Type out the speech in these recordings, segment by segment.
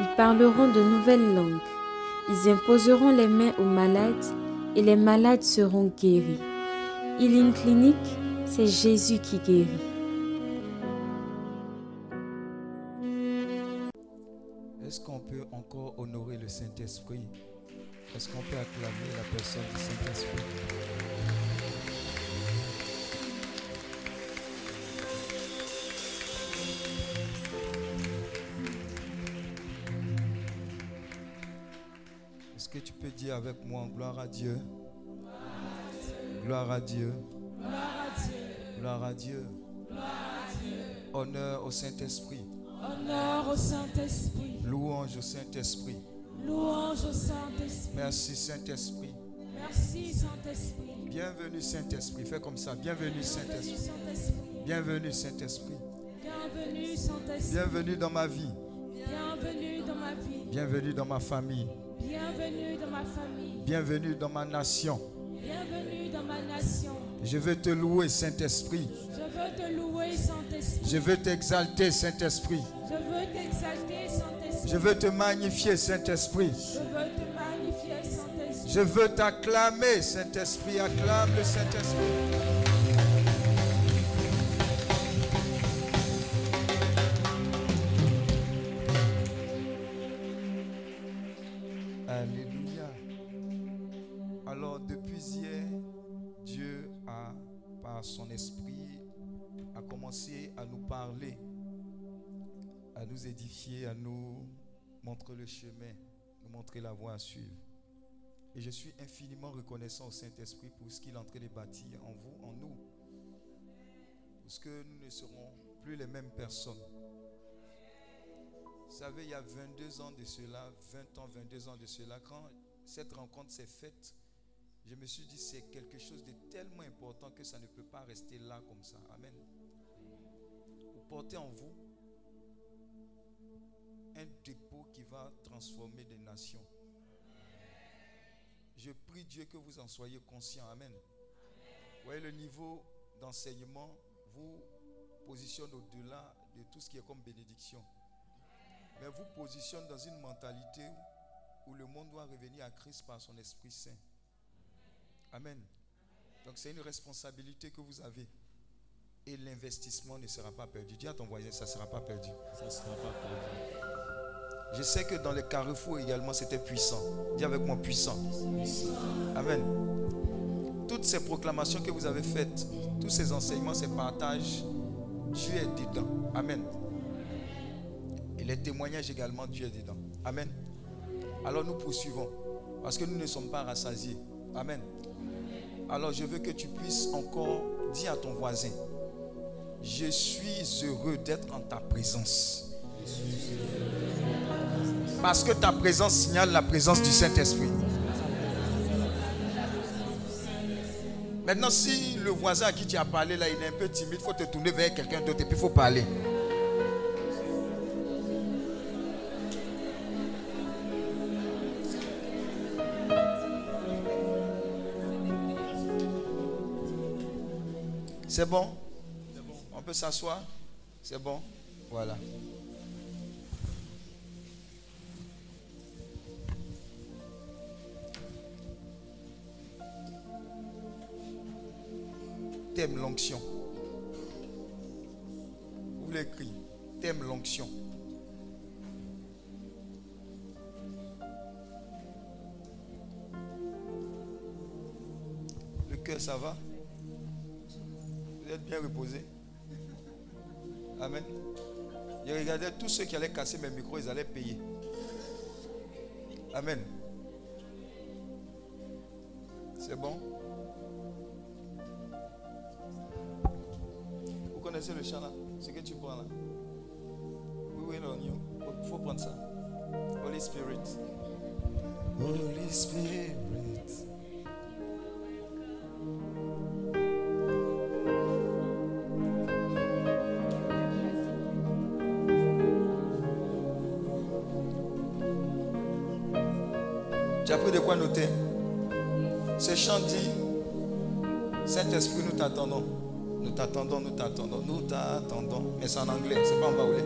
ils parleront de nouvelles langues, ils imposeront les mains aux malades et les malades seront guéris. Healing Clinic, c'est Jésus qui guérit. Est-ce qu'on peut encore honorer le Saint-Esprit? Est-ce qu'on peut acclamer la personne du Saint-Esprit? Dire avec moi gloire à Dieu Gloire à Dieu. Gloire à Dieu. Honneur au Saint-Esprit. Honneur au Saint-Esprit. Louange au Saint-Esprit. Louange au Saint-Esprit. Merci Saint-Esprit. Merci Saint-Esprit. Bienvenue Saint-Esprit. Fais comme ça. Bienvenue. Saint-Esprit. Bienvenue Saint-Esprit. Bienvenue Saint-Esprit. Bienvenue dans ma vie. Bienvenue dans ma vie. Bienvenue dans ma famille. Bienvenue dans ma famille. Bienvenue dans ma nation. Bienvenue dans ma nation. Je veux te louer Saint-Esprit. Je veux te louer Saint-Esprit. Je veux t'exalter Saint-Esprit. Je veux t'exalter Saint-Esprit. Je veux te magnifier Saint-Esprit. Je veux te magnifier Saint-Esprit. Je veux t'acclamer Saint-Esprit. Acclame le Saint-Esprit. Son esprit, a commencé à nous parler, à nous édifier, à nous montrer le chemin, nous montrer la voie à suivre. Et je suis infiniment reconnaissant au Saint-Esprit pour ce qu'il est en train de bâtir en vous, en nous. Parce que nous ne serons plus les mêmes personnes. Vous savez, il y a 22 ans de cela, 20 ans, 22 ans de cela, quand cette rencontre s'est faite, je me suis dit c'est quelque chose de tellement important que ça ne peut pas rester là comme ça. Amen. Vous portez en vous un dépôt qui va transformer des nations. Je prie Dieu que vous en soyez conscients. Amen. Vous voyez, le niveau d'enseignement vous positionne au-delà de tout ce qui est comme bénédiction. Mais vous positionne dans une mentalité où le monde doit revenir à Christ par son Esprit Saint. Amen. Donc c'est une responsabilité que vous avez. Et l'investissement ne sera pas perdu. Dis à ton voisin, ça ne sera pas perdu. Ça ne sera pas perdu. Je sais que dans les carrefours également, c'était puissant. Dis avec moi, puissant. Amen. Toutes ces proclamations que vous avez faites, tous ces enseignements, ces partages, Dieu est dedans. Amen. Et les témoignages également, Dieu est dedans. Amen. Alors nous poursuivons. Parce que nous ne sommes pas rassasiés. Amen. Alors je veux que tu puisses encore dire à ton voisin, je suis heureux d'être en ta présence. Parce que ta présence signale la présence du Saint-Esprit. Maintenant, si le voisin à qui tu as parlé là, il est un peu timide, il faut te tourner vers quelqu'un d'autre et puis il faut parler. C'est bon? On peut s'asseoir? C'est bon? Voilà. T'aimes l'onction. Vous l'écrit. T'aimes l'onction. Le cœur, ça va? bien reposé. Amen. Je regardais tous ceux qui allaient casser mes micros, ils allaient payer. Amen. C'est bon? Vous connaissez le chant là? Ce que tu prends là? We wait on you. Il faut prendre ça. Holy Spirit. Holy Spirit. J'ai pris de quoi noter. Ce chant dit, Saint-Esprit, nous t'attendons. Nous t'attendons, nous t'attendons, nous t'attendons. Mais c'est en anglais, c'est pas en baoulé.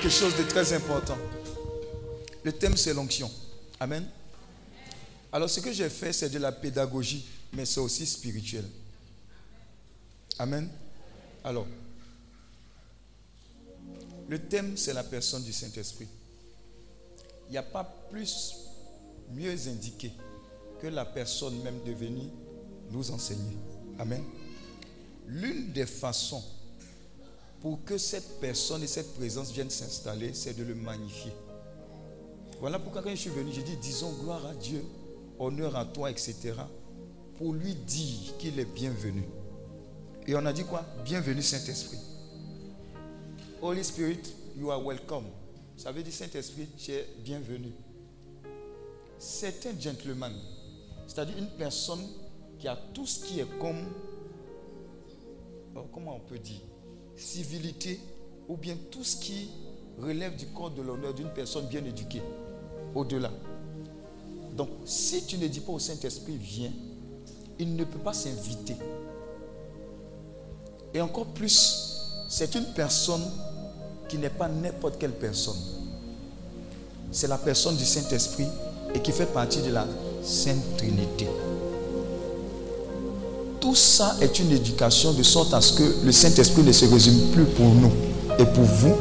Quelque chose de très important. Le thème, c'est l'onction. Amen. Alors, ce que j'ai fait, c'est de la pédagogie, mais c'est aussi spirituel. Amen. Alors, le thème, c'est la personne du Saint-Esprit. Il n'y a pas plus mieux indiqué que la personne même de venir nous enseigner. Amen. L'une des façons pour que cette personne et cette présence viennent s'installer, c'est de le magnifier. Voilà pourquoi quand je suis venu, j'ai dit, disons gloire à Dieu, honneur à toi, etc. Pour lui dire qu'il est bienvenu. Et on a dit quoi? Bienvenue Saint-Esprit. Holy Spirit, you are welcome. Ça veut dire Saint-Esprit, tu es bienvenu. C'est un gentleman, c'est-à-dire une personne qui a tout ce qui est comme, oh, comment on peut dire, civilité, ou bien tout ce qui relève du corps de l'honneur d'une personne bien éduquée, au-delà. Donc, si tu ne dis pas au Saint-Esprit, viens, il ne peut pas s'inviter. Et encore plus, c'est une personne qui n'est pas n'importe quelle personne. C'est la personne du Saint-Esprit et qui fait partie de la Sainte Trinité. Tout ça est une éducation de sorte à ce que le Saint-Esprit ne se résume plus pour nous et pour vous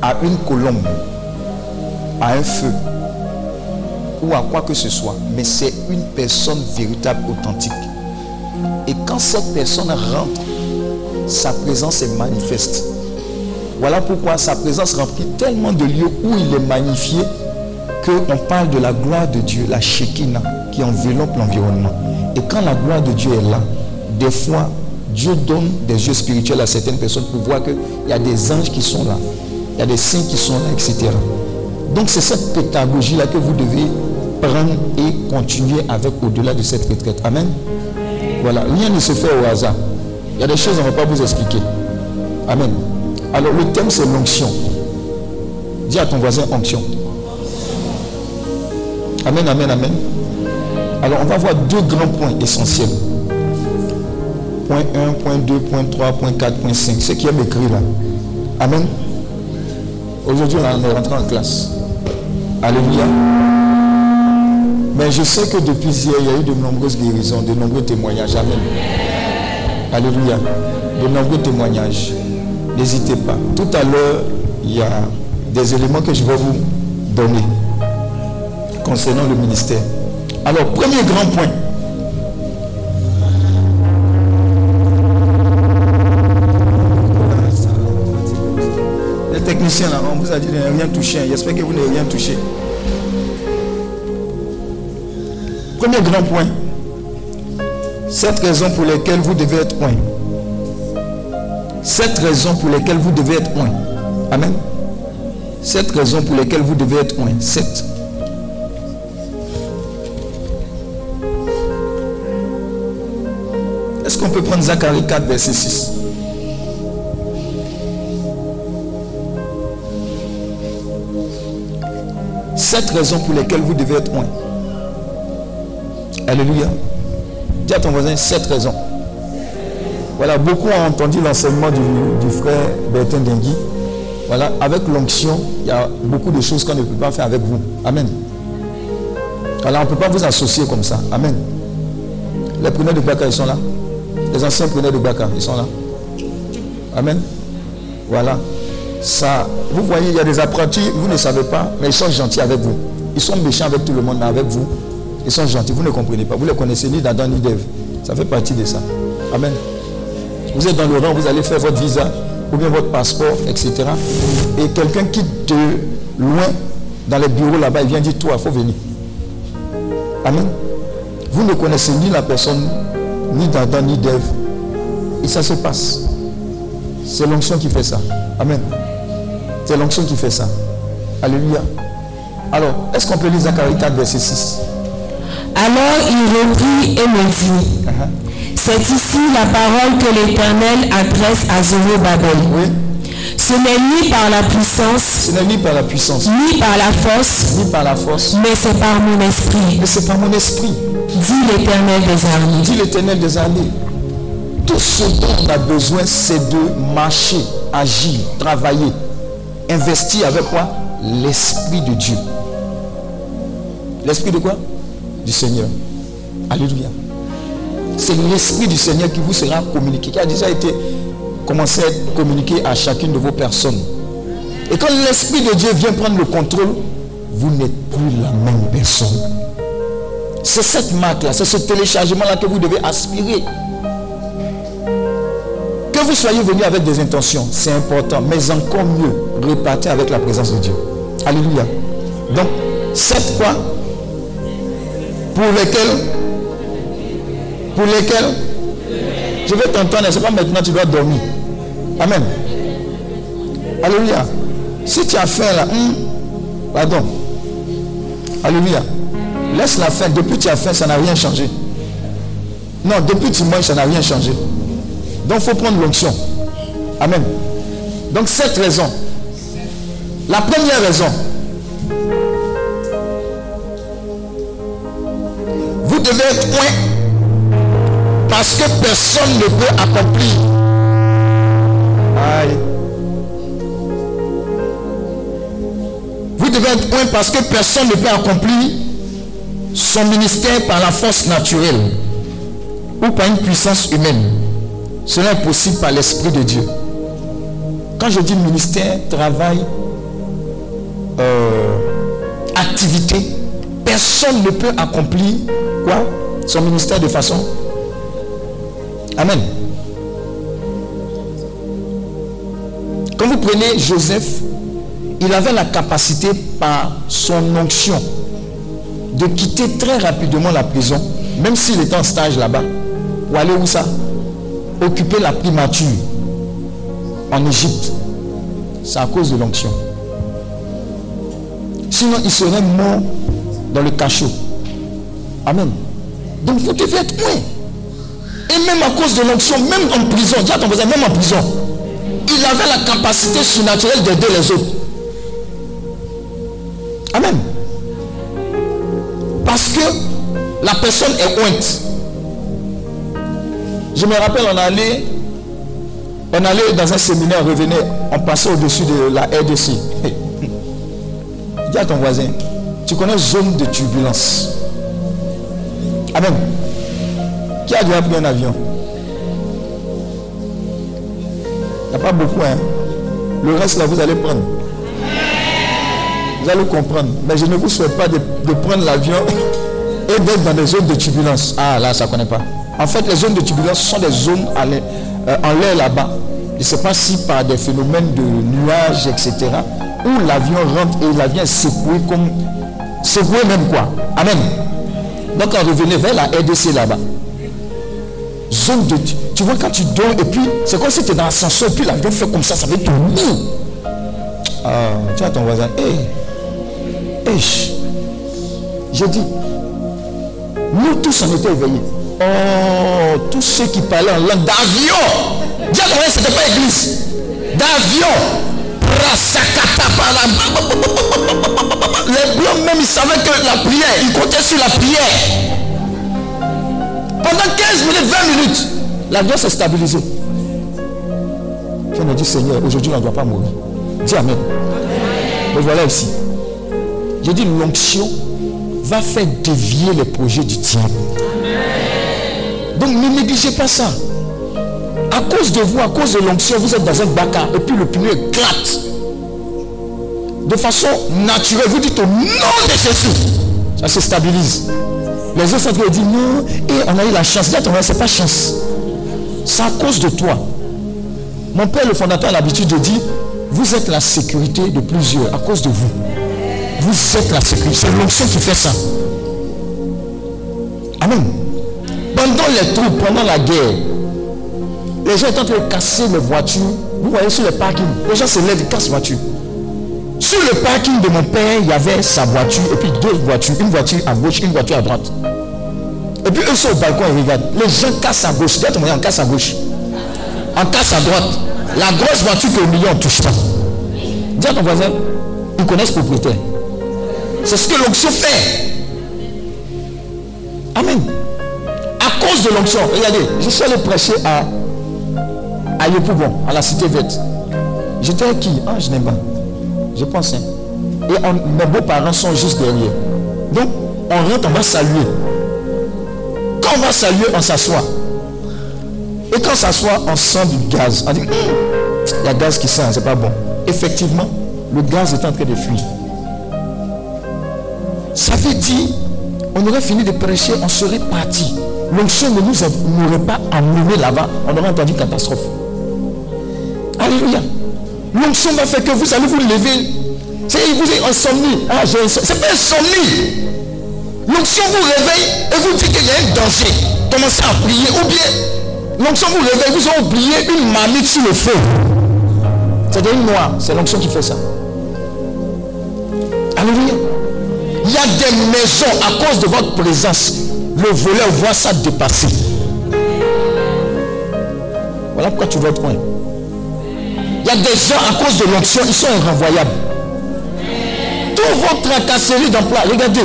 à une colombe, à un feu ou à quoi que ce soit, mais c'est une personne véritable, authentique. Et quand cette personne rentre, sa présence est manifeste. Voilà pourquoi sa présence remplit tellement de lieux où il est magnifié qu'on parle de la gloire de Dieu, la Shekinah, qui enveloppe l'environnement. Et quand la gloire de Dieu est là, des fois, Dieu donne des yeux spirituels à certaines personnes pour voir qu'il y a des anges qui sont là, il y a des saints qui sont là, etc. Donc c'est cette pédagogie-là que vous devez prendre et continuer avec au-delà de cette retraite. Amen. Voilà, rien ne se fait au hasard. Il y a des choses qu'on ne va pas vous expliquer. Amen. Alors le thème c'est l'onction. Dis à ton voisin onction. Amen, amen, amen. Alors on va voir deux grands points essentiels. Point 1, point 2, point 3, point 4, point 5. Ce qui est écrit là? Amen? Aujourd'hui on est rentré en classe. Alléluia. Mais je sais que depuis hier, il y a eu de nombreuses guérisons, de nombreux témoignages. Amen. Alléluia. De nombreux témoignages. N'hésitez pas. Tout à l'heure, il y a des éléments que je vais vous donner concernant le ministère. Alors, premier grand point. Les techniciens là, on vous a dit de ne rien toucher. J'espère que vous n'avez rien touché. Premier grand point. Cette raison pour laquelle vous devez être point. Cette raison pour laquelle vous devez être point. Amen. Cette raison pour laquelle vous devez être point. Sept. Qu'on peut prendre Zacharie 4, verset 6 Sept raisons pour lesquelles vous devez être point. Alléluia. Dis à ton voisin sept raisons. Voilà, beaucoup ont entendu l'enseignement du, frère Bertin Dengui. Voilà, avec l'onction, il y a beaucoup de choses qu'on ne peut pas faire avec vous. Amen. Voilà, on ne peut pas vous associer comme ça. Amen. Les preneurs de Baka, ils sont là. Les anciens preneurs de Baka, ils sont là. Amen. Voilà. Ça, vous voyez, il y a des apprentis, vous ne savez pas, mais ils sont gentils avec vous. Ils sont méchants avec tout le monde, avec vous, ils sont gentils. Vous ne comprenez pas. Vous ne les connaissez ni d'Adam ni d'Ève. Ça fait partie de ça. Amen. Vous êtes dans le rang, vous allez faire votre visa, ou bien votre passeport, etc. Et quelqu'un quitte de loin dans les bureaux là-bas, il vient dire, toi, il faut venir. Amen. Vous ne connaissez ni la personne, ni d'Adam, ni d'Ève. Et ça se passe. C'est l'onction qui fait ça. Amen. C'est l'onction qui fait ça. Alléluia. Alors, est-ce qu'on peut lire Zacharie 4, verset 6 Alors il reprit et me dit, Uh-huh. c'est ici la parole que l'Éternel adresse à Zorobabel. Oui. Ce Ce n'est ni par la puissance, Ce n'est ni par la puissance, ni par la force, ni par la force, mais c'est par mon esprit, mais c'est par mon esprit, dit l'Éternel des armées. des. Tout ce dont on a besoin, c'est de marcher, agir, travailler, investir avec quoi? L'Esprit de Dieu. L'Esprit de quoi? Du Seigneur. Alléluia. C'est l'Esprit du Seigneur qui vous sera communiqué, qui a déjà été commencé à être communiqué à chacune de vos personnes. Et quand l'Esprit de Dieu vient prendre le contrôle, vous n'êtes plus la même personne. C'est cette marque-là, c'est ce téléchargement-là que vous devez aspirer. Que vous soyez venu avec des intentions, c'est important, mais encore mieux, repartez avec la présence de Dieu. Alléluia. Donc, sept quoi Pour lesquels Pour lesquels Je vais t'entendre, c'est pas maintenant tu dois dormir. Amen. Alléluia. Si tu as faim là, hum, pardon. Alléluia. Laisse la faim. Depuis que tu as faim, ça n'a rien changé. Non, depuis que tu manges, ça n'a rien changé. Donc il faut prendre l'onction. Amen. Donc cette raison. La première raison. Vous devez être loin parce que personne ne peut accomplir. Aïe. Vous devez être loin parce que personne ne peut accomplir son ministère par la force naturelle ou par une puissance humaine. Cela est possible par l'Esprit de Dieu. Quand je dis ministère, travail, euh, activité, personne ne peut accomplir quoi? Son ministère de façon. Amen. Quand vous prenez Joseph, il avait la capacité par son onction de quitter très rapidement la prison, même s'il était en stage là-bas, pour aller où ça? Occuper la primature en Égypte. C'est à cause de l'onction. Sinon, il serait mort dans le cachot. Amen. Donc vous devez être loin. Et même à cause de l'onction, même en prison, dis à ton voisin, même en prison, il avait la capacité surnaturelle d'aider les autres. Amen. Parce que la personne est ointe. Je me rappelle, on allait, on allait dans un séminaire, on revenait, on passait au-dessus de la RDC. Dis à ton voisin, tu connais zone de turbulence. Amen. Qui a déjà pris un avion? Il n'y a pas beaucoup, hein. Le reste, là, vous allez prendre. Vous allez comprendre. Mais je ne vous souhaite pas de, prendre l'avion et d'être dans des zones de turbulence. Ah, là, ça ne connaît pas. En fait, les zones de turbulence sont des zones euh, en l'air là-bas. Je ne sais pas si par des phénomènes de nuages, etc., où l'avion rentre et l'avion est secoué comme... Secoué même quoi. Amen. Donc on revenait vers la RDC là-bas. Zone de... Tu vois quand tu dors et puis c'est comme si tu es dans l'ascenseur et puis l'avion fait comme ça, ça fait tourner. Ah, tu as ton voisin. Hé, j'ai dit, nous tous on était éveillés. Oh, tous ceux qui parlaient en langue d'avion. Dis ton voisin, c'était pas église. D'avion. Les blancs même ils savaient que la prière, ils comptaient sur la prière. Pendant 15 minutes, 20 minutes, l'avion s'est stabilisé. On a dit Seigneur, aujourd'hui on ne doit pas mourir. Dis Amen. Me voilà ici. J'ai dit l'onction va faire dévier les projets du diable. Donc ne négligez pas ça. À cause de vous, à cause de l'onction, vous êtes dans un bac et puis le pneu éclate. De façon naturelle, vous dites au nom de Jésus. Ça se stabilise. Les autres sont dire non, et on a eu la chance. Dis à ton voisin, c'est pas chance. C'est à cause de toi. Mon père, le fondateur, a l'habitude de dire, vous êtes la sécurité de plusieurs à cause de vous. Vous êtes la sécurité. C'est l'onction qui fait ça. Amen. Pendant les troupes, pendant la guerre, les gens étaient en train de casser les voitures. Vous voyez sur les parkings, les gens se lèvent, ils cassent les voitures. Sur le parking de mon père, il y avait sa voiture et puis deux voitures. Une voiture à gauche, une voiture à droite. Et puis eux sont au balcon et regardent. Les gens cassent à gauche. Voisin, on casse à gauche. On casse à droite. La grosse voiture que au milieu, on touche pas. Dis à ton voisin, ils connaissent propriétaire. C'est ce que l'onction fait. Amen. À cause de l'onction, regardez, je suis allé prêcher à, à Yopoubon, à la cité verte. J'étais avec qui? Ah, je n'aime pas. Je pense. hein. Et mes beaux-parents sont juste derrière. Donc, on rentre, on va saluer. Quand on va saluer, on s'assoit. Et quand on s'assoit, on sent du gaz. On dit, Hum, il y a gaz qui sent, c'est pas bon. Effectivement, le gaz est en train de fuir. Ça veut dire, on aurait fini de prêcher, on serait parti. L'onction ne nous a- n'aurait pas amené là-bas, on aurait entendu catastrophe. Alléluia. L'onction va faire que vous allez vous lever. C'est vous êtes insomnie. Ah, j'ai insomnie. C'est pas insomnie. L'onction vous réveille et vous dit qu'il y a un danger. Commencez à prier. Ou bien, l'onction vous réveille, vous avez oublié une marmite sur le feu. C'est une noire. C'est l'onction qui fait ça. Alléluia. Il y a des maisons à cause de votre présence. Le voleur voit ça dépasser. Voilà pourquoi tu être loin. Il y a des gens à cause de l'onction, ils sont renvoyables. Tous vos tracasseries d'emploi, regardez.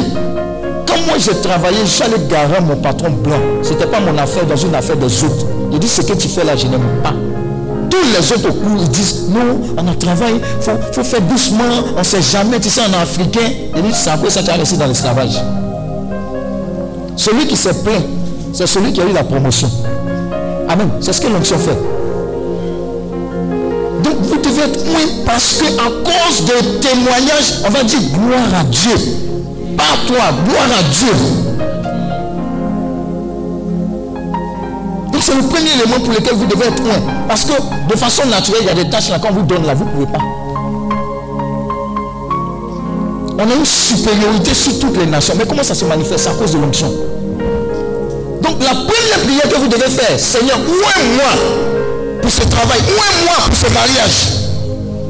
Quand moi j'ai travaillé, allé garer mon patron blanc. Ce n'était pas mon affaire dans une affaire des autres. Il dit ce que tu fais là, je n'aime pas. Tous les autres au cours, disent non, on a travaillé, il faut, faut faire doucement, on ne sait jamais, tu sais, on est africain. Il dit c'est après ça tu as resté dans l'esclavage. Celui qui s'est plaint, c'est celui qui a eu la promotion. Amen. C'est ce que l'onction fait. Donc vous devez être loin parce que à cause de témoignages, on va dire gloire à Dieu. Pas toi, gloire à Dieu. C'est le premier élément pour lequel vous devez être loin. Parce que de façon naturelle, il y a des tâches là, quand vous donne là, vous ne pouvez pas. On a une supériorité sur toutes les nations. Mais comment ça se manifeste? À cause de l'onction. Donc la première prière que vous devez faire, Seigneur, où est moi pour ce travail Où est moi pour ce mariage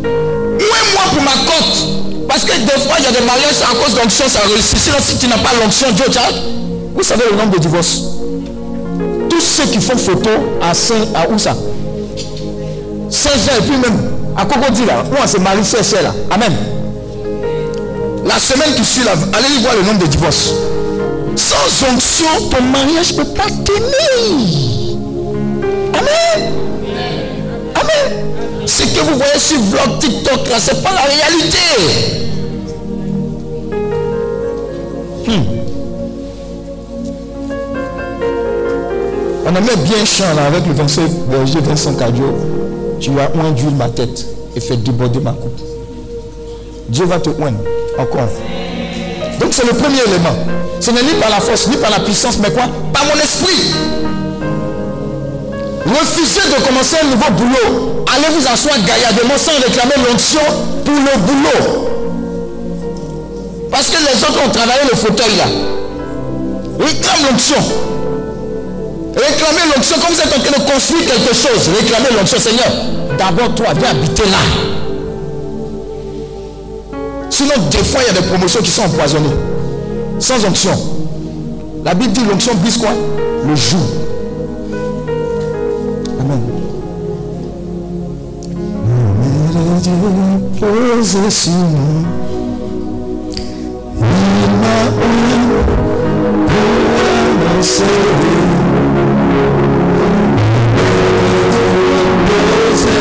Où est moi pour ma cote Parce que des fois, il y a des mariages à cause d'onction, ça réussit. Sinon, si tu n'as pas l'onction, Dieu, Vous savez le nombre de divorces? Ceux qui font photo à Saint, à où ça? Saint-Jean et puis même à Cocody là, où on se marie, c'est là. Amen. La semaine qui suit là, allez voir le nombre de divorces. Sans onction, ton mariage ne peut pas tenir. Amen. Amen. Ce que vous voyez sur vlog TikTok là, ce n'est pas la réalité. Hmm. Aimait bien chant là avec le 25 berger Vincent Cadio. Tu as oint d'huile ma tête et fait déborder ma coupe. Dieu va te oindre encore. Donc c'est le premier élément. Ce n'est ni par la force, ni par la puissance, mais quoi? Par mon esprit. Refusez de commencer un nouveau boulot. Allez vous asseoir gaillardement sans réclamer l'onction pour le boulot. Parce que les autres ont travaillé le fauteuil là. Réclame l'onction. Réclamez l'onction comme vous êtes en train de construire quelque chose. Réclamez l'onction, Seigneur. D'abord toi, viens habiter là. Sinon, des fois, il y a des promotions qui sont empoisonnées. Sans onction. La Bible dit l'onction brise quoi? Le jour. Amen.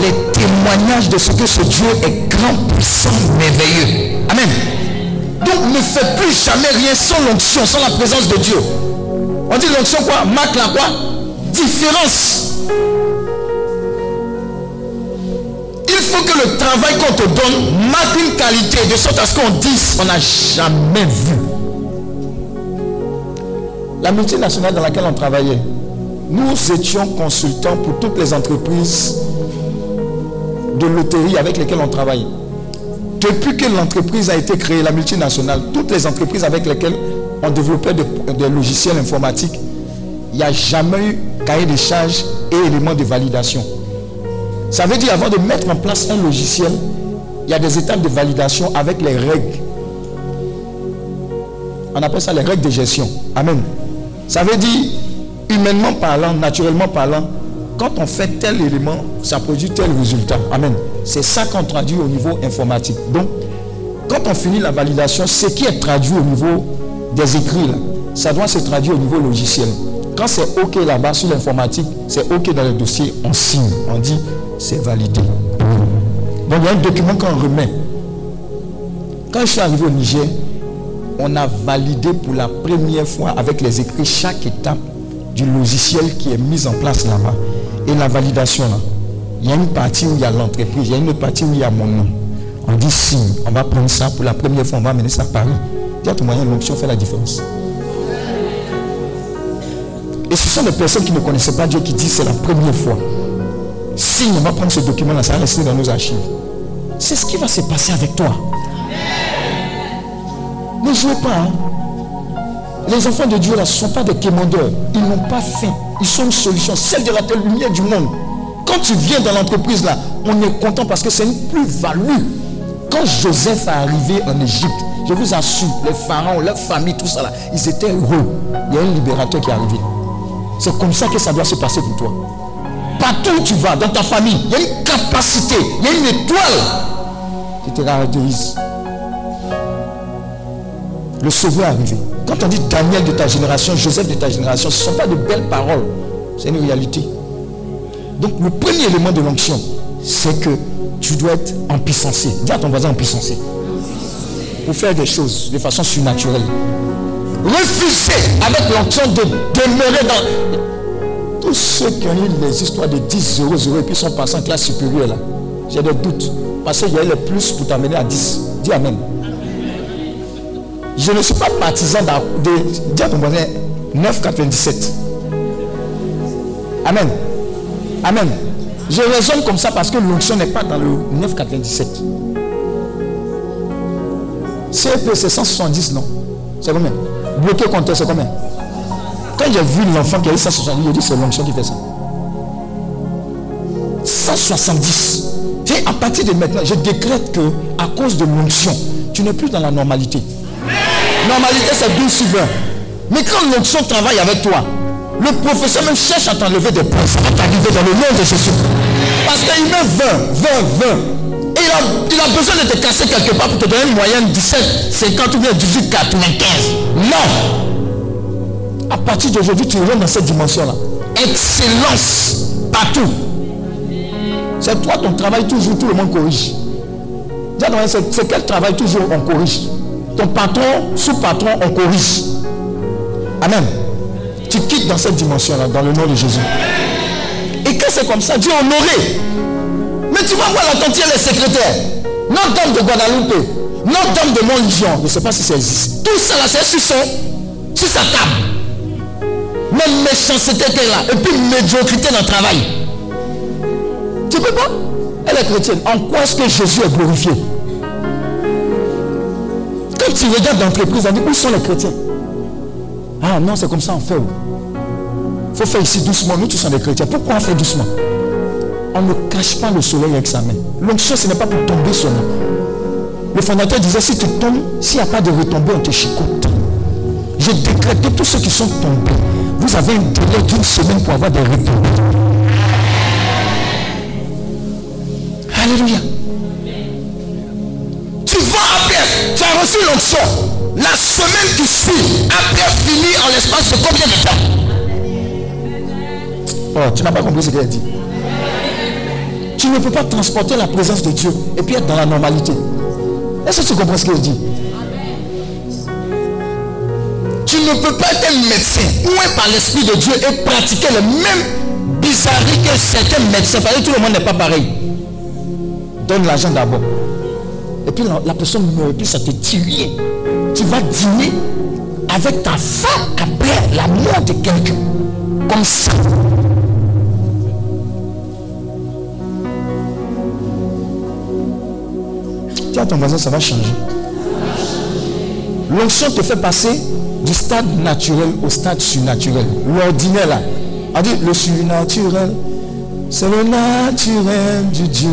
les témoignages de ce que ce Dieu est grand, puissant, merveilleux. Amen. Donc ne fais plus jamais rien sans l'onction, sans la présence de Dieu. On dit l'onction quoi? Marque la quoi? Différence. Il faut que le travail qu'on te donne marque une qualité de sorte à ce qu'on dise on n'a jamais vu. La multinationale dans laquelle on travaillait, nous étions consultants pour toutes les entreprises de loterie avec lesquels on travaille. Depuis que l'entreprise a été créée, la multinationale, toutes les entreprises avec lesquelles on développait des, des logiciels informatiques, il n'y a jamais eu cahier de charges et éléments de validation. Ça veut dire avant de mettre en place un logiciel, il y a des étapes de validation avec les règles. On appelle ça les règles de gestion. Amen. Ça veut dire, humainement parlant, naturellement parlant, quand on fait tel élément, ça produit tel résultat. Amen. C'est ça qu'on traduit au niveau informatique. Donc, quand on finit la validation, ce qui est traduit au niveau des écrits, ça doit se traduire au niveau logiciel. Quand c'est OK là-bas sur l'informatique, c'est OK dans le dossier, on signe, on dit c'est validé. Donc il y a un document qu'on remet. Quand je suis arrivé au Niger, on a validé pour la première fois avec les écrits chaque étape du logiciel qui est mise en place là-bas. Et la validation là, il y a une partie où il y a l'entreprise, il y a une autre partie où il y a mon nom. On dit signe, on va prendre ça pour la première fois, on va amener ça à Paris. Dis à ton moyen, l'onction fait la différence. Et ce sont des personnes qui ne connaissaient pas Dieu qui disent c'est la première fois. Si on va prendre ce document-là, ça va dans nos archives. C'est ce qui va se passer avec toi. Ne jouez pas. hein. Les enfants de Dieu là, ne sont pas des quémandeurs. Ils n'ont pas faim. Sont une solution. Celle de la lumière du monde. Quand tu viens dans l'entreprise là, on est content parce que c'est une plus-value. Quand Joseph est arrivé en Égypte, je vous assure, les pharaons, leur famille, tout ça là, ils étaient heureux. Il y a un libérateur qui est arrivé. C'est comme ça que ça doit se passer pour toi. Partout où tu vas, dans ta famille, il y a une capacité, il y a une étoile qui te caractérise. Le sauveur est arrivé. Quand dit Daniel de ta génération, Joseph de ta génération, ce ne sont pas de belles paroles. C'est une réalité. Donc le premier élément de l'onction, c'est que tu dois être en puissancé. Dis à ton voisin en puissancé. Pour faire des choses de façon surnaturelle. Refuser avec l'onction de demeurer dans... Tous ceux qui ont eu les histoires de 10 euros, 0 et puis sont passés en classe supérieure là, j'ai des doutes. Parce qu'il y a eu les plus pour t'amener à 10. Dis Amen. Je ne suis pas partisan de, dis à ton voisin 9,97. Amen. Amen. Je raisonne comme ça parce que l'onction n'est pas dans le 9,97. CEP, c'est 170, non? C'est combien? Bloqué compteur, c'est combien? Quand j'ai vu l'enfant qui a eu 170, j'ai dit c'est l'onction qui fait ça. 170. Et à partir de maintenant, je décrète que à cause de l'onction, tu n'es plus dans la normalité. Normalité, c'est 12 sur 20. Mais quand l'onction travaille avec toi, le professeur même cherche à t'enlever des points. Ça va t'arriver dans le nom de Jésus. Parce qu'il met 20, 20, 20. Et il a, besoin de te casser quelque part pour te donner une moyenne 17, 50 ou bien 18, 95. Non. À partir d'aujourd'hui, tu rentres dans cette dimension-là. Excellence partout. C'est toi ton travail toujours, tout le monde corrige. À c'est quel travail toujours on corrige? Ton patron, sous-patron, on corrige. Amen. Tu quittes dans cette dimension-là, dans le nom de Jésus. Et quand c'est comme ça, Dieu honoré. Mais tu vas voir la elle est secrétaire. Notre-Dame de Guadalupe, Notre-Dame de Montligion, je ne sais pas si ça existe. Tout ça là, c'est sur, son, sur sa table. Même méchanceté qu'elle a, et puis médiocrité dans le travail. Tu peux pas? Elle est chrétienne. En quoi est-ce que Jésus est glorifié? Tu regardes l'entreprise, on dit où sont les chrétiens? Ah non, c'est comme ça on fait. Il faut faire ici doucement. Nous, tous sommes des chrétiens. Pourquoi on fait doucement? On ne cache pas le soleil avec sa main. L'onction, ce n'est pas pour tomber nous. Le fondateur disait, si tu tombes, s'il n'y a pas de retombée, on te chicote. Je décrète que tous ceux qui sont tombés, vous avez un délai d'une semaine pour avoir des retombées. Alléluia. Tu as reçu l'onction. La semaine qui suit, après fini en l'espace de combien de temps? Oh, tu n'as pas compris ce qu'elle a dit. Tu ne peux pas transporter la présence de Dieu et puis être dans la normalité. Est-ce que tu comprends ce qu'elle dit? Tu ne peux pas être un médecin oué par l'Esprit de Dieu et pratiquer les mêmes bizarreries que certains médecins. Parce que tout le monde n'est pas pareil. Donne l'argent d'abord. Et puis la, personne meurt puis ça te rien. Tu vas dîner avec ta femme après la mort de quelqu'un. Comme ça. Dis à ton voisin, ça va changer. L'onction te fait passer du stade naturel au stade surnaturel. L'ordinaire là. On dit le surnaturel, c'est le naturel du Dieu.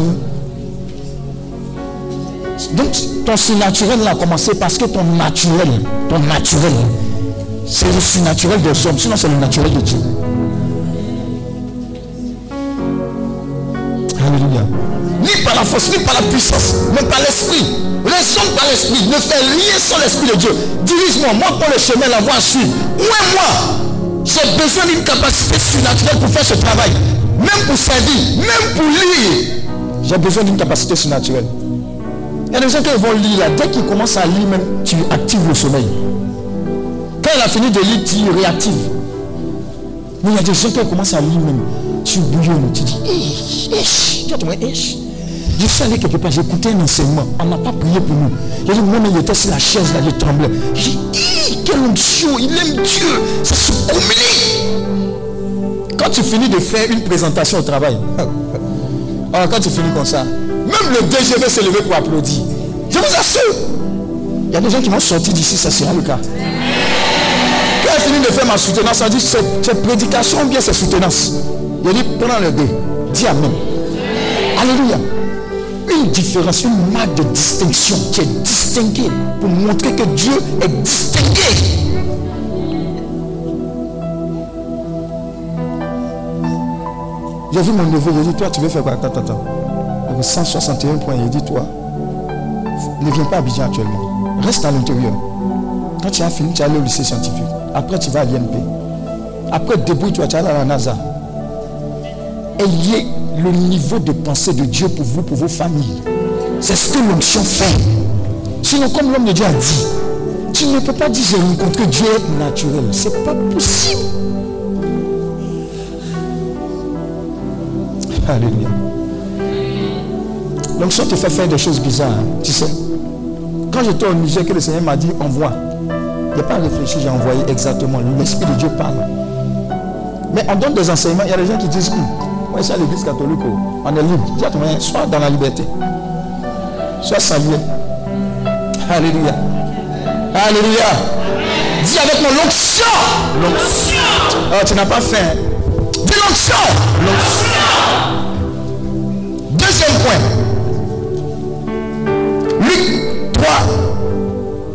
Donc ton surnaturel a commencé parce que ton naturel, ton naturel, c'est le surnaturel des hommes, sinon c'est le naturel de Dieu. Alléluia. Ni par la force, ni par la puissance, mais par l'esprit. Raisonne par l'esprit. Ne fais rien sans l'esprit de Dieu. Dirige-moi, moi pour le chemin, la voie à suivre. Ouais, moi, j'ai besoin d'une capacité surnaturelle pour faire ce travail. Même pour servir, même pour lire. J'ai besoin d'une capacité surnaturelle. Il y a des gens qui vont lire là. Dès qu'ils commencent à lire, même, tu actives le sommeil. Quand il a fini de lire, tu réactives. Mais il y a des gens qui commencent à lire même. Tu bouillonnes, tu dis, eh, eh, tu vois, eh. Je suis allé quelque part, écouté un enseignement. On n'a pas prié pour nous. J'ai dit, moi-même, il était sur la chaise, là, je tremblais. J'ai dit, eh, quel onction, il aime Dieu. Ça se communique. Quand tu finis de faire une présentation au travail, alors quand tu finis comme ça, même le DG va se lever pour applaudir. Je vous assure. Il y a des gens qui vont sortir d'ici, ça sera le cas. Quand j'ai fini de faire ma soutenance, on dit c'est prédication ou bien c'est soutenance? Il dit prends le deux. Dis Amen. Alléluia. Une différence, une marque de distinction. Tu es distingué pour montrer que Dieu est distingué. J'ai vu mon neveu, il dit toi tu veux faire quoi? Attends, attends, attends. 161 points, il dit toi, ne viens pas à Abidjan actuellement. Reste à l'intérieur. Quand tu as fini, tu vas aller au lycée scientifique. Après, tu vas à l'INP. Après, débrouille-toi, tu vas à la NASA. Ayez le niveau de pensée de Dieu pour vous, pour vos familles. C'est ce que l'onction fait. Sinon, comme l'homme de Dieu a dit, tu ne peux pas dire j'ai rencontré Dieu naturel. C'est pas possible. Alléluia. L'onction te fait faire des choses bizarres. Tu sais. Quand j'étais au Niger, que le Seigneur m'a dit envoie. N'y a pas réfléchi, j'ai envoyé exactement. L'Esprit de Dieu parle. Mais on donne des enseignements. Il y a des gens qui disent, hum, moi, c'est à l'église catholique, oh, on est libre. Sois dans la liberté. Sois salué. Alléluia. Alléluia. Dis avec moi l'onction. L'onction. Oh, tu n'as pas faim. Dis l'onction. Deuxième point.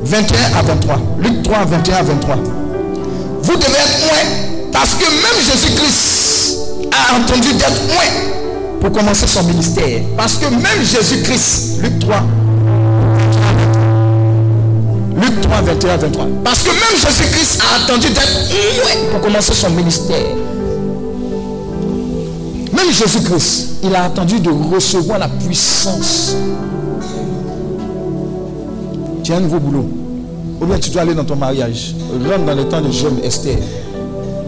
21 à 23. Luc 3, 21 à 23. Vous devez être loin parce que même Jésus-Christ a entendu d'être loin pour commencer son ministère. Parce que même Jésus-Christ, Luc 3, Luc 3, 21 à 23. Parce que même Jésus-Christ a attendu d'être loin pour commencer son ministère. Même Jésus-Christ, il a attendu de recevoir la puissance. Tu as un nouveau boulot. Ou bien tu dois aller dans ton mariage. Rentre dans le temps de jeûne, Esther.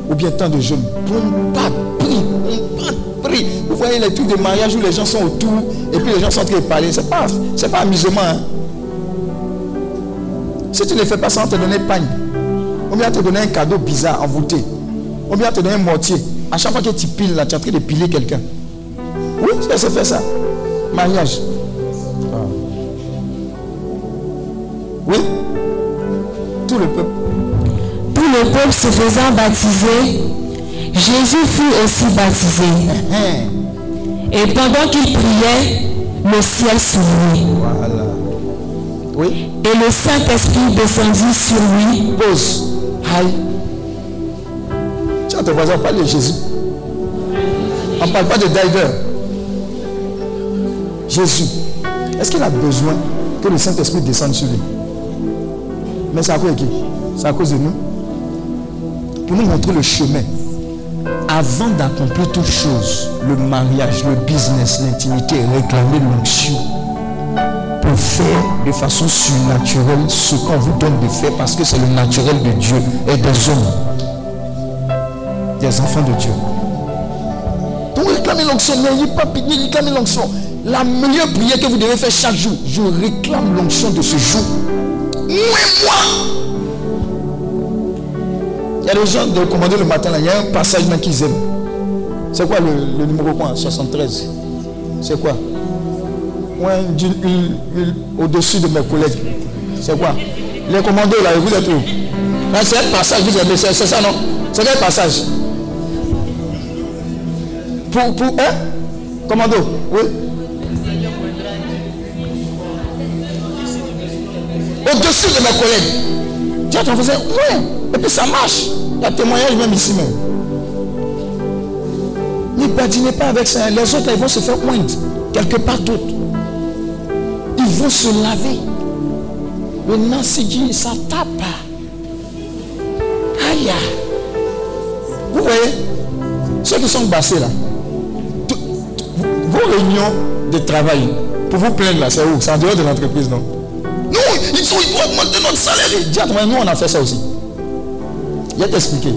Ou bien temps de jeûne. Bon, pas pas prie. Vous voyez les trucs de mariage où les gens sont autour et puis les gens sont en train de parler. Ce n'est pas, c'est pas amusement. hein. Si tu ne fais pas ça, on te donner pagne. On te donner un cadeau bizarre envoûté. On te donner un mortier. À chaque fois que tu piles là, tu es en train de piler quelqu'un. Oui, ça se fait ça. Mariage. Oui. Tout le peuple. Tout le peuple se faisant baptiser, Jésus fut aussi baptisé. Hein. Et pendant qu'il priait, le ciel s'ouvrit. Voilà. Oui. Et le Saint-Esprit descendit sur lui. Pause. Aïe. Tiens, ton voisin, on parle de Jésus. On ne parle pas de Diver. Jésus. Est-ce qu'il a besoin que le Saint-Esprit descende sur lui? Mais c'est à cause de qui? C'est à cause de nous. Pour nous montrer le chemin. Avant d'accomplir toutes choses, le mariage, le business, l'intimité, réclamer l'onction pour faire de façon surnaturelle ce qu'on vous donne de faire parce que c'est le naturel de Dieu et des hommes, des enfants de Dieu. Donc réclamez l'onction, n'ayez pas pitié, réclamez l'onction. La meilleure prière que vous devez faire chaque jour, je réclame l'onction de ce jour. Moi, moi. Il y a des gens de commander le matin, là, il y a un passage même qu'ils aiment. C'est quoi le, numéro quoi 73 C'est quoi? Au-dessus de mes collègues. C'est quoi? Les commandos là, vous êtes où? Là, C'est un passage, vous c'est c'est ça non? C'est quel passage? Pour, pour, hein? Commando, oui. Au-dessus de mes collègues. Tiens, on faisait, ouais. Et puis ça marche. Il y a témoignage même ici même. Ne badinez pas avec ça. Les autres, ils vont se faire pointe. Quelque part d'autre. Ils vont se laver. Maintenant, c'est dit, ça tape. Aïe. Vous voyez? Ceux qui sont bassés là. Vos réunions de travail, pour vous plaindre là, c'est où? C'est en dehors de l'entreprise, Non, ils, sont, augmenter notre salaire. À toi, nous on a fait ça aussi. Je vais t'expliquer.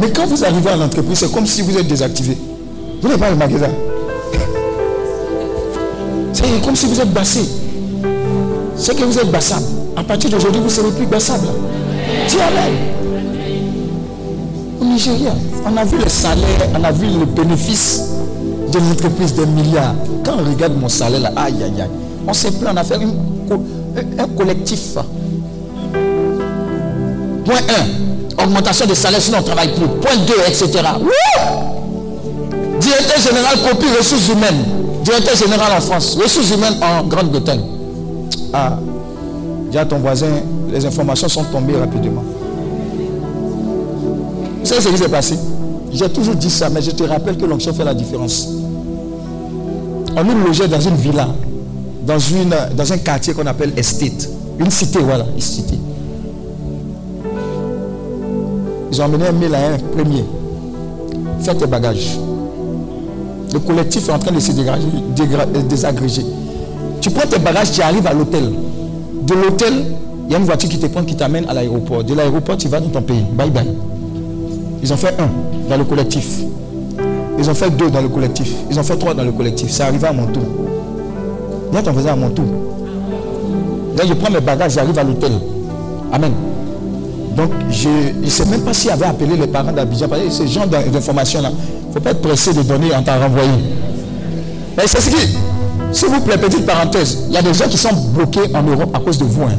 Mais quand vous arrivez à l'entreprise, c'est comme si vous êtes désactivé. Vous n'avez pas le magasin. C'est comme si vous êtes bassé. C'est que vous êtes bassable. À partir d'aujourd'hui, vous ne serez plus bassable. Dis. Au Nigeria, on a vu le salaire, on a vu le bénéfice de l'entreprise des milliards. Quand on regarde mon salaire là, aïe aïe aïe, on s'est plaint, on a fait une un- collectif. Point 1, augmentation des salaires sinon on travaille plus. Point 2, etc. Directeur général copie ressources humaines. Directeur général en France. Ressources humaines en Grande-Bretagne. Ah, dis à ton voisin, les informations sont tombées rapidement. Savez ce qui s'est passé J'ai toujours dit ça, mais je te rappelle que l'onction fait la différence. On nous logeait dans une villa, dans, une, dans un quartier qu'on appelle Estate. Une cité, voilà, une cité. Ils ont amené un mail à un premier. Fais tes bagages. Le collectif est en train de se désagréger. Tu prends tes bagages, tu arrives à l'hôtel. De l'hôtel, il y a une voiture qui te prend, qui t'amène à l'aéroport. De l'aéroport, tu vas dans ton pays. Bye bye. Ils ont fait un dans le collectif. Ils ont fait deux dans le collectif. Ils ont fait trois dans le collectif. C'est arrivé à mon tour. Là, t'en faisais à mon tour. Je prends mes bagages, j'arrive à l'hôtel. Amen. Donc, je ne sais même pas s'il avait appelé les parents d'Abidjan. Parce que ce genre d'in- d'informations-là, il ne faut pas être pressé de donner en t'en renvoyer. Mais c'est ce qui, s'il vous plaît, petite parenthèse, il y a des gens qui sont bloqués en Europe à cause de vous. hein.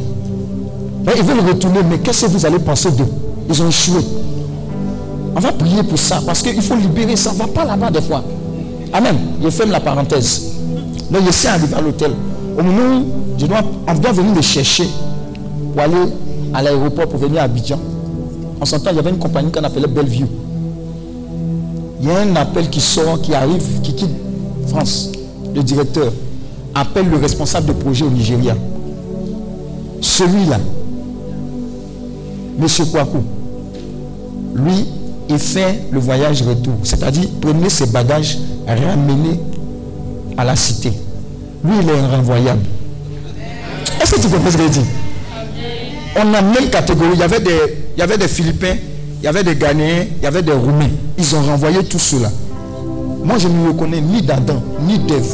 Ils veulent retourner, mais qu'est-ce que vous allez penser d'eux? Ils ont échoué. On va prier pour ça, parce qu'il faut libérer ça. ne va pas là-bas des fois. Amen. Je ferme la parenthèse. Donc, je suis arrivé à l'hôtel. Au moment où je dois, on doit venir me chercher pour aller à l'aéroport pour venir à Abidjan. En son temps, il y avait une compagnie qu'on appelait Bellevue. Il y a un appel qui sort, qui arrive, qui quitte France. Le directeur appelle le responsable de projet au Nigeria. Celui-là, M. Kwaku, lui, il fait le voyage retour. C'est-à-dire, prenez ses bagages, ramenez à la cité. Lui, il est renvoyable. Est-ce que tu comprends ce que je On a même catégorie. Il y avait des, il y avait des Philippins, il y avait des Ghanéens, il y avait des Roumains. Ils ont renvoyé tout cela. Moi, je ne reconnais ni d'Adam, ni d'Ève.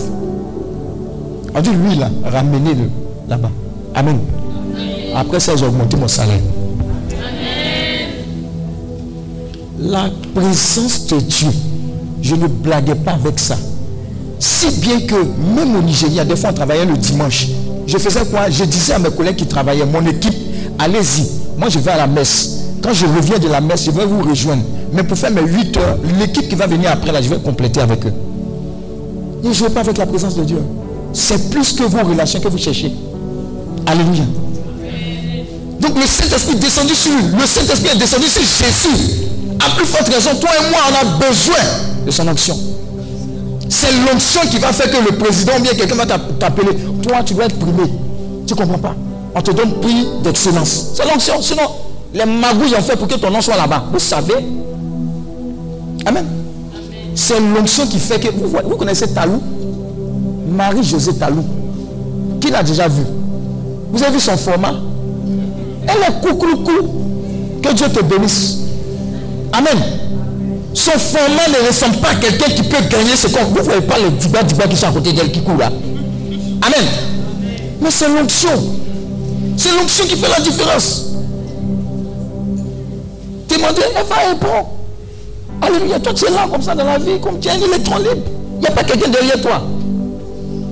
On dit, lui, là, ramenez-le là-bas. Amen. Après ça, j'ai augmenté mon salaire. La présence de Dieu, je ne blaguais pas avec ça. Si bien que même au Nigeria, des fois on travaillait le dimanche. Je faisais quoi? Je disais à mes collègues qui travaillaient, mon équipe, allez-y. Moi je vais à la messe. Quand je reviens de la messe, je vais vous rejoindre. Mais pour faire mes 8 heures, l'équipe qui va venir après là, je vais compléter avec eux. Ne jouez pas avec la présence de Dieu. C'est plus que vos relations que vous cherchez. Alléluia. Donc le Saint-Esprit descendu sur lui. Le Saint-Esprit est descendu sur Jésus. À plus forte raison, toi et moi, on a besoin de son onction. C'est l'onction qui va faire que le président ou bien quelqu'un va t'app- t'appeler. Toi, tu dois être primé. Tu ne comprends pas? On te donne prix d'excellence. C'est l'onction. Sinon, les magouilles ont fait pour que ton nom soit là-bas. Vous savez? Amen. C'est l'onction qui fait que... Vous, vous connaissez Talou? Marie-Josée Talou. Qui l'a déjà vu Vous avez vu son format? Elle est coucou Que Dieu te bénisse. Amen. Son format ne ressemble pas à quelqu'un qui peut gagner ce corps. Vous ne voyez pas les diba diba qui sont à côté d'elle qui courent là. Amen. Mais c'est l'onction. C'est l'onction qui fait la différence. Demandez, elle va répondre. Alléluia. Toi, tu es là comme ça dans la vie, comme tu es un électron libre. Il n'y a pas quelqu'un derrière toi.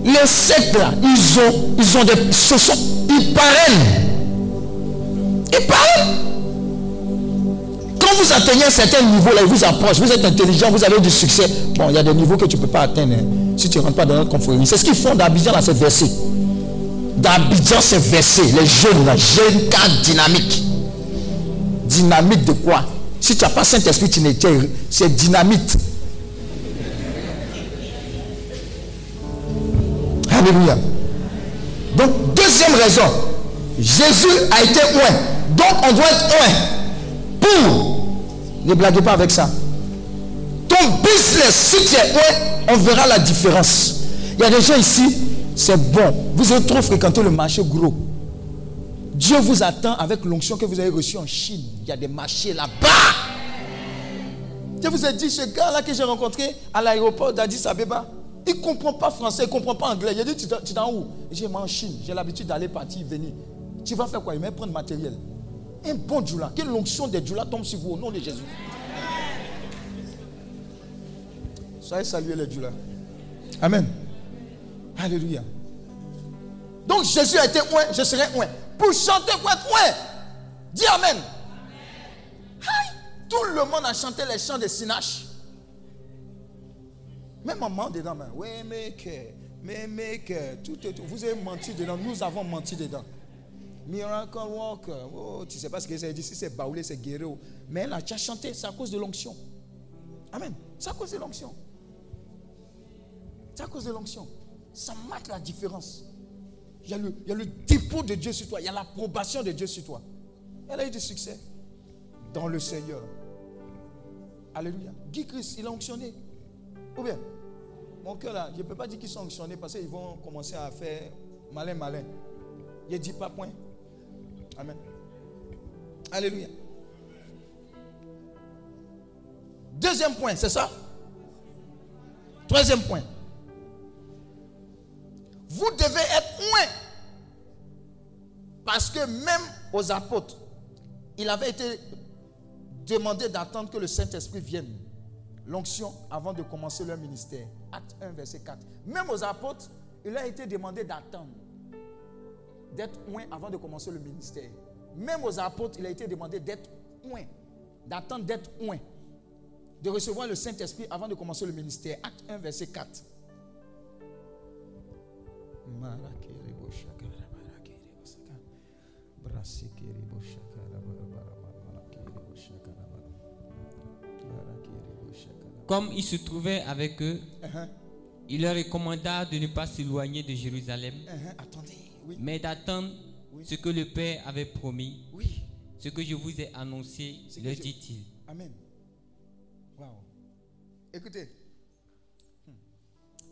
Les sectes là, ils ont, ils ont des. Ce sont, ils parrainent. Ils parrainent. Vous atteignez un certain niveau là, vous approchent, vous êtes intelligent, vous avez du succès. Bon, il y a des niveaux que tu ne peux pas atteindre hein, si tu ne rentres pas dans notre confrérie. C'est ce qu'ils font d'Abidjan dans ces versets. D'Abidjan, c'est versé. Les jeunes là, jeunes cas dynamiques. Dynamique de quoi? Si tu n'as pas Saint-Esprit, tu n'es c'est dynamite. Alléluia. Donc, deuxième raison, Jésus a été oint. Donc, on doit être oint. Pour. Ne blaguez pas avec ça. Ton business, si tu es on verra la différence. Il y a des gens ici, c'est bon. Vous avez trop fréquenté le marché gros. Dieu vous attend avec l'onction que vous avez reçue en Chine. Il y a des marchés là-bas. Je vous ai dit, ce gars-là que j'ai rencontré à l'aéroport d'Addis Abeba, il ne comprend pas français, il ne comprend pas anglais. Il a dit, tu es dans où? J'ai en Chine. J'ai l'habitude d'aller partir, venir. Tu vas faire quoi? Il va prendre matériel. Un bon djoula. Que l'onction des djoula tombe sur vous au nom de Jésus. Soyez salués les djoula. Amen. Alléluia. Donc Jésus a été ouin, je serai ouin. Pour chanter, pour être ouin. Dis Amen. Tout le monde a chanté les chants de Sinache. Même maman dedans, mais oui, mais que, mais, mais que, tout, tout, vous avez menti dedans, nous avons menti dedans. Miracle Walker, oh, tu sais pas ce que c'est si c'est baoulé, c'est guéri. Mais là, tu as chanté, c'est à cause de l'onction. Amen. C'est à cause de l'onction. C'est à cause de l'onction. Ça marque la différence. Il y, a le, y, a le, dépôt de Dieu sur toi. Il y a l'approbation de Dieu sur toi. Elle a eu du succès dans le Seigneur. Alléluia. Guy Christ, il a onctionné. Ou bien, mon cœur là, je ne peux pas dire qu'ils sont onctionnés parce qu'ils vont commencer à faire malin, malin. Je ne dis pas point. Amen. Alléluia. Deuxième point, c'est ça? Troisième point. Vous devez être loin. Parce que même aux apôtres, il avait été demandé d'attendre que le Saint-Esprit vienne. L'onction avant de commencer leur ministère. Acte 1, verset 4. Même aux apôtres, il a été demandé d'attendre. D'être loin avant de commencer le ministère. Même aux apôtres, il a été demandé d'être loin. D'attendre d'être loin. De recevoir le Saint-Esprit avant de commencer le ministère. Acte 1, verset 4. Comme il se trouvait avec eux, uh-huh. il leur recommanda de ne pas s'éloigner de Jérusalem, mais d'attendre ce que le Père avait promis, ce que je vous ai annoncé, le dit-il. Amen. Wow. Écoutez, hmm.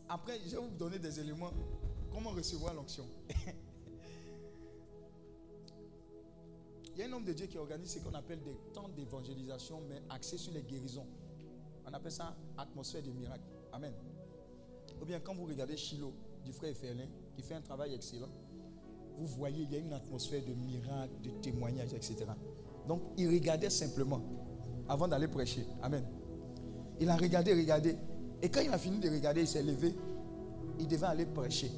après, je vais vous donner des éléments. Comment recevoir l'onction? Il y a un homme de Dieu qui organise ce qu'on appelle des temps d'évangélisation, mais axés sur les guérisons. On appelle ça atmosphère de miracle. Amen. Ou bien quand vous regardez Chilo du frère Ferlin, qui fait un travail excellent, vous voyez, il y a une atmosphère de miracle, de témoignage, etc. Donc, il regardait simplement avant d'aller prêcher. Amen. Il a regardé, regardé. Et quand il a fini de regarder, il s'est levé. Il devait aller prêcher.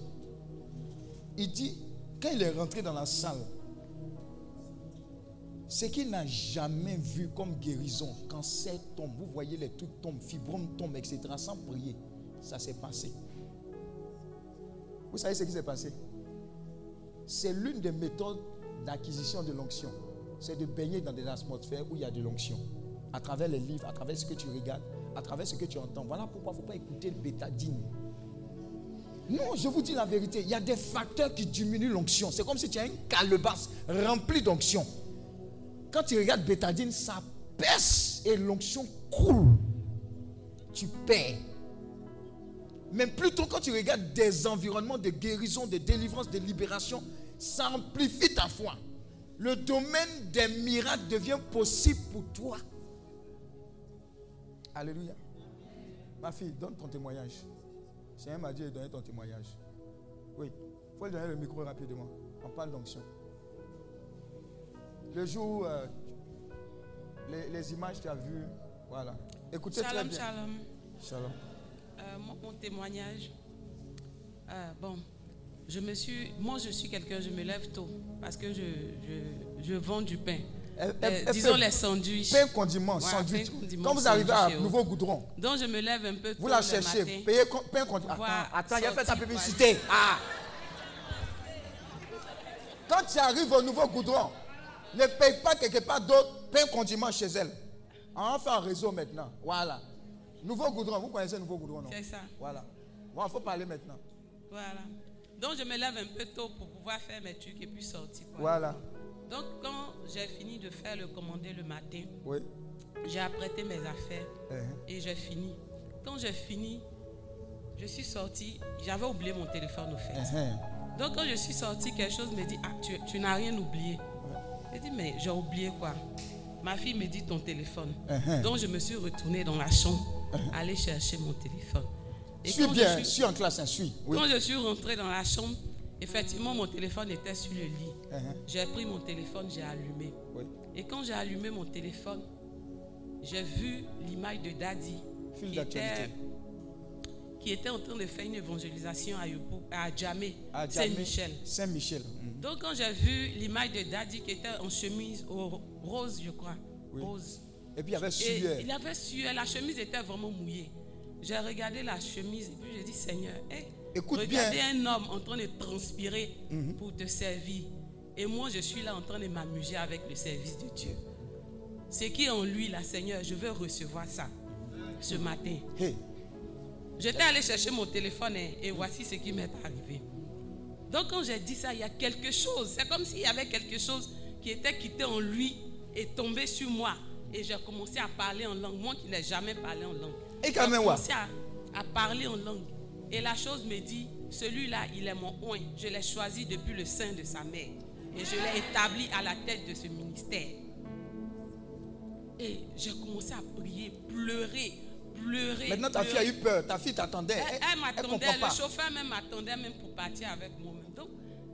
Il dit, quand il est rentré dans la salle, ce qu'il n'a jamais vu comme guérison, cancer tombe, vous voyez les trucs tombent, fibromes tombent, etc., sans prier, ça s'est passé. Vous savez ce qui s'est passé? C'est l'une des méthodes d'acquisition de l'onction. C'est de baigner dans des atmosphères où il y a de l'onction. À travers les livres, à travers ce que tu regardes, à travers ce que tu entends. Voilà pourquoi il ne faut pas écouter le bétadine. Non, je vous dis la vérité. Il y a des facteurs qui diminuent l'onction. C'est comme si tu as une calebasse remplie d'onction. Quand tu regardes bétadine, ça pèse et l'onction coule. Tu perds. Mais plutôt quand tu regardes des environnements de guérison, de délivrance, de libération, ça amplifie ta foi. Le domaine des miracles devient possible pour toi. Alléluia. Ma fille, donne ton témoignage. Seigneur m'a dit de donner ton témoignage. Oui. Il faut lui donner le micro rapidement. On parle d'onction. Le jour où euh, les, images tu as vues, voilà. Écoutez shalom, très bien. Shalom. Shalom. Euh, mon, témoignage. Euh, bon, je me suis, moi je suis quelqu'un, je me lève tôt parce que je, je, je vends du pain. Elle- Euh, elle- disons fait les sandwichs. Pain condiment, Voilà, sandwich. pain, condiment, Quand vous arrivez à Nouveau Goudron, Donc je me lève un peu tôt vous la cherchez. Payez pain condiment. Attends, attends, il a fait sa publicité. Ah. Quand tu arrives au Nouveau Goudron, ne paye pas quelque part d'autre pain condiment chez elle. On va faire un réseau maintenant. Voilà. Nouveau Goudron, vous connaissez Nouveau Goudron, non? C'est ça. Voilà. Bon, il faut parler maintenant. Voilà. Donc je me lève un peu tôt pour pouvoir faire mes trucs et puis sortir. quoi. Voilà. Donc quand j'ai fini de faire le commandé le matin, Oui. j'ai apprêté mes affaires Uh-huh. et j'ai fini. Quand j'ai fini, je suis sortie. J'avais oublié mon téléphone au fait. Uh-huh. Donc quand je suis sortie, quelque chose me dit, ah, tu, tu n'as rien oublié. J'ai dit, mais j'ai oublié quoi? Ma fille me dit ton téléphone. Uh-huh. Donc je me suis retournée dans la chambre, aller chercher mon téléphone. Et Suis quand je bien, suis- suis en classe, hein, suis. Oui. Quand je suis rentrée dans la chambre, effectivement, mon téléphone était sur le lit. Uh-huh. J'ai pris mon téléphone, j'ai allumé. Oui. Et quand j'ai allumé mon téléphone, j'ai vu l'image de Daddy Fil qui était, qui était en train de faire une évangélisation à, Yopo- à Djamé, Saint-Michel. Saint-Michel. Mhm. Donc quand j'ai vu l'image de Daddy qui était en chemise au rose, je crois, Oui. rose. Et puis il y avait sueur. il avait sué, la chemise était vraiment mouillée. J'ai regardé la chemise et puis j'ai dit Seigneur, hey, Écoute regardez bien. un homme en train de transpirer pour te servir. Et moi, je suis là en train de m'amuser avec le service de Dieu. Ce qui est en lui, là, Seigneur, je veux recevoir ça ce matin. Hey. J'étais allé chercher mon téléphone et, et voici ce qui m'est arrivé. Donc quand j'ai dit ça, il y a quelque chose. C'est comme s'il y avait quelque chose qui était quitté en lui et tombé sur moi. Et j'ai commencé à parler en langue. Moi qui n'ai jamais parlé en langue. Et J'ai quand même, ouais. commencé à, à parler en langue. Et la chose me dit, celui-là, il est mon oint. Je l'ai choisi depuis le sein de sa mère. Et je l'ai établi à la tête de ce ministère. Et j'ai commencé à prier, pleurer, pleurer. Maintenant, ta fille a eu peur. Ta fille t'attendait. Elle, Elle, elle m'attendait, le pas. chauffeur même m'attendait même pour partir avec moi-même. Donc,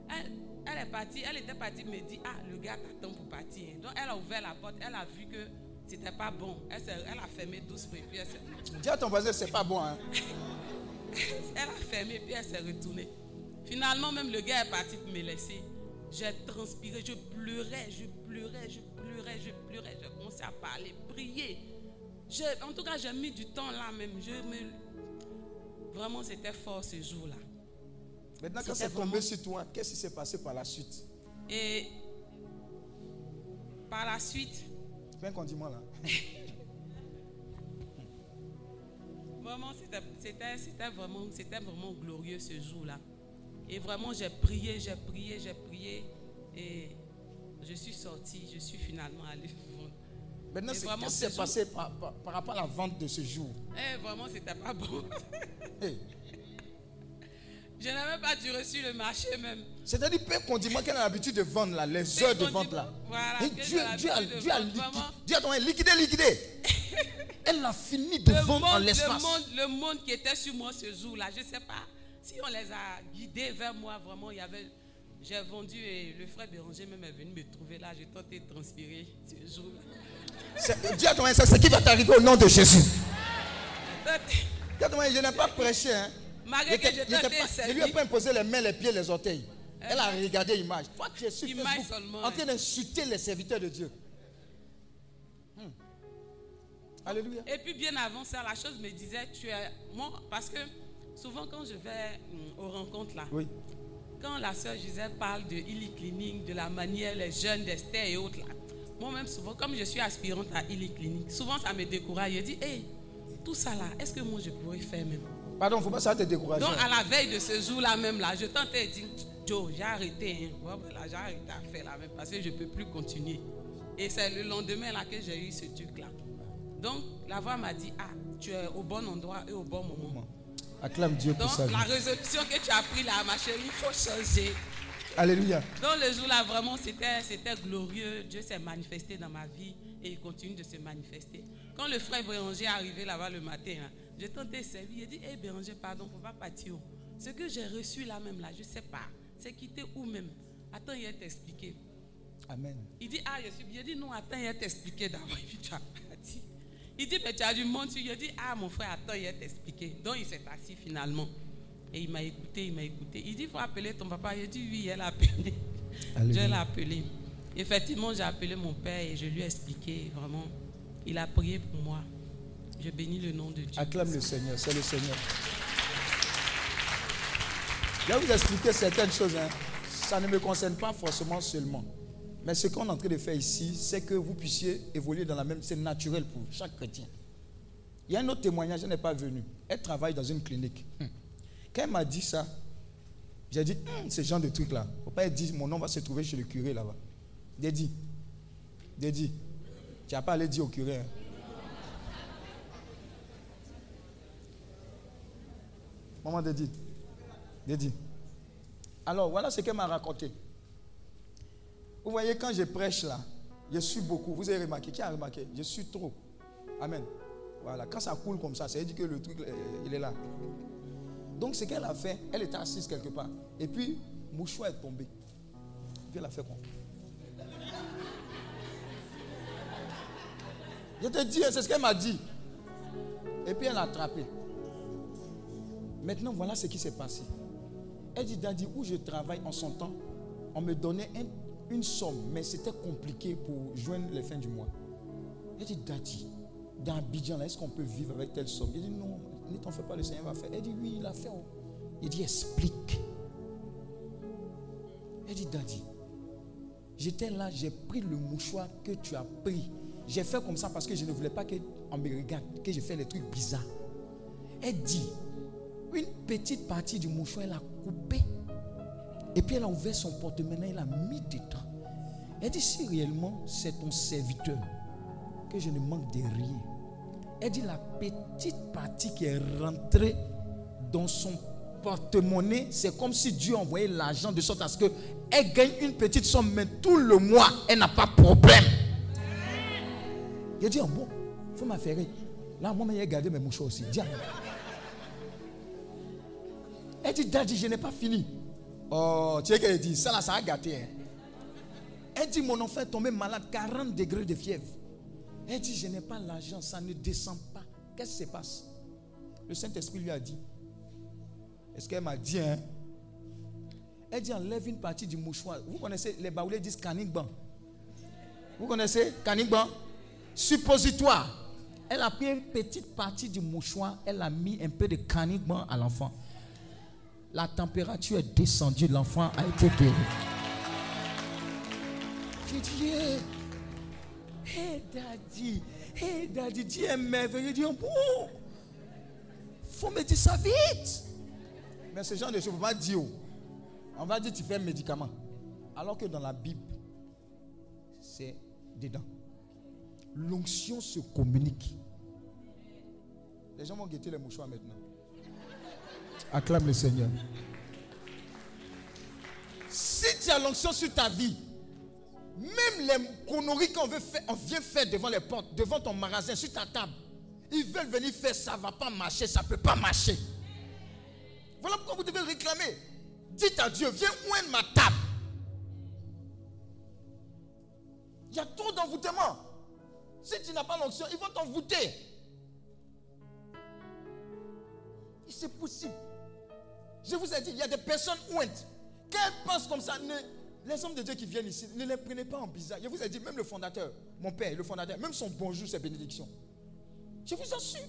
elle, elle est partie, elle était partie me dit, ah, le gars t'attend pour partir. Donc, elle a ouvert la porte, elle a vu que c'était pas bon. Elle, a fermé doucement et puis elle s'est- Dis à ton voisin, c'est pas bon. Hein. elle a fermé puis elle s'est retournée. Finalement, même le gars est parti pour me laisser. J'ai transpiré, je pleurais, je pleurais, je pleurais, je pleurais. J'ai commencé à parler, prier. Je- en tout cas, j'ai mis du temps là même. Je me, vraiment, c'était fort ce jour-là. Maintenant, quand c'est tombé sur toi, qu'est-ce qui s'est passé par la suite? Et par la suite, Pain condiment là. vraiment, c'était- vraiment, c'était vraiment glorieux ce jour-là. Et vraiment, j'ai prié, j'ai prié, j'ai prié. Et je suis sortie, je suis finalement allée vendre. Maintenant, qu'est-ce qui s'est passé par, par- par rapport à la vente de ce jour? Eh, vraiment, c'était pas bon. Hey. Je n'avais pas dû reçu le marché même. C'est-à-dire, pain condiment qu'elle a l'habitude de vendre là, les heures de vente là. voilà, Et Dieu, a, Dieu a. Dieu a donné, liquidé, liquidé. Elle a fini de Le vendre en monde, le, l'espace. monde, le monde qui était sur moi ce jour-là, je ne sais pas si on les a guidés vers moi, vraiment, il y avait. J'ai vendu et le frère Béranger même est venu me trouver là. J'ai tenté de transpirer ce jour-là. Dis à ton c'est ce qui va t'arriver au nom de Jésus. Dis à ton je n'ai pas prêché. Hein. Malgré que je t'ai je lui ai pas imposé les mains, les pieds, les orteils. Elle a regardé l'image. Toi, tu es sur Facebook seulement, en train d'insulter les serviteurs de Dieu. Hmm. Alléluia. Et puis bien avant ça, la chose me disait, tu es. Moi, parce que souvent quand je vais hum, aux rencontres là, Oui. quand la sœur Gisèle parle de Illy Clinic, de la manière, les jeunes d'Esther et autres là, moi-même souvent, comme je suis aspirante à Illy Clinic, souvent ça me décourage. Je dis, hé, tout ça là, est-ce que moi je pourrais faire même? Pardon, il ne faut pas ça te décourager. Donc à la veille de ce jour-là même là, je tentais de dire, Joe, j'ai arrêté, hein. Voilà, j'ai arrêté à faire là même parce que je ne peux plus continuer. Et c'est le lendemain là que j'ai eu ce truc là. Donc la voix m'a dit, ah, tu es au bon endroit et au bon moment. Acclame Dieu pour Donc ça. la résolution que tu as prise là, ma chérie, il faut changer. Alléluia. Donc le jour-là, vraiment, c'était, glorieux. Dieu s'est manifesté dans ma vie et il continue de se manifester. Quand le frère Béranger est arrivé là-bas le matin, hein, j'ai tenté de servir. Il a dit, hé Béranger, pardon, pour pas partir. Ce que j'ai reçu là même, là, je ne sais pas. C'est quitté où même? Attends, il va t'expliquer. Amen. Il dit, ah, je suis bien. Il dit, non, attends, il va t'expliquer d'abord. Et puis tu as parti. Il dit, mais tu as du monde. Il dit, ah, mon frère, attends, il va t'expliquer. Donc il s'est assis finalement Et il m'a écouté, il m'a écouté. Il dit, il faut appeler ton papa. J'ai dit, oui, elle a appelé. Alléluia. Dieu l'a appelé. Effectivement, j'ai appelé mon père et je lui ai expliqué vraiment. Il a prié pour moi. Je bénis le nom de Dieu. Acclame le Seigneur, c'est le Seigneur. Je vais vous expliquer certaines choses. hein. Ça ne me concerne pas forcément seulement. Mais ce qu'on est en train de faire ici, c'est que vous puissiez évoluer dans la même. C'est naturel pour chaque chrétien. Il y a un autre témoignage, elle n'est pas venue. Elle travaille dans une clinique. Hum. Quand elle m'a dit ça, j'ai dit, Hum, ce genre de truc-là. Pas elle dire, mon nom va se trouver chez le curé là-bas. Dit, j'ai dit, tu n'as pas allé dire au curé. hein. Maman Dédi. Alors, voilà ce qu'elle m'a raconté. Vous voyez, quand je prêche là, je suis beaucoup. Vous avez remarqué Qui a remarqué? Je suis trop. Amen. Voilà. Quand ça coule comme ça, ça veut dire que le truc, euh, il est là. Donc, ce qu'elle a fait, elle était assise quelque part. Et puis, mouchoir est tombé. Puis, elle a fait quoi Je te dis, c'est ce qu'elle m'a dit. Et puis, elle a attrapé. Maintenant, voilà ce qui s'est passé. Elle dit, Daddy, où je travaille en son temps, on me donnait un- une somme, mais c'était compliqué pour joindre les fins du mois. Elle dit, Daddy, dans Abidjan, est-ce qu'on peut vivre avec telle somme? Il dit, non, ne t'en fais pas, le Seigneur va faire. Elle dit, oui, il a fait. oh. Il dit, explique. Elle dit, Daddy, j'étais là, j'ai pris le mouchoir que tu as pris. J'ai fait comme ça parce que je ne voulais pas qu'on me regarde, que je fais les trucs bizarres. Elle dit, une petite partie du mouchoir, elle a coupé. Et puis elle a ouvert son porte-monnaie, elle a mis dedans. Elle dit, si réellement c'est ton serviteur, que je ne manque de rien. Elle dit, la petite partie qui est rentrée dans son porte-monnaie, c'est comme si Dieu envoyait l'argent de sorte à ce qu'elle gagne une petite somme, mais tout le mois, elle n'a pas de problème. Il dit, ah bon, il faut m'affairer. Là, moi, j'ai gardé mes mouchoirs aussi. Dis, elle dit, Daddy, je n'ai pas fini. Oh, tu sais qu'elle dit, ça là, ça a gâté. hein. Elle dit, mon enfant est tombé malade, 40 degrés de fièvre. Elle dit, je n'ai pas l'argent, ça ne descend pas. Qu'est-ce qui se passe? Le Saint-Esprit lui a dit, est-ce qu'elle m'a dit, hein? Elle dit, enlève une partie du mouchoir. Vous connaissez, les baoulés disent canigban. Vous connaissez canigban? Suppositoire. Elle a pris une petite partie du mouchoir, elle a mis un peu de canigban à l'enfant. La température est descendue, l'enfant a été guéri. J'ai dit, hey, hey daddy, hey daddy, Dieu est merveilleux. Dieu, bon, faut me dire ça vite. Mais ce genre de choses, faut pas dire. oh. On va dire, tu fais un médicament. Alors que dans la Bible, c'est dedans. L'onction se communique. Les gens vont guetter les mouchoirs maintenant. Acclame le Seigneur. Si tu as l'onction sur ta vie, même les conneries qu'on veut faire, on vient faire devant les portes, devant ton magasin, sur ta table, ils veulent venir faire, ça ne va pas marcher, ça ne peut pas marcher. Voilà pourquoi vous devez réclamer. Dites à Dieu, viens oindre ma table. Il y a trop d'envoûtement. Si tu n'as pas l'onction, ils vont t'envoûter. C'est possible. Je vous ai dit, il y a des personnes ointes. Quand elles pensent comme ça, les hommes de Dieu qui viennent ici, ne les prenez pas en bizarre. Je vous ai dit, même le fondateur, mon père, le fondateur, même son bonjour, c'est bénédiction. Je vous assure.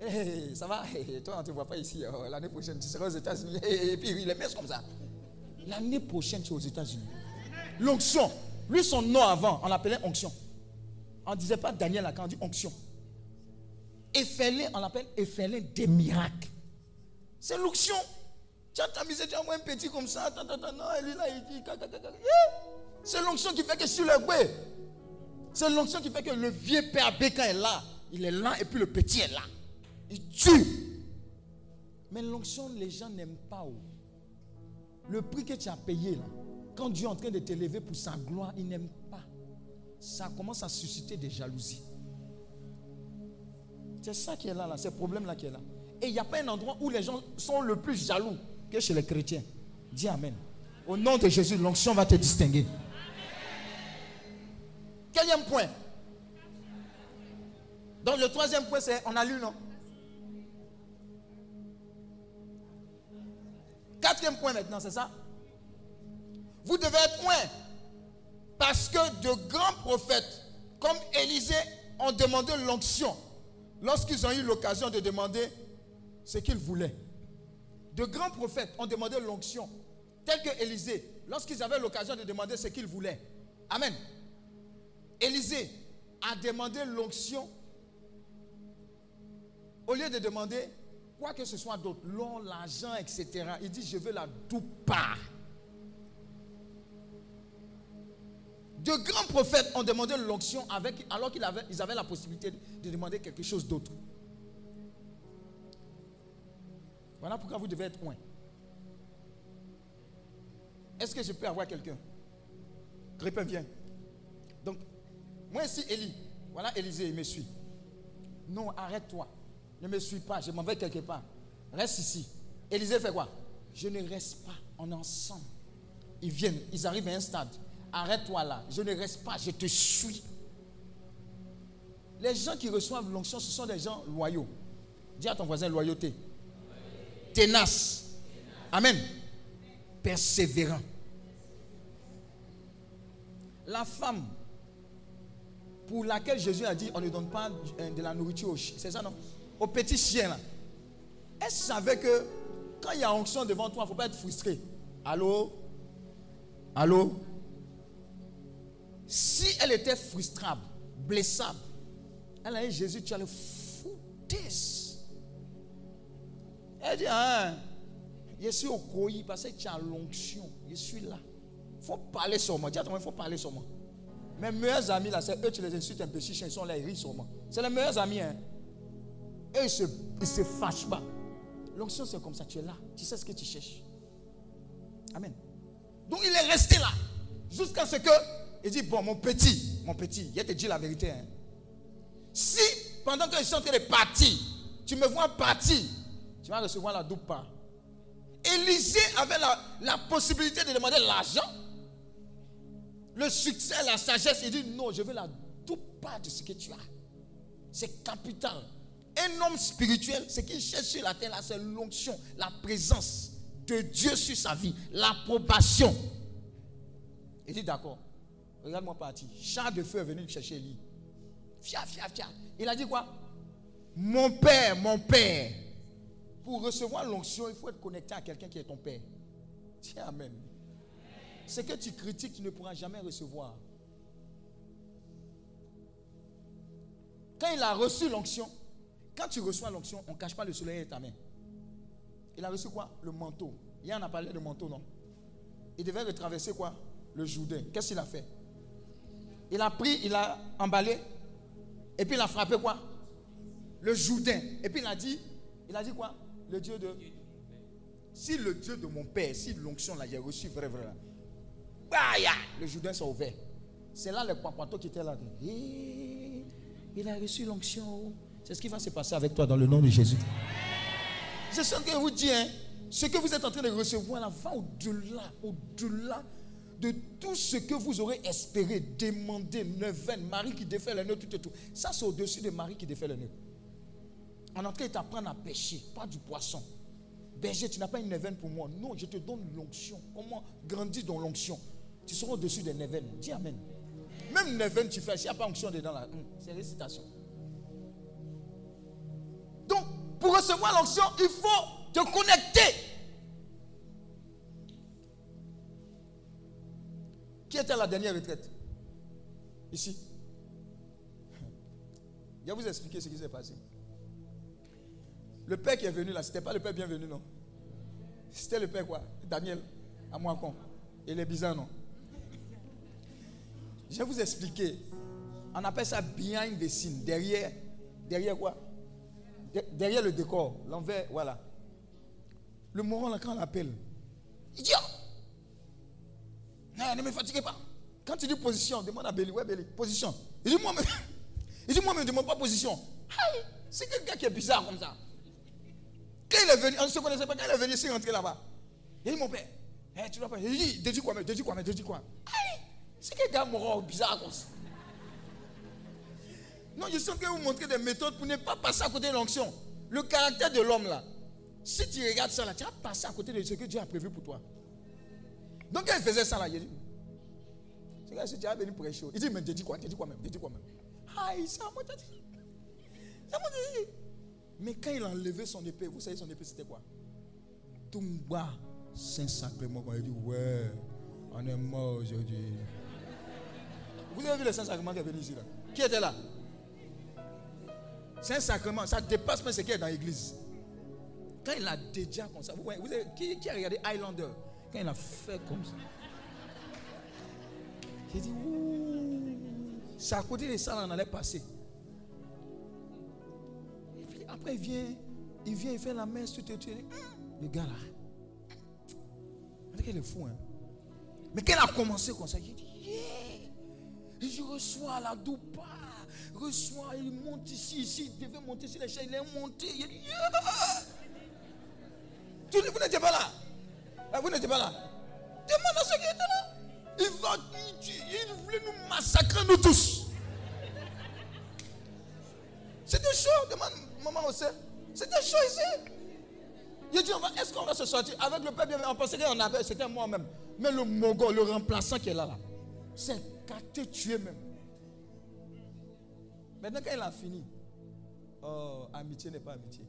Hey, ça va? Toi, on ne te voit pas ici. oh, L'année prochaine, tu seras aux États-Unis. Et puis, il les met comme ça. L'année prochaine, tu es aux États-Unis. L'onction. Lui, son nom avant, on l'appelait onction. On ne disait pas Daniel Lacan, on dit onction. Éphelin, on l'appelle Éphelin des miracles. C'est l'onction. Tu as t'amusé, tu as un petit comme ça. ta, ta, ta, non, est là, il dit. Yeah. C'est l'onction qui fait que sur le bouet. C'est l'onction qui fait que le vieux père Bécan est là. Il est là et puis le petit est là. Il tue. Mais l'onction, les gens n'aiment pas. Le prix que tu as payé là, quand Dieu est en train de t'élever pour sa gloire, il n'aime pas. Ça commence à susciter des jalousies. C'est ça qui est là, là, ce problème-là qui est là. Et il n'y a pas un endroit où les gens sont le plus jaloux que chez les chrétiens. Dis Amen. Au nom de Jésus, l'onction va te distinguer. Quatrième point. Donc le troisième point, c'est, on a lu, non? Quatrième point maintenant, c'est ça? Vous devez être loin. Parce que de grands prophètes, comme Élisée, ont demandé l'onction lorsqu'ils ont eu l'occasion de demander ce qu'ils voulaient. De grands prophètes ont demandé l'onction, tel que Élisée, lorsqu'ils avaient l'occasion de demander ce qu'ils voulaient. Amen. Élisée a demandé l'onction au lieu de demander quoi que ce soit d'autre, l'or, l'argent, etc. Il dit, je veux la doupa. De grands prophètes ont demandé l'onction avec, alors qu'ils avaient, ils avaient la possibilité de demander quelque chose d'autre. Voilà pourquoi vous devez être loin. Est-ce que je peux avoir quelqu'un? Réponds, viens. Donc, moi ici, Élie. Voilà Élisée, il me suit. Non, arrête-toi. Ne me suis pas, je m'en vais quelque part. Reste ici. Élisée fait quoi? Je ne reste pas, on est ensemble. Ils viennent, ils arrivent à un stade. Arrête-toi là, je ne reste pas, je te suis. Les gens qui reçoivent l'onction, ce sont des gens loyaux. Dis à ton voisin loyauté. Ténace. Amen. Persévérant. La femme pour laquelle Jésus a dit on ne donne pas de la nourriture aux chiens. C'est ça, non? Aux petits chiens, là. Elle savait que quand il y a onction devant toi, il ne faut pas être frustré. Allô? Allô? Si elle était frustrable, blessable, elle a dit Jésus, tu as le. Elle dit ah, Je suis au coï parce que tu as l'onction. Je suis là. Il faut parler sur moi. Dis à il faut parler sur moi. Mes meilleurs amis, là, c'est eux, tu les insultes un peu ils sont là, ils rient sur moi. C'est les meilleurs amis, hein. Eux, ils se, ils se fâchent pas. L'onction, c'est comme ça, tu es là. Tu sais ce que tu cherches. Amen. Donc, il est resté là. Jusqu'à ce que, il dit, bon, mon petit, mon petit, il te dit la vérité. Hein. Si, pendant que je suis en train de partir, tu me vois partir, tu vas recevoir la double part. Élisée avait la, possibilité de demander l'argent le succès, la sagesse, il dit non, je veux la tout part de ce que tu as. C'est capital. Un homme spirituel, ce qu'il cherche sur la terre, c'est l'onction, la présence de Dieu sur sa vie, l'approbation. Il dit d'accord. Regarde-moi partir. Char de feu est venu chercher lui. Fia, fia, fia. Il a dit quoi? Mon père, mon père. Pour recevoir l'onction, il faut être connecté à quelqu'un qui est ton père. Tiens, Amen. Ce que tu critiques, tu ne pourras jamais recevoir. Quand il a reçu l'onction, quand tu reçois l'onction, on ne cache pas le soleil de ta main. Il a reçu quoi? Le manteau. Il y en a parlé de manteau, non? Il devait retraverser quoi? Le Jourdain. Qu'est-ce qu'il a fait? Il a pris, il a emballé, et puis il a frappé quoi? Le Jourdain. Et puis il a dit, il a dit quoi? Le Dieu de... Si le Dieu de mon père, si l'onction là, j'ai reçu vrai, vrai, le Jourdain s'est ouvert. C'est là le papato qui était là. il a reçu l'onction. C'est ce qui va se passer avec toi dans le nom de Jésus. En train de vous dire, hein, ce que vous êtes en train de recevoir là va au-delà, au-delà de tout ce que vous aurez espéré, demandé, neuvaine, Marie qui défait le nœud, tout et tout. Ça, c'est au-dessus de Marie qui défait le nœud. En entrée, t'apprendre à pêcher, pas du poisson. Berger, tu n'as pas une neuvaine pour moi. Non, je te donne l'onction. Comment grandir dans l'onction? Tu seras au-dessus des neuvaines. Dis Amen. Même neuvaine, tu fais. S'il n'y a pas onction dedans, hum, c'est récitation. Donc, pour recevoir l'onction, il faut te connecter. Qui était à la dernière retraite? Ici. Je vais vous expliquer ce qui s'est passé. Le père qui est venu là, ce n'était pas le père bienvenu, non? C'était le père quoi? Daniel, à moi con. Et les bizarres, non? Je vais vous expliquer. On appelle ça behind the scene. Derrière, derrière quoi? Derrière le décor, l'envers, voilà. Le moment là, quand on appelle, il dit non, ne me fatiguez pas. Quand tu dis position, demande à Béli, ouais Béli, position. Il dit moi, même, il dit moi, ne demande pas position. C'est quelqu'un qui est bizarre comme ça. Quand il est venu, on ne se connaissait pas, quand il est venu, il est rentré là-bas. Il dit mon père, hey, tu dois pas. Il dit, dis quoi, mais dis quoi, mais dis quoi. Aïe. C'est quelqu'un moral bizarre comme ça. Non, je sens que vous montrer des méthodes pour ne pas passer à côté de l'onction. Le caractère de l'homme là. Si tu regardes ça là, tu vas passer à côté de ce que Dieu a prévu pour toi. Donc quand il faisait ça là, il dit, c'est quand si tu as venu prêcher, il dit, mais tu dis quoi Tu dis quoi même Tu dis quoi même Aïe, ça m'a dit. Ça m'a dit. Mais quand il a enlevé son épée, vous savez son épée c'était quoi? Tumba, Saint-Sacrement. Il dit, ouais, on est mort aujourd'hui. Vous avez vu le Saint-Sacrement qui est venu ici là? Qui était là? Saint-Sacrement, ça dépasse même ce qui est dans l'église. Quand il a déjà comme ça, vous voyez, qui, a regardé Highlander? Quand il a fait comme ça. J'ai dit, ouh, c'est à côté de ça, on allait passer. Après, il vient, il vient, il fait la messe, tout, tout, tout. Le gars là, dit qu'il est fou, hein. Mais il a commencé comme ça, j'ai dit, yeah. Je reçois la doupa, reçois, il monte ici, ici, il devait monter sur l'échelle, il est monté, il dit, yeah. Vous n'étiez pas là. Ah, Vous n'étiez pas là. Demande à ceux qui étaient là. Il va, il, il voulait nous massacrer, nous tous. C'était chaud, demande maman aussi. C'était chaud ici. Il dit, est-ce qu'on va se sortir avec le peuple? On pensait qu'on avait, c'était moi-même. Mais le Mogol, le remplaçant qui est là, là, c'est qu'à tué même. Maintenant, quand il a fini, oh, amitié n'est pas amitié.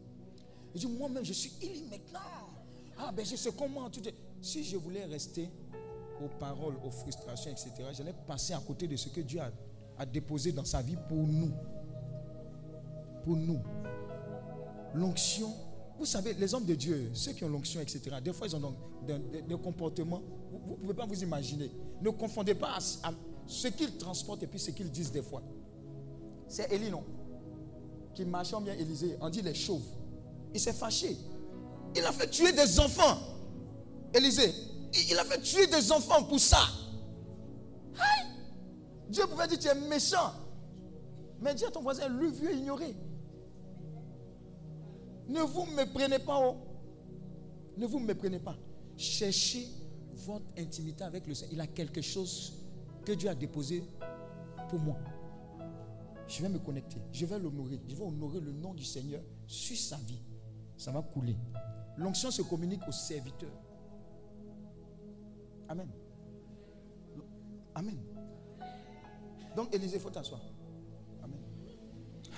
Il dit, moi-même, je suis il maintenant. Ah, ben je sais comment. Tout est- Si je voulais rester aux paroles, aux frustrations, etc., j'allais passer à côté de ce que Dieu a déposé dans sa vie pour nous. Pour nous. L'onction. Vous savez, les hommes de Dieu, ceux qui ont l'onction, etc., des fois, ils ont donc des, comportements. Vous pouvez pas vous imaginer. Ne confondez pas à- ce qu'ils transportent et puis ce qu'ils disent des fois. C'est Élie, non? Qui marchant bien Élisée. On dit les chauves. Il s'est fâché. Il a fait tuer des enfants. Élisée, il a fait tuer des enfants pour ça. Aïe. Dieu pouvait dire tu es méchant. Mais dis à ton voisin, le vieux ignoré. Ne vous méprenez pas. oh. Ne vous méprenez pas. Cherchez votre intimité avec le Seigneur. Il a quelque chose que Dieu a déposé pour moi. Je vais me connecter. Je vais l'honorer. Je vais honorer le nom du Seigneur sur sa vie. Ça va couler. L'onction se communique au serviteur. Amen. Amen. Donc, Élisée, faut t'asseoir. Amen.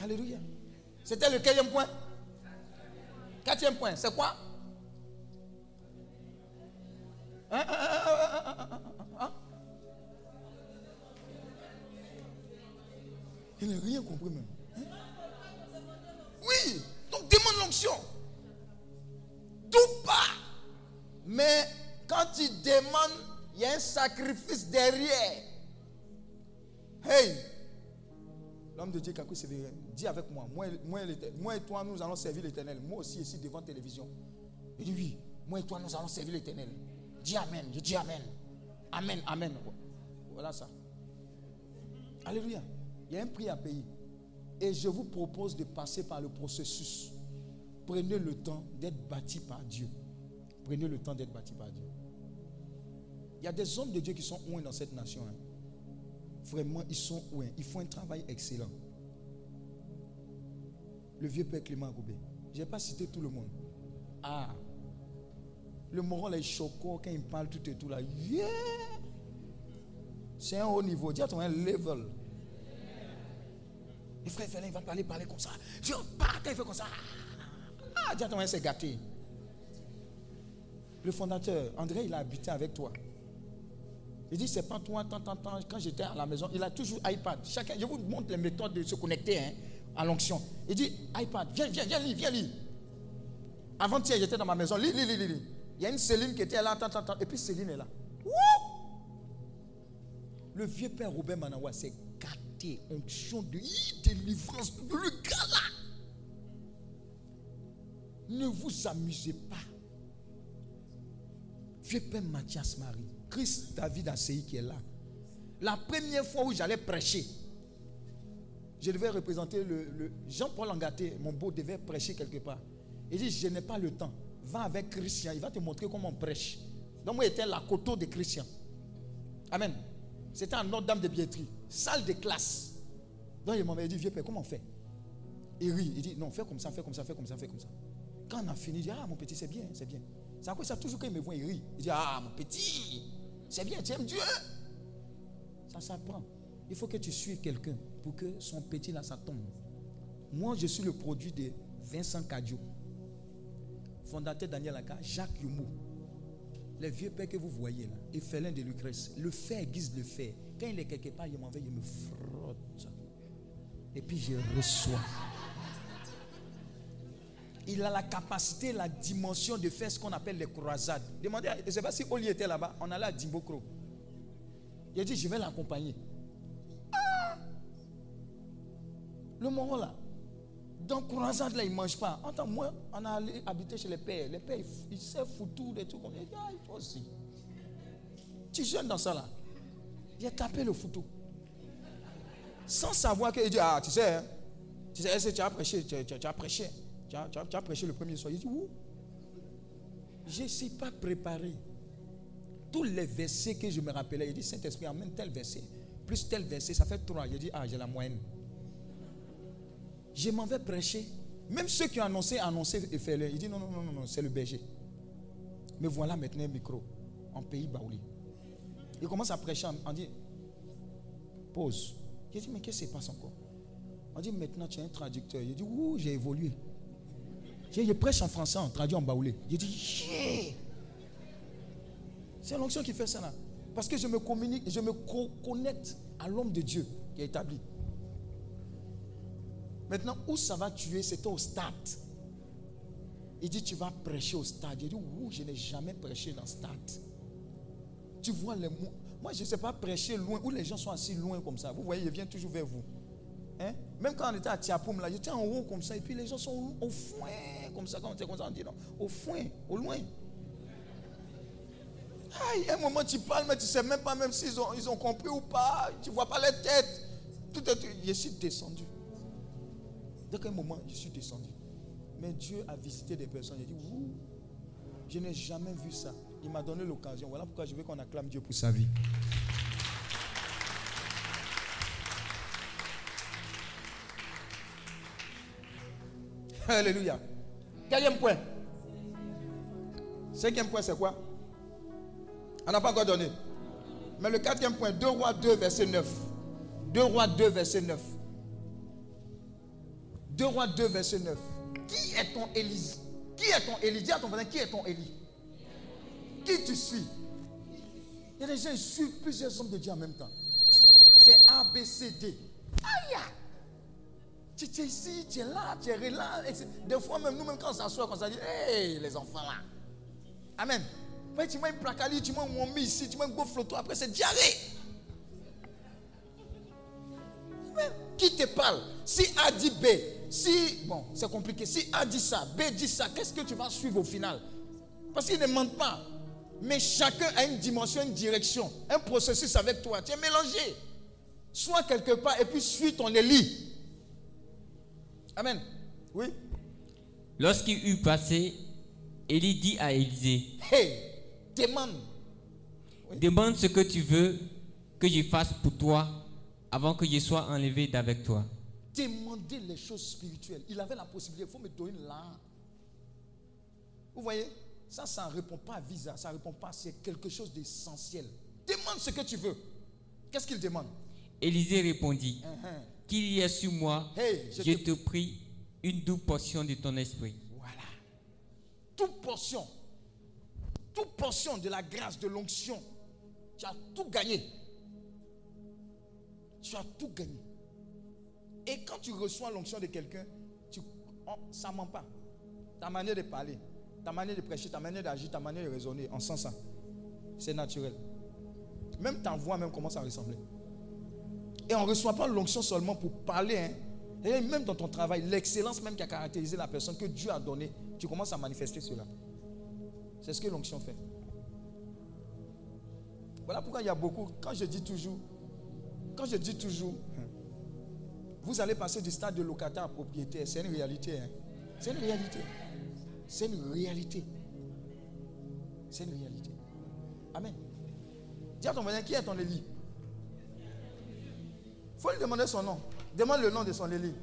Alléluia. C'était le quatrième point. Quatrième point, c'est quoi? Hein, hein, hein, hein. Il n'a rien compris même. Oui, donc demande l'onction. Tout pas. Mais quand tu demandes, il y a un sacrifice derrière. Hey, de Dieu, Kakou Sévérin, dis avec moi, moi, moi, moi et toi, nous allons servir l'éternel. Moi aussi, ici, devant télévision. Il dit oui, moi et toi, nous allons servir l'éternel. Dis Amen, je dis Amen. Amen, Amen. Voilà ça. Alléluia. Il y a un prix à payer. Et je vous propose de passer par le processus. Prenez le temps d'être bâti par Dieu. Prenez le temps d'être bâti par Dieu. Il y a des hommes de Dieu qui sont loin dans cette nation. hein. Vraiment, ils sont loin. Ils font un travail excellent. Le vieux père Clément Agoubé. Je n'ai pas cité tout le monde. Ah. Le moron est choquant quand il parle tout et tout là. Yeah. C'est un haut niveau. Dis à ton un level. Et frère Félin, il va parler, parler comme ça. Pas quand il fait comme ça. Ah, dis à ton un c'est gâté. Le fondateur, André, il a habité avec toi. Il dit, c'est pas toi, tant, tant, tant. Quand j'étais à la maison, il a toujours iPad. Chacun, je vous montre les méthodes de se connecter hein, à l'onction. Il dit, iPad, viens, viens, viens, lis, viens, lis. Avant-hier, j'étais dans ma maison, lis, lis, lis, lis. Il y a une Céline qui était là, tant, tant, tant. Et puis Céline est là. Wouh! Le vieux père Robert Manawa s'est gâté, onction de délivrance. Le gars là. Ne vous amusez pas. Vieux père Mathias Marie, Christ David Assey qui est là. La première fois où j'allais prêcher, je devais représenter le, Jean-Paul Angaté, mon beau devait prêcher quelque part. Il dit, je n'ai pas le temps. Va avec Christian, il va te montrer comment on prêche. Donc moi j'étais la coteau de Christian. Amen. C'était en Notre-Dame de Biétrie, salle de classe. Donc il m'avait dit, vieux père, comment on fait? Il rit, il dit, non, fais comme ça, fais comme ça, fais comme ça, fais comme ça. Quand on a fini, il dit, ah, mon petit, c'est bien, c'est bien. C'est à quoi ça, toujours quand il me voit, il rit. Il dit, ah, mon petit, c'est bien, tu aimes Dieu. Ça s'apprend. Il faut que tu suives quelqu'un que son petit là, ça tombe. Moi, je suis le produit de Vincent Cadio, fondateur Daniel Aka, Jacques Yumo, les vieux pères que vous voyez là, et Félin de Lucrèce. Le fer guise le fer. Quand il est quelque part, il m'en veut, il me frotte. Et puis je reçois. Il a la capacité, la dimension de faire ce qu'on appelle les croisades. Demandez, je ne sais pas si Oli était là-bas, on allait à Dimbokro. Il a dit, je vais l'accompagner. Le moment là, dans croisade là, il ne mange pas. Entends, moi, on a allé habiter chez les pères. Les pères, ils, savent foutre tout, des trucs. Il dit, ah, toi aussi. Tu jeûnes dans ça là. Il a tapé le photo. Sans savoir qu'il dit, ah, tu sais, hein, tu sais, tu as prêché, tu, as prêché, tu as, prêché le premier soir. Il dit, où? Je ne suis pas préparé. Tous les versets que je me rappelais, il dit, Saint-Esprit, emmène tel verset, plus tel verset, ça fait trois. Il dit, ah, j'ai la moyenne. Je m'en vais prêcher. Même ceux qui ont annoncé, annoncé et fait le. Il dit, non, non, non, non, c'est le berger. Mais voilà maintenant un micro, en pays baouli. Il commence à prêcher, on dit, pause. Il dit, mais qu'est-ce qui se passe encore? On dit, maintenant tu es un traducteur. Il dit, ouh, j'ai évolué. J'ai je prêche en français, on traduit en baoulé. Il dit, yeah. C'est l'onction qui fait ça là. Parce que je me communique, je me co- connecte à l'homme de Dieu qui est établi. Maintenant, où ça va tuer, c'était au stade. Il dit, tu vas prêcher au stade. Il dit, ouh, je n'ai jamais prêché dans le stade. Tu vois les mots. Moi, je ne sais pas prêcher loin, où les gens sont assis loin comme ça. Vous voyez, il vient toujours vers vous. Hein? Même quand on était à Tiapoum, là, j'étais en haut comme ça, et puis les gens sont au, au foin, comme ça, quand on était comme ça, on dit non, au foin, au loin. Aïe, un moment tu parles, mais tu ne sais même pas même s'ils ont, ils ont compris ou pas. Tu ne vois pas les têtes. Tout est, je suis descendu. Dès qu'un moment, je suis descendu. Mais Dieu a visité des personnes. A dit, Ouh, je n'ai jamais vu ça. Il m'a donné l'occasion. Voilà pourquoi je veux qu'on acclame Dieu pour sa vie. Alléluia. Quatrième point. Cinquième point, c'est quoi? On n'a pas encore donné. Mais le quatrième point, 2 rois 2, verset 9. 2 rois 2, verset 9. 2 rois 2, verset 9. Qui est ton Élie Qui est ton Élie Dis à ton voisin, qui est ton Élie? Qui tu suis? Il y a des gens qui suivent plusieurs hommes de Dieu en même temps. C'est A, B, C, D. Aïe Tu es ici, tu es là, tu es là. Des fois, même nous-mêmes, quand on s'assoit, on dit Hé, les enfants là. Amen. Ouais, tu m'as une placali, tu m'as un mommy ici, tu m'as un beau flotto, après c'est diarrhée. Qui te parle? Si A dit B, si, bon, c'est compliqué, si A dit ça, B dit ça, qu'est-ce que tu vas suivre au final? Parce qu'ils ne mentent pas. Mais chacun a une dimension, une direction, un processus avec toi. Tu es mélangé. Sois quelque part et puis suis ton Élie. Amen. Oui. Lorsqu'il eut passé, Élie dit à Élisée, Hey, demande. demande ce que tu veux que je fasse pour toi avant que je sois enlevé d'avec toi. Demandez les choses spirituelles. Il avait la possibilité. Il faut me donner là. Vous voyez Ça, ça ne répond pas à visa. Ça ne répond pas. C'est quelque chose d'essentiel. Demande ce que tu veux. Qu'est-ce qu'il demande? Élisée répondit, Hein, qu'il y ait sur moi, Hey, je je te- te prie, une double portion de ton esprit. Voilà. Toute portion. Toute portion de la grâce, de l'onction. Tu as tout gagné. Tu as tout gagné. Et quand tu reçois l'onction de quelqu'un, tu, oh, ça ne ment pas. Ta manière de parler, ta manière de prêcher, ta manière d'agir, ta manière de raisonner, on sent ça. C'est naturel. Même ta voix même commence à ressembler. Et on ne reçoit pas l'onction seulement pour parler. hein. Même dans ton travail, l'excellence même qui a caractérisé la personne que Dieu a donnée, tu commences à manifester cela. C'est ce que l'onction fait. Voilà pourquoi il y a beaucoup, quand je dis toujours, quand je dis toujours, vous allez passer du stade de locataire à propriétaire, c'est une réalité. hein. C'est une réalité. C'est une réalité. C'est une réalité. Amen. Dis à ton voisin, qui est ton Élie Il faut lui demander son nom. Demande le nom de son Élie.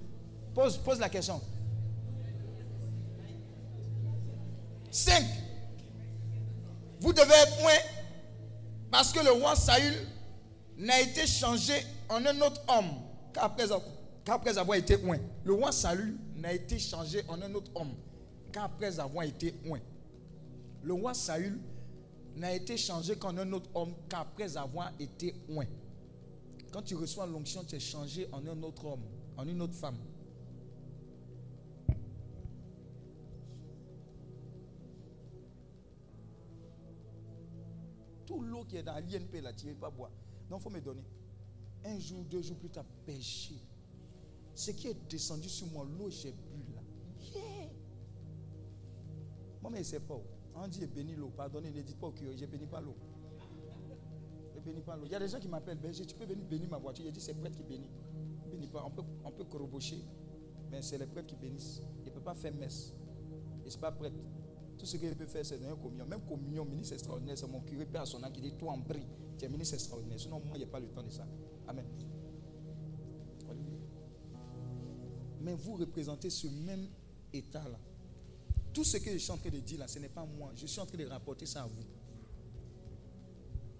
Pose, pose la question. 5. Vous devez être point parce que le roi Saül n'a été changé en un autre homme qu'après qu'après avoir été point. Le roi Saül n'a été changé en un autre homme qu'après avoir été point. Le roi Saül n'a été changé qu'en un autre homme qu'après avoir été oint. Quand tu reçois l'onction, tu es changé en un autre homme, en une autre femme. Tout l'eau qui est dans l'INP là, tu ne pas boire. Non, il faut me donner. Un jour, deux jours plus tard, péché. Ce qui est descendu sur moi, l'eau, j'ai bu là. Yeah. Moi, mais c'est pas. On dit béni l'eau. Pardonnez, ne dites pas au curé, je bénis pas l'eau. Je bénis pas l'eau. Il y a des gens qui m'appellent berger, tu peux venir bénir ma voiture. Il dit c'est prêtre qui bénit. Bénis pas. On peut, on peut corrobocher, mais c'est les prêtres qui bénissent. Il ne peut pas faire messe. Il n'est pas prêtre. Tout ce qu'il peut faire, c'est donner communion. Même communion, ministre extraordinaire, c'est mon curé, père à son âme qui dit Toi en brie, tu es ministre extraordinaire. Sinon, moi, il n'y a pas le temps de ça. Amen. Mais vous représentez ce même état-là. Tout ce que je suis en train de dire là, ce n'est pas moi. Je suis en train de rapporter ça à vous.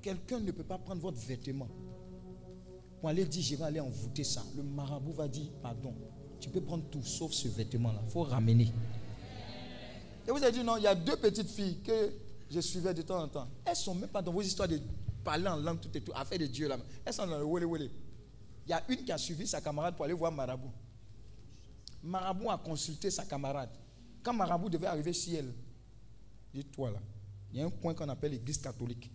Quelqu'un ne peut pas prendre votre vêtement pour aller dire je vais aller envoûter ça. Le marabout va dire pardon. Tu peux prendre tout sauf ce vêtement-là. Il faut ramener. Et vous avez dit non, il y a deux petites filles que je suivais de temps en temps. Elles ne sont même pas dans vos histoires de parler en langue, tout et tout, affaire de Dieu là. Elles sont dans le wole wole. Il y a une qui a suivi sa camarade pour aller voir Marabout. Marabout a consulté sa camarade. Quand Marabout devait arriver chez elle, dis-toi là, il y a un coin qu'on appelle l'église catholique.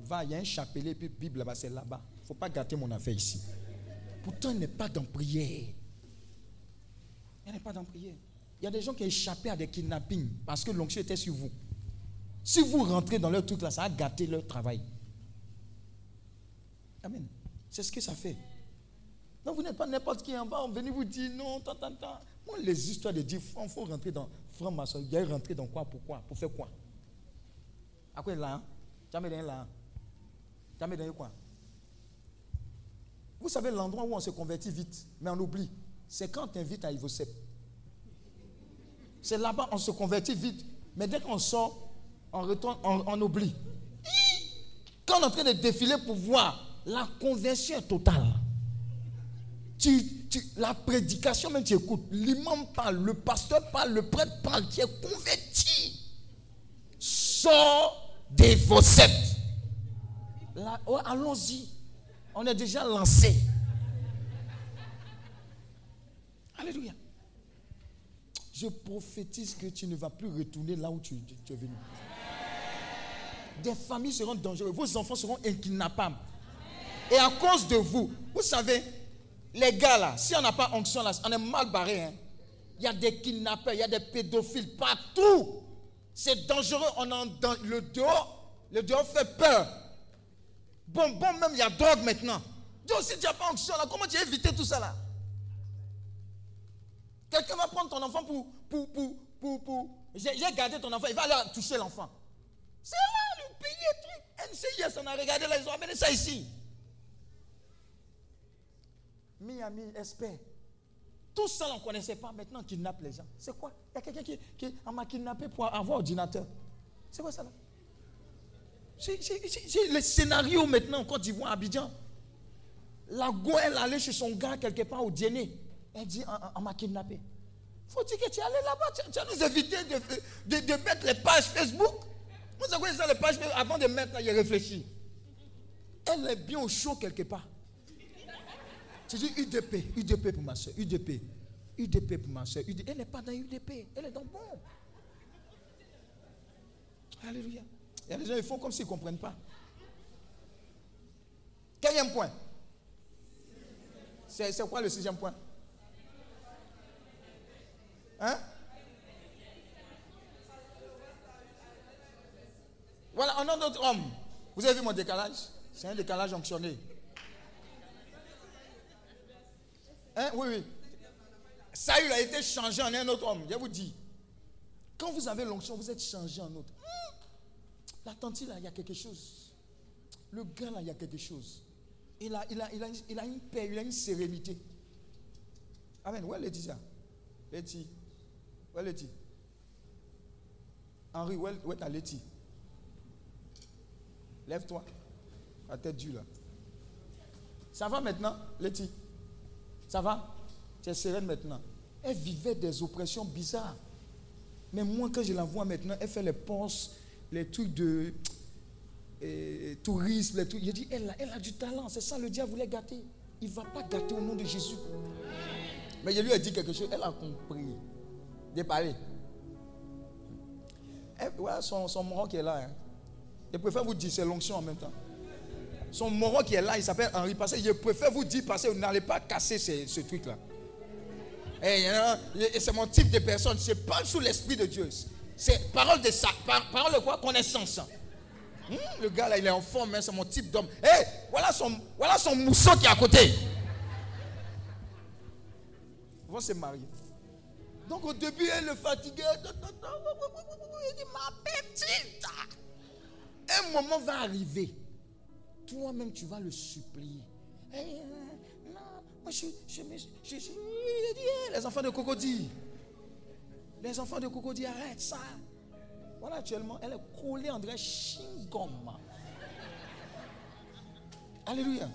Va, il y a un chapelet, puis Bible là-bas, c'est là-bas. Il ne faut pas gâter mon affaire ici. Pourtant, elle n'est pas dans prière. Elle n'est pas dans prière. Il y a des gens qui ont échappé à des kidnappings parce que l'onction était sur vous. Si vous rentrez dans leur truc là, ça a gâté leur travail. Amen. C'est ce que ça fait. Non, vous n'êtes pas n'importe qui. On va venir vous dire non, tant, tant, tant. Moi, les histoires de dire, il faut rentrer dans franc-maçon. Il y a rentrer dans quoi Pourquoi Pour faire quoi? À quoi là Tu as mis là as mis dans quoi? Vous savez l'endroit où on se convertit vite, mais on oublie. C'est quand on t'invite à Ivosep. C'est là-bas on se convertit vite. Mais dès qu'on sort, on retourne, on, oublie. Quand on est en train de défiler pour voir, la conversion est totale. La prédication, même tu écoutes, l'imam parle, le pasteur parle, le prêtre parle, tu es converti. Sors des vossettes. Allons-y. On est déjà lancé. Alléluia. Je prophétise que tu ne vas plus retourner là où tu, es venu. Des familles seront dangereuses. Vos enfants seront inkidnappables. Et à cause de vous, vous savez, les gars là, si on n'a pas onction là, on est mal barré. Hein. Il y a des kidnappeurs, il y a des pédophiles partout. C'est dangereux. On en, le dehors, le dehors fait peur. Bon, bon, même il y a drogue maintenant. Dieu, si tu n'as pas onction là, comment tu as évité tout ça là? Quelqu'un va prendre ton enfant pour. pour, pour, pour, pour. J'ai gardé ton enfant, il va aller toucher l'enfant. C'est là le pays, truc. NCIS, on a regardé là, ils ont amené ça ici. Miami, espère. Tout ça, on ne connaissait pas. Maintenant, on kidnappe les gens. C'est quoi? Il y a quelqu'un qui, qui m'a kidnappé pour avoir ordinateur. C'est quoi ça là? C'est le scénario maintenant en Côte d'Ivoire, Abidjan. La go, elle allait chez son gars quelque part au dîner. Elle dit, on, m'a kidnappé. Faut dire que tu es allé là-bas, tu, as nous évité de, de, mettre les pages Facebook. Vous savez ça, les pages avant de mettre là, il a réfléchi. Elle est bien au chaud quelque part. Tu dis UDP, UDP pour ma soeur, UDP, UDP pour ma soeur. Elle n'est pas dans UDP, elle est dans bon. Alléluia. Il y a des gens, ils font comme s'ils ne comprennent pas. Quatrième point. C'est quoi le sixième point? Hein? Voilà, un autre homme. Vous avez vu mon décalage? C'est un décalage onctionné. Hein? Oui, oui. Saül a été changé en un autre homme. Je vous dis. Quand vous avez l'onction, vous êtes changé en autre. Hmm. La tante là, il y a quelque chose. Le gars, là, il y a quelque chose. Il a, il a, il a, une paix, il a une sérénité. Amen. Où est Laetitia Laetitia. Où est Laetitia Henri, où est, ta Letty Lève-toi. La tête dure là. Ça va maintenant, Letty Ça va? Tu es sereine maintenant. Elle vivait des oppressions bizarres. Mais moi, quand je la vois maintenant, elle fait les postes, les trucs de eh, tourisme, les trucs. J'ai dit, elle a, elle a du talent. C'est ça, le diable voulait gâter. Il ne va pas gâter au nom de Jésus. Mais je lui ai dit quelque chose. Elle a compris. De parler. Voilà son, son qui est là. hein. Je préfère vous dire, c'est l'onction en même temps. Son moron qui est là, il s'appelle Henri Passé. Je préfère vous dire, que vous n'allez pas casser ce, truc-là. Et, hein, c'est mon type de personne. Je parle sous l'esprit de Dieu. C'est parole de ça. Par- parole de quoi Connaissance. Hum, le gars là, il est en forme, hein, c'est mon type d'homme. Hé, voilà son, voilà son mousseau qui est à côté. Ils vont se marier. Donc au début, elle le fatiguait. Il dit, ma petite. Un moment va arriver. Toi-même, tu vas le supplier. Eh, euh, non, moi je. Je, je, je- eh, les enfants de Cocody. Les enfants de Cocody, arrête ça. Voilà, actuellement, elle est collée en vrai chingom. Alléluia.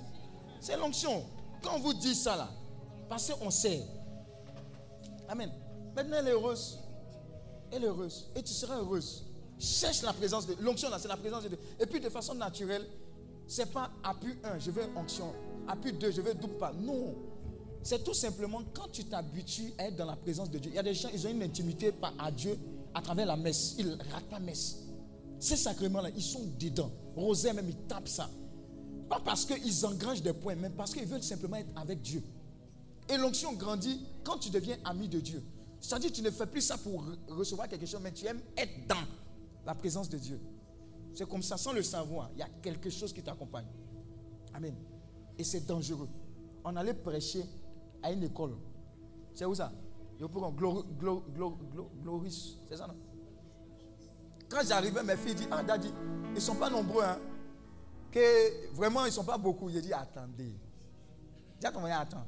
C'est l'onction. Quand on vous dit ça là, parce qu'on sait. Amen. Maintenant, elle est heureuse. Elle est heureuse. Et tu seras heureuse. Cherche la présence de l'onction là, c'est la présence de. Et puis de façon naturelle, c'est pas appui 1, je veux onction. Appui 2, je veux double pas. Non. C'est tout simplement quand tu t'habitues à être dans la présence de Dieu. Il y a des gens, ils ont une intimité à Dieu à travers la messe. Ils ne ratent pas messe. Ces sacrements-là, ils sont dedans. Rosaire même, ils tapent ça. Pas parce qu'ils engrangent des points, mais parce qu'ils veulent simplement être avec Dieu. Et l'onction grandit quand tu deviens ami de Dieu. C'est-à-dire tu ne fais plus ça pour re- recevoir quelque chose, mais tu aimes être dans la présence de Dieu. C'est comme ça, sans le savoir, il y a quelque chose qui t'accompagne. Amen. Et c'est dangereux. On allait prêcher à une école. C'est où ça? Gloris. C'est ça, non? Quand j'arrivais, mes filles disent Ah, Daddy, ils ne sont pas nombreux. Hein? Que vraiment, ils ne sont pas beaucoup. J'ai dit Attendez. Dis à ton attends.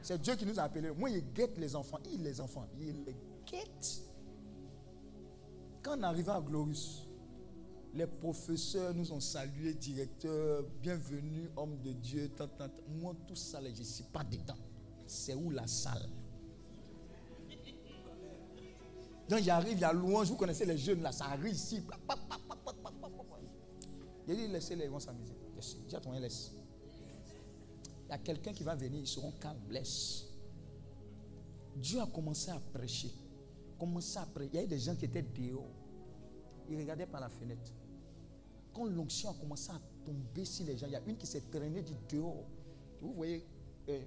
C'est Dieu qui nous a appelés. Moi, il guette les enfants. Il les enfants. Il les guette. Quand on arrivait à Glorious, les professeurs nous ont salués, directeur, bienvenue, homme de Dieu, tant. Moi, tout ça, je ne suis pas dedans. C'est où la salle? Donc, j'arrive, il y a louange, vous connaissez les jeunes là, ça arrive ici. J'ai dit, laissez-les, ils vont s'amuser. Voisin, laisse. Il y a quelqu'un qui va venir, ils seront calmes, laisse. Dieu a commencé à prêcher. Commencé à prêcher. Il y a eu des gens qui étaient dehors. Ils regardaient par la fenêtre. Quand l'onction a commencé à tomber sur les gens, il y a une qui s'est traînée du dehors. Vous voyez, euh,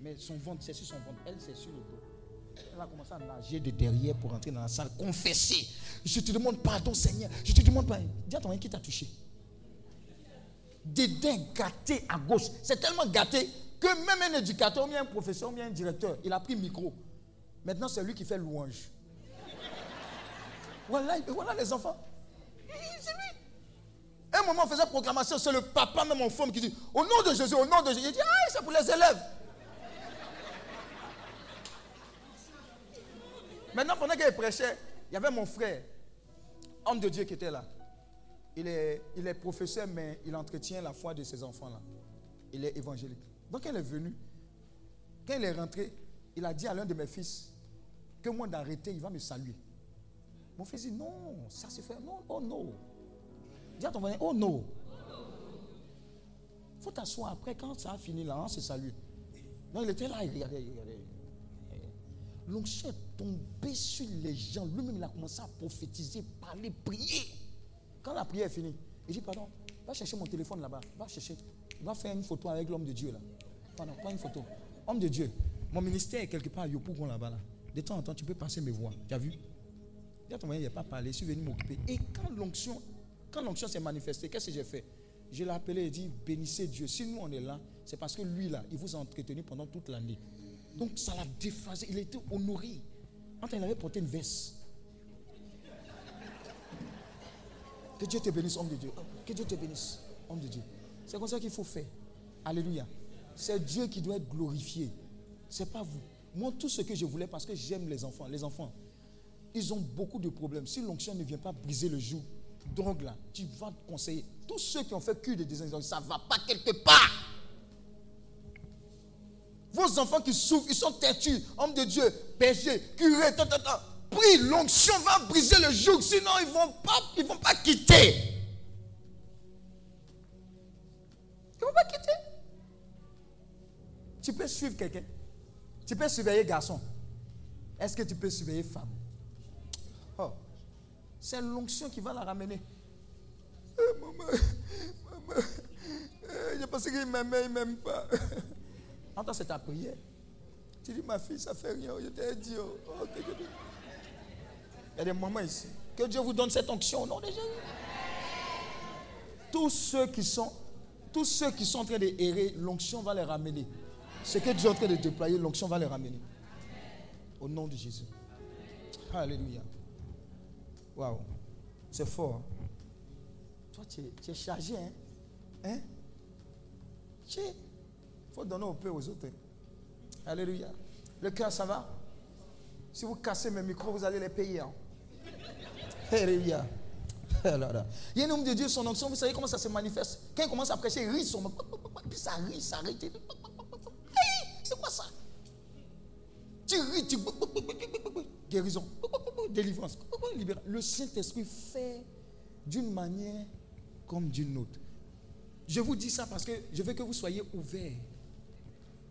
mais son ventre, c'est sur son ventre. Elle, c'est sur le dos. Elle a commencé à nager de derrière pour entrer dans la salle, confesser. Je te demande pardon, Seigneur. Je te demande pardon. Dis à ton qui t'a touché. Dédain gâté à gauche. C'est tellement gâté que même un éducateur, ou un professeur, ou bien un directeur, il a pris micro. Maintenant, c'est lui qui fait louange. Voilà les enfants. Un moment, on faisait proclamation, c'est le papa, même en forme, qui dit Au nom de Jésus, au nom de Jésus. Il dit Ah, c'est pour les élèves. Maintenant, pendant qu'il prêchait, il y avait mon frère, homme de Dieu, qui était là. Il est, il est professeur, mais il entretient la foi de ses enfants-là. Il est évangélique. Donc, elle est venue. Quand il est rentré, il a dit à l'un de mes fils que moi d'arrêter, il va me saluer. Mon fils dit non, ça se fait. Non, oh non. Dis à ton voisin, oh non. Il faut t'asseoir après, quand ça a fini là, on se salue. Non, il était là, il regardait, il regardait. L'onction est tombé sur les gens. Lui-même, il a commencé à prophétiser, parler, prier. Quand la prière est finie, il dit Pardon, va chercher mon téléphone là-bas. Va chercher. Va faire une photo avec l'homme de Dieu là. Pardon, prends une photo. Homme de Dieu, mon ministère est quelque part à Yopougon là-bas. Là. De temps en temps, tu peux passer mes voix. Tu as vu? Dis à ton il n'a pas parlé, je suis venu m'occuper. Et quand l'onction, quand l'onction s'est manifestée, qu'est-ce que j'ai fait? Je l'ai appelé et dit Bénissez Dieu. Si nous on est là, c'est parce que lui là, il vous a entretenu pendant toute l'année. Donc ça l'a déphasé. Il était honoré. Quand il avait porté une veste. Que Dieu te bénisse, homme de Dieu. Que Dieu te bénisse, homme de Dieu. C'est comme ça qu'il faut faire. Alléluia. C'est Dieu qui doit être glorifié. C'est pas vous. Moi, tout ce que je voulais, parce que j'aime les enfants. Les enfants. ils ont beaucoup de problèmes. Si l'onction ne vient pas briser le joug, drogue là, tu vas te conseiller. Tous ceux qui ont fait cure de désinjection, ça ne va pas quelque part. Vos enfants qui souffrent, ils sont têtus, hommes de Dieu, péchés, curés, tant, tant, tant. Prie, l'onction va briser le joug, sinon ils ne vont, vont pas quitter. Ils ne vont pas quitter. Tu peux suivre quelqu'un. Tu peux surveiller garçon. Est-ce que tu peux surveiller femme? C'est l'onction qui va la ramener. Eh, maman, maman, eh, je pensais qu'il m'aimait, il ne m'aime pas. Entends, c'est ta prière. Tu dis, ma fille, ça fait rien. Je t'ai dit. oh, oh, Il y a des moments ici. Que Dieu vous donne cette onction au nom de Jésus. Tous ceux qui sont, tous ceux qui sont en train de errer, l'onction va les ramener. Ce que Dieu est en train de déployer, l'onction va les ramener. Au nom de Jésus. Alléluia. Waouh. C'est fort. hein. Toi, tu es, tu es chargé. Hein? Hein? Tu es- faut donner au peu aux autres. hein. Alléluia. Le cœur, ça va? Si vous cassez mes micros, vous allez les payer. hein. Alléluia. Là. Il y a un homme de Dieu, son onction, vous savez comment ça se manifeste? Quand il commence à prêcher, il rit son Puis ça rit, ça rit. Hey, C'est quoi ça? Tu ris, tu. Guérison, délivrance. Le Saint-Esprit fait d'une manière comme d'une autre. Je vous dis ça parce que je veux que vous soyez ouverts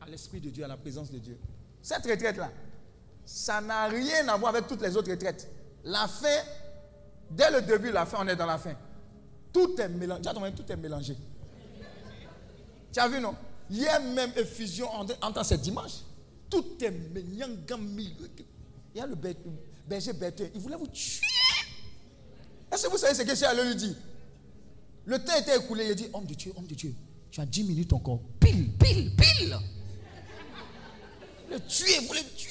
à l'Esprit de Dieu, à la présence de Dieu. Cette retraite-là, ça n'a rien à voir avec toutes les autres retraites. La fin, dès le début, la fin, on est dans la fin. Tout est mélangé. Tout est mélangé. Tu as vu, non? A même effusion entre, entre ce dimanche. Tout est mélangé. Il y a le ber- berger Bertin. Il voulait vous tuer. Est-ce que vous savez ce que allé lui dire? Le temps était écoulé. Il a dit Homme de Dieu, homme de Dieu, tu as 10 minutes encore. Pile, pile, pile. Le tuer, vous le tuer.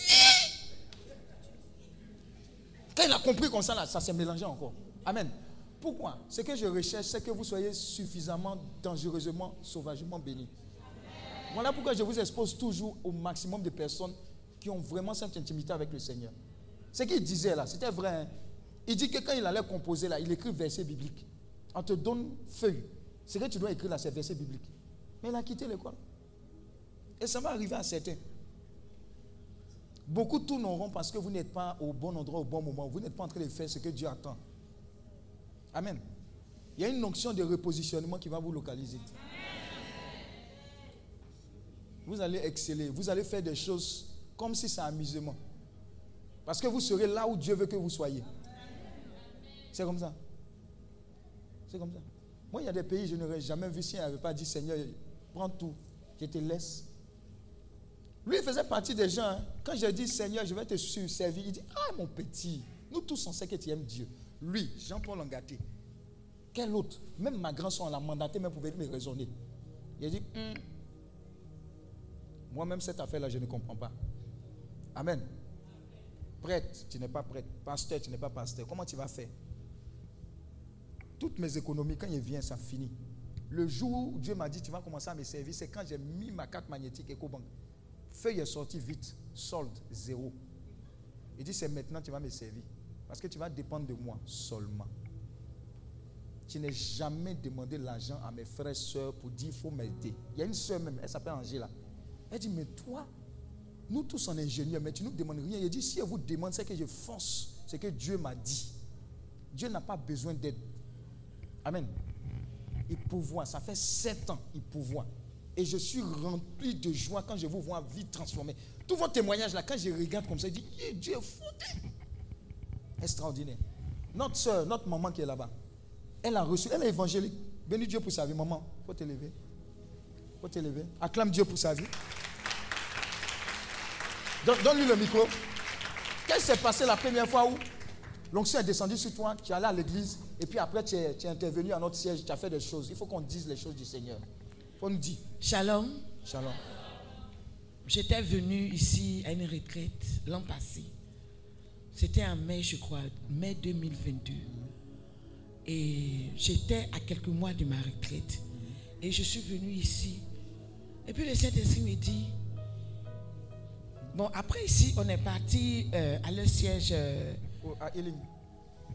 Quand il a compris comme ça, là, ça s'est mélangé encore. Amen. Pourquoi? Ce que je recherche, c'est que vous soyez suffisamment, dangereusement, sauvagement bénis. Voilà pourquoi je vous expose toujours au maximum de personnes qui ont vraiment cette intimité avec le Seigneur. Ce qu'il disait là, c'était vrai. hein. Il dit que quand il allait composer là, il écrit verset biblique. On te donne feuille. Ce que tu dois écrire là, c'est verset biblique. Mais il a quitté l'école. Et ça va arriver à certains. Beaucoup tourneront parce que vous n'êtes pas au bon endroit au bon moment. Vous n'êtes pas en train de faire ce que Dieu attend. Amen. Il y a une onction de repositionnement qui va vous localiser. Vous allez exceller. Vous allez faire des choses comme si c'est amusement. Parce que vous serez là où Dieu veut que vous soyez. C'est comme ça. C'est comme ça. Moi, il y a des pays, je n'aurais jamais vu si il n'avait pas dit Seigneur, prends tout, je te laisse. Lui, il faisait partie des gens. hein. Quand j'ai dit Seigneur, je vais te servir, il dit Ah, mon petit, nous tous on sait que tu aimes Dieu. Lui, Jean-Paul Langaté. Quel autre? Même ma grand-soeur, on l'a mandaté, même pouvait me raisonner. Il a dit Hum, Moi-même, cette affaire-là, je ne comprends pas. Amen. Prêtre, tu n'es pas prêtre. Pasteur, tu n'es pas pasteur. Comment tu vas faire? Toutes mes économies, quand il vient, ça finit. Le jour où Dieu m'a dit, tu vas commencer à me servir, c'est quand j'ai mis ma carte magnétique EcoBank. Feuille est sortie vite, solde, zéro. Il dit, c'est maintenant tu vas me servir. Parce que tu vas dépendre de moi seulement. Tu n'ai jamais demandé l'argent à mes frères et sœurs pour dire, il faut m'aider. Il y a une sœur même, elle s'appelle Angela. Elle dit, mais toi, nous tous en ingénieur, mais tu ne nous demandes rien. Il dit, si elle vous demande, c'est que je force ce que Dieu m'a dit. Dieu n'a pas besoin d'aide. Amen. Il pourvoit. Ça fait sept ans, il pourvoit. Et je suis rempli de joie quand je vous vois vie transformée. Tous vos témoignages là, quand je regarde comme ça, je dis, Dieu est fou. Extraordinaire. Notre soeur, notre maman qui est là-bas, elle a reçu, elle est évangélique. Bénis Dieu pour sa vie, maman. Faut te lever. Faut te lever. Acclame Dieu pour sa vie. Donne- Donne-lui le micro. Qu'est-ce qui s'est passé la première fois où l'onction est descendue sur toi, tu es allé à l'église, et puis après tu es, tu es intervenu à notre siège, tu as fait des choses. Il faut qu'on dise les choses du Seigneur. Il faut nous dire. Shalom. Shalom. J'étais venu ici à une retraite l'an passé. C'était en mai, je crois, mai 2022. Et j'étais à quelques mois de ma retraite. Et je suis venu ici. Et puis le Saint-Esprit me dit, bon, après ici, on est parti euh, à leur siège euh, Oh, à Ealing.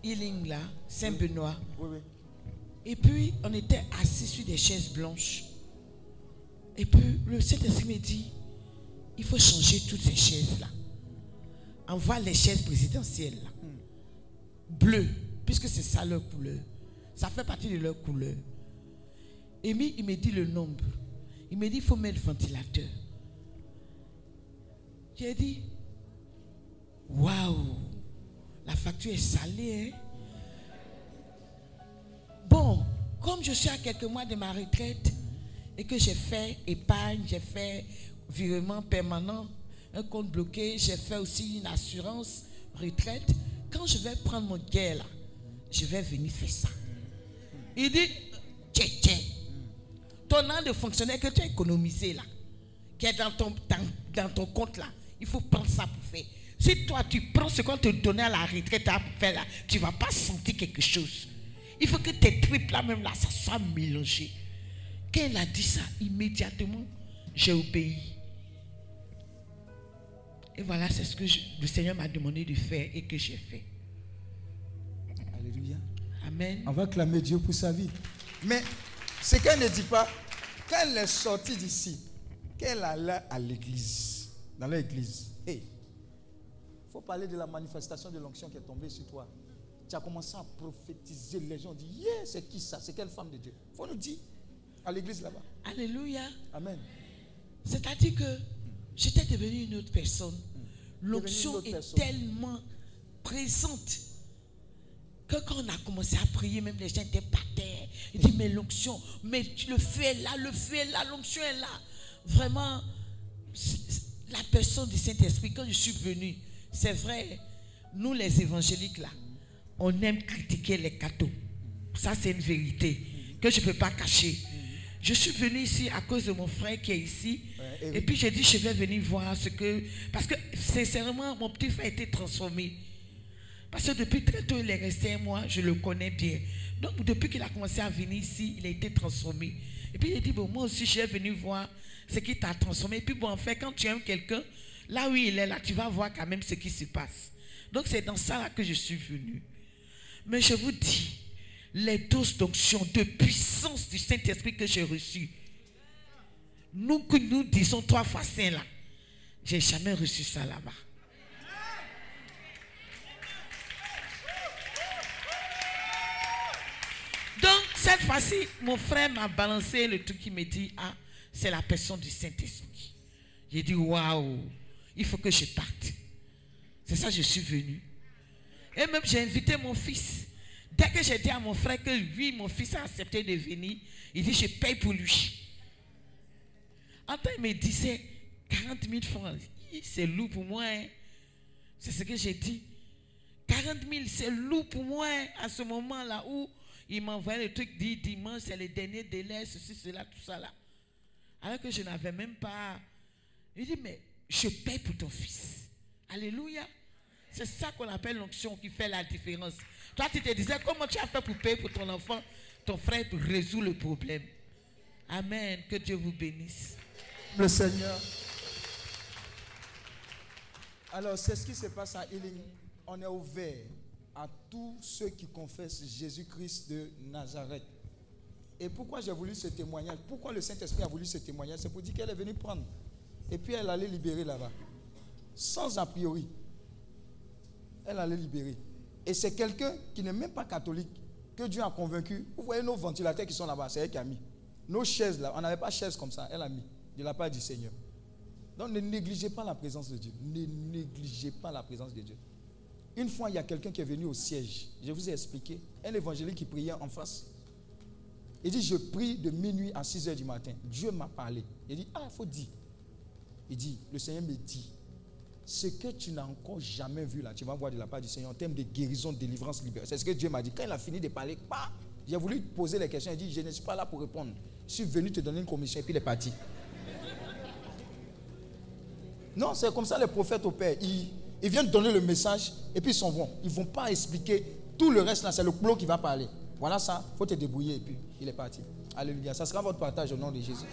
Healing là, Saint-Benoît. Oui, oui. Et puis, on était assis sur des chaises blanches. Et puis, le Saint-Esprit me dit, il faut changer toutes ces chaises-là. Envoie les chaises présidentielles, là. Bleues, puisque c'est ça leur couleur. Ça fait partie de leur couleur. Et puis, il me dit le nombre. Il me dit, il faut mettre le ventilateur. J'ai dit, waouh, la facture est salée, hein? Bon, comme je suis à quelques mois de ma retraite et que j'ai fait épargne, j'ai fait virement permanent, un compte bloqué, j'ai fait aussi une assurance retraite, quand je vais prendre mon guerre là, je vais venir faire ça. Il dit, tiens, tiens, ton an de fonctionnaire que tu as économisé là, qui est dans ton, dans, dans ton compte là, il faut prendre ça pour faire. Si toi tu prends ce qu'on te donnait à la retraite à faire là, tu ne vas pas sentir quelque chose. Il faut que tes tripes là même là, ça soit mélangé. Quand elle a dit ça, immédiatement, j'ai obéi. Et voilà, c'est ce que je- le Seigneur m'a demandé de faire et que j'ai fait. Alléluia. Amen. On va clamer Dieu pour sa vie. Mais ce qu'elle ne dit pas, quand elle est sortie d'ici, qu'elle allait à l'église, dans l'église, il faut parler de la manifestation de l'onction qui est tombée sur toi. Tu as commencé à prophétiser. Les gens disent, yeah, c'est qui ça? C'est quelle femme de Dieu? Il faut nous dire à l'église là-bas. Alléluia. Amen. C'est-à-dire que j'étais devenue une autre personne. Devenue L'onction est personne. tellement présente que quand on a commencé à prier, même les gens étaient par terre. Ils disent, mais l'onction, mais le feu est là, le feu est là, l'onction est là. Vraiment, la personne du Saint-Esprit, quand je suis venue, c'est vrai, nous les évangéliques là, on aime critiquer les cathos. Ça, c'est une vérité que je ne peux pas cacher. Je suis venue ici à cause de mon frère qui est ici. Ouais, et puis j'ai dit, je vais venir voir ce que... Parce que sincèrement, mon petit frère a été transformé. Parce que depuis très tôt, il est resté à moi, je le connais bien. Donc depuis qu'il a commencé à venir ici, il a été transformé. Et puis il a dit, bon, moi aussi, je vais venir voir ce qui t'a transformé. Et puis bon, en fait, quand tu aimes quelqu'un, là où il est, là, tu vas voir quand même ce qui se passe. Donc c'est dans ça que je suis venu. Mais je vous dis, les doses d'onction, de puissance du Saint-Esprit que j'ai reçues, nous que nous disons trois fois saint là, j'ai jamais reçu ça là-bas. Donc, cette fois-ci, mon frère m'a balancé le truc qui me dit Ah, c'est la personne du Saint-Esprit. J'ai dit Waouh, il faut que je parte. C'est ça je suis venu. Et même, j'ai invité mon fils. Dès que j'ai dit à mon frère que lui, mon fils a accepté de venir, il dit Je paye pour lui. En temps, il me disait 40 000 francs. C'est lourd pour moi. hein. C'est ce que j'ai dit. 40 000, c'est lourd pour moi hein, à ce moment-là où il m'envoyait le truc dit dimanche, c'est le dernier délai, ceci, cela, tout ça là. Alors que je n'avais même pas. Il dit, mais je paye pour ton fils. Alléluia. C'est ça qu'on appelle l'onction qui fait la différence. Toi, tu te disais, comment tu as fait pour payer pour ton enfant? Ton frère résout le problème. Amen. Que Dieu vous bénisse. Le Seigneur. Alors, c'est ce qui se passe à Healing. On est ouvert à tous ceux qui confessent Jésus-Christ de Nazareth. Et pourquoi j'ai voulu ce témoignage? Pourquoi le Saint-Esprit a voulu ce témoignage? C'est pour dire qu'elle est venue prendre. Et puis elle allait libérer là-bas. Sans a priori. Elle allait libérer. Et c'est quelqu'un qui n'est même pas catholique, que Dieu a convaincu. Vous voyez nos ventilateurs qui sont là-bas, c'est elle qui a mis. Nos chaises là, on n'avait pas chaises comme ça, elle a mis, de la part du Seigneur. Donc ne négligez pas la présence de Dieu. Ne négligez pas la présence de Dieu. Une fois, il y a quelqu'un qui est venu au siège. Je vous ai expliqué. Un évangélique qui priait en face. Il dit, je prie de minuit à 6 heures du matin. Dieu m'a parlé. Il dit, ah, il faut dire. Il dit, le Seigneur me dit, ce que tu n'as encore jamais vu là, tu vas voir de la part du Seigneur en termes de guérison, de délivrance, libération. C'est ce que Dieu m'a dit. Quand il a fini de parler, bah, j'ai voulu poser les questions. Il dit, je ne suis pas là pour répondre. Je suis venu te donner une commission et puis il est parti. Non, c'est comme ça les prophètes opèrent. Ils, ils viennent donner le message et puis ils s'en vont. Ils ne vont pas expliquer. Tout le reste là, c'est le clos qui va parler. Voilà ça, il faut te débrouiller et puis il est parti. Alléluia. Ça sera votre partage au nom de Jésus.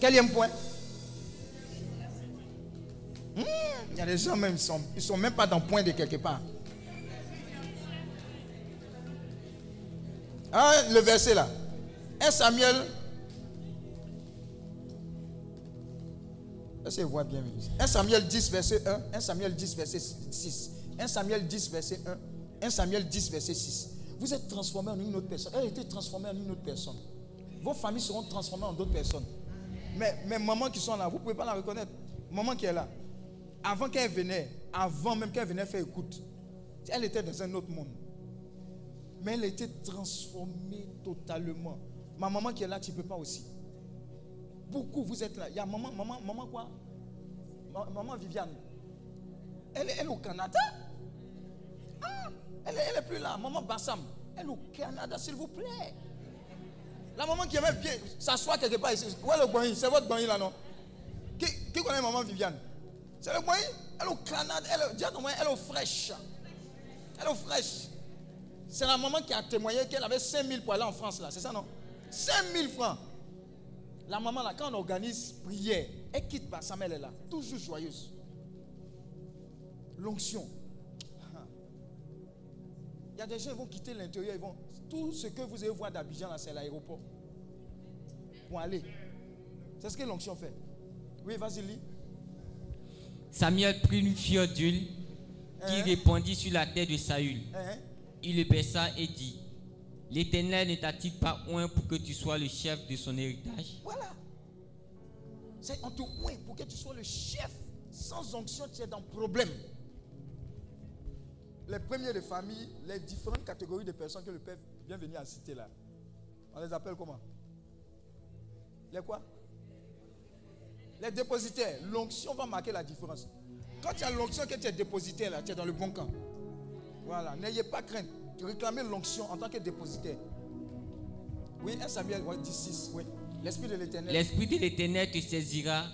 Quatrième point. Hmm, il y a des gens même, ils ne sont, même pas dans le point de quelque part. Ah, le verset là. 1 Samuel. Ça voit bien. 1 Samuel 10, verset 1. 1 Samuel 10, verset 6. 1 Samuel 10, verset 1. 1 Samuel 10, verset 6. Vous êtes transformé en une autre personne. Elle a été transformée en une autre personne. Vos familles seront transformées en d'autres personnes. Mais, mais maman qui sont là, vous ne pouvez pas la reconnaître. Maman qui est là. Avant qu'elle venait, avant même qu'elle venait faire écoute, elle était dans un autre monde. Mais elle a été transformée totalement. Ma maman qui est là, tu ne peux pas aussi. Beaucoup, vous êtes là. Il y a maman, maman, maman quoi? Ma- Maman Viviane. Elle, elle est au Canada. Ah, elle, est- elle est plus là. Maman Bassam. Elle est au Canada, s'il vous plaît. La maman qui aimait bien s'asseoir quelque part ici. Où est le Boeing C'est votre Boeing là, non? Qui, connaît maman Viviane? C'est le Boeing Elle est au Canada. Elle est, elle est au fraîche. Elle est au fraîche. C'est la maman qui a témoigné qu'elle avait 5000 pour aller en France là. C'est ça, non? 5000 francs. La maman là, quand on organise prière, elle quitte Bassam, elle est là. Toujours joyeuse. L'onction. Il y a des gens qui vont quitter l'intérieur, ils vont. Tout ce que vous allez voir d'Abidjan c'est l'aéroport. Pour aller. C'est ce que l'onction fait. Oui, vas-y, lis. Samuel prit une fiole d'huile qui Hein? répandit sur la tête de Saül. Hein? Il le baissa et dit L'Éternel ne t'a-t-il pas oint pour que tu sois le chef de son héritage Voilà. C'est on te oint pour que tu sois le chef. Sans onction, tu es dans problème. Les premiers de famille, les différentes catégories de personnes que le Père vient venir à citer là, on les appelle comment? Les quoi? Les dépositaires. L'onction va marquer la différence. Quand tu as l'onction que tu es dépositaire là, tu es dans le bon camp. Voilà. N'ayez pas crainte. Réclamez l'onction en tant que dépositaire. Oui, 1 Samuel ouais, 16, oui. L'Esprit de l'Éternel. L'Esprit de l'Éternel te saisira,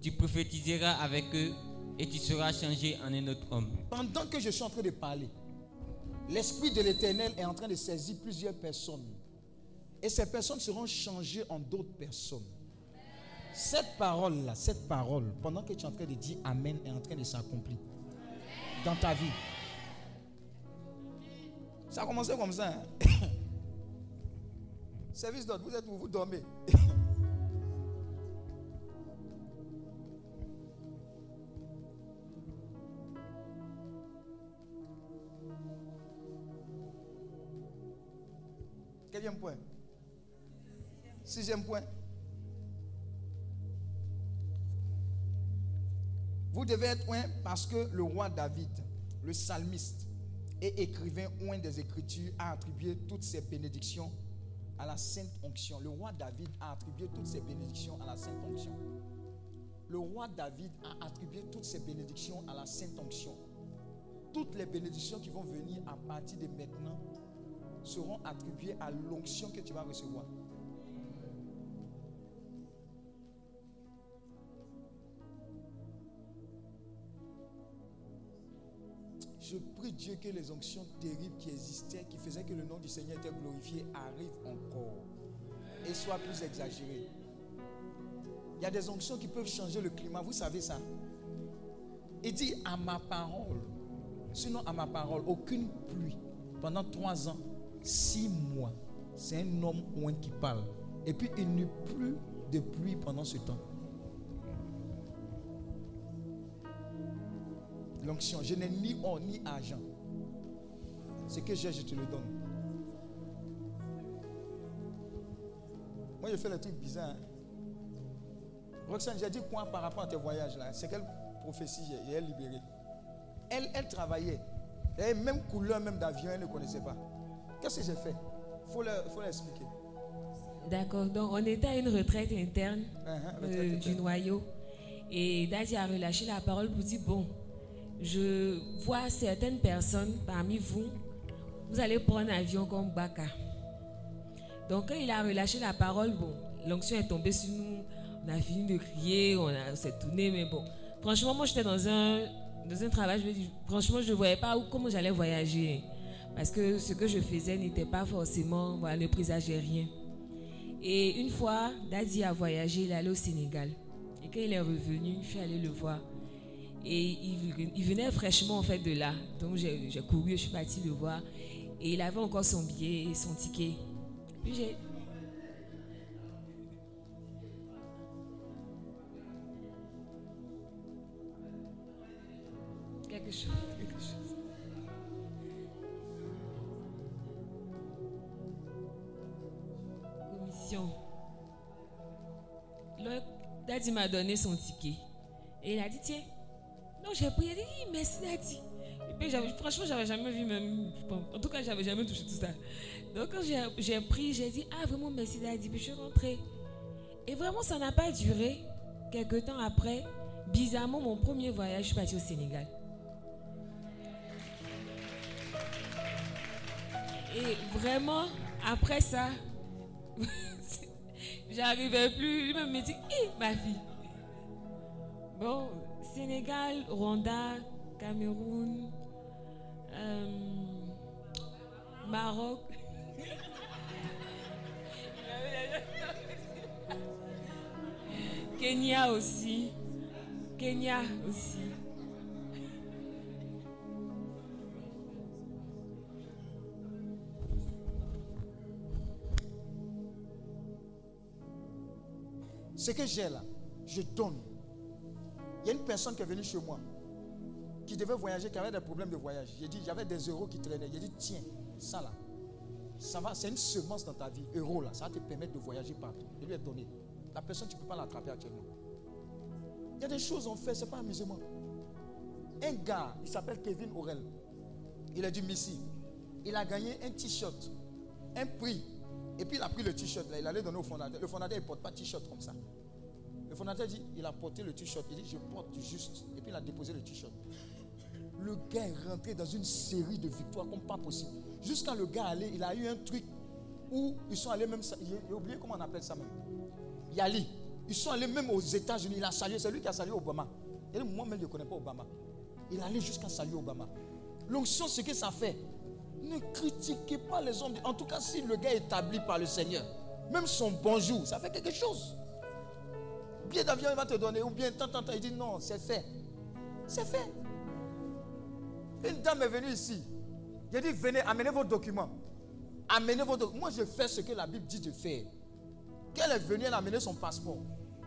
tu prophétiseras avec eux et tu seras changé en un autre homme. Pendant que je suis en train de parler, l'Esprit de l'Éternel est en train de saisir plusieurs personnes. Et ces personnes seront changées en d'autres personnes. Cette parole-là, cette parole, pendant que tu es en train de dire Amen, est en train de s'accomplir dans ta vie. Ça a commencé comme ça. hein? Service d'ordre, vous êtes où? Vous dormez? Quatrième point. Sixième point. Vous devez être un parce que le roi David, le psalmiste et écrivain oint des Écritures, a attribué toutes ses bénédictions à la sainte onction. Le roi David a attribué toutes ses bénédictions à la sainte onction. Le roi David a attribué toutes ses bénédictions à la sainte onction. Toutes les bénédictions qui vont venir à partir de maintenant seront attribuées à l'onction que tu vas recevoir. Je prie Dieu que les onctions terribles qui existaient, qui faisaient que le nom du Seigneur était glorifié, arrivent encore et soient plus exagérées. Il y a des onctions qui peuvent changer le climat, vous savez ça. Il dit à ma parole, sinon à ma parole, aucune pluie pendant trois ans, six mois. C'est un homme un qui parle. Et puis il n'y eut plus de pluie pendant ce temps. L'onction, je n'ai ni or ni argent. Ce que j'ai, je te le donne. Moi, je fais les trucs bizarres. hein. Roxane, j'ai dit quoi par rapport à tes voyages là? C'est quelle prophétie j'ai libérée elle, elle travaillait. Et même couleur même d'avion, elle ne connaissait pas. Qu'est-ce que j'ai fait? Il faut le- faut l'expliquer. D'accord, donc on était à une retraite interne Hein, euh, retraite du interne. noyau. Et Dadi a relâché la parole pour dire, bon, je vois certaines personnes parmi vous, vous allez prendre avion comme Baka. Donc quand il a relâché la parole, bon, l'onction est tombée sur nous, on a fini de crier, on, s'est tourné, mais bon. Franchement, moi j'étais dans un, dans un travail, je me dis, franchement, je ne voyais pas où, comment j'allais voyager. Parce que ce que je faisais n'était pas forcément, voilà, ne présageait rien. Et une fois, Dadi a voyagé, il est allé au Sénégal. Et quand il est revenu, je suis allée le voir. Et il, il venait fraîchement en fait de là. Donc j'ai couru, je suis partie le voir. Et il avait encore son billet et son ticket. Puis j'ai. Quelque chose. Le Daddy m'a donné son ticket. Et il a dit, tiens. Non, j'ai pris. Il a dit, merci Daddy. Et puis, franchement, j'avais jamais vu même. En tout cas, j'avais jamais touché tout ça. Donc, quand j'ai- pris, j'ai dit, ah, vraiment, merci Daddy. Puis, je suis rentrée. Et vraiment, ça n'a pas duré. Quelque temps après, bizarrement, mon premier voyage, je suis partie au Sénégal. Et vraiment, après ça, j'arrivais plus. Lui-même me dit, ma fille. Bon, Sénégal, Rwanda, Cameroun, euh, Maroc. Kenya aussi. Kenya aussi. Ce que j'ai là, je donne. Il y a une personne qui est venue chez moi, qui devait voyager, qui avait des problèmes de voyage. J'ai dit, j'avais des euros qui traînaient. J'ai dit, tiens, ça là, ça va, c'est une semence dans ta vie, euros là, ça va te permettre de voyager partout. Je lui ai donné. La personne, tu ne peux pas l'attraper actuellement. Il y a des choses qu'on fait, ce n'est pas amusement. Un gars, il s'appelle Kevin Aurel. Il est du Missy. Il a gagné un t-shirt, un prix. Et puis il a pris le t-shirt il allait donner au fondateur. Le fondateur, il ne porte pas t-shirt comme ça. Le fondateur dit, il a porté le t-shirt. Il dit, je porte du juste. Et puis il a déposé le t-shirt. Le gars est rentré dans une série de victoires comme pas possible. Jusqu'à le gars aller, il a eu un truc où ils sont allés même. J'ai oublié comment on appelle ça même. Yali. Ils sont allés même aux États-Unis. Il a salué. C'est lui qui a salué Obama. Et moi-même, je ne connais pas Obama. Il allé jusqu'à saluer Obama. L'onction, ce que ça fait. Ne critiquez pas les hommes. En tout cas, si le gars est établi par le Seigneur, même son bonjour, ça fait quelque chose. Billet d'avion, il va te donner, ou bien tant, tant, tant. Il dit non, c'est fait. C'est fait. Une dame est venue ici. J'ai dit, venez, amenez vos documents. Amenez vos documents. Moi, je fais ce que la Bible dit de faire. Qu'elle est venue, elle a amené son passeport.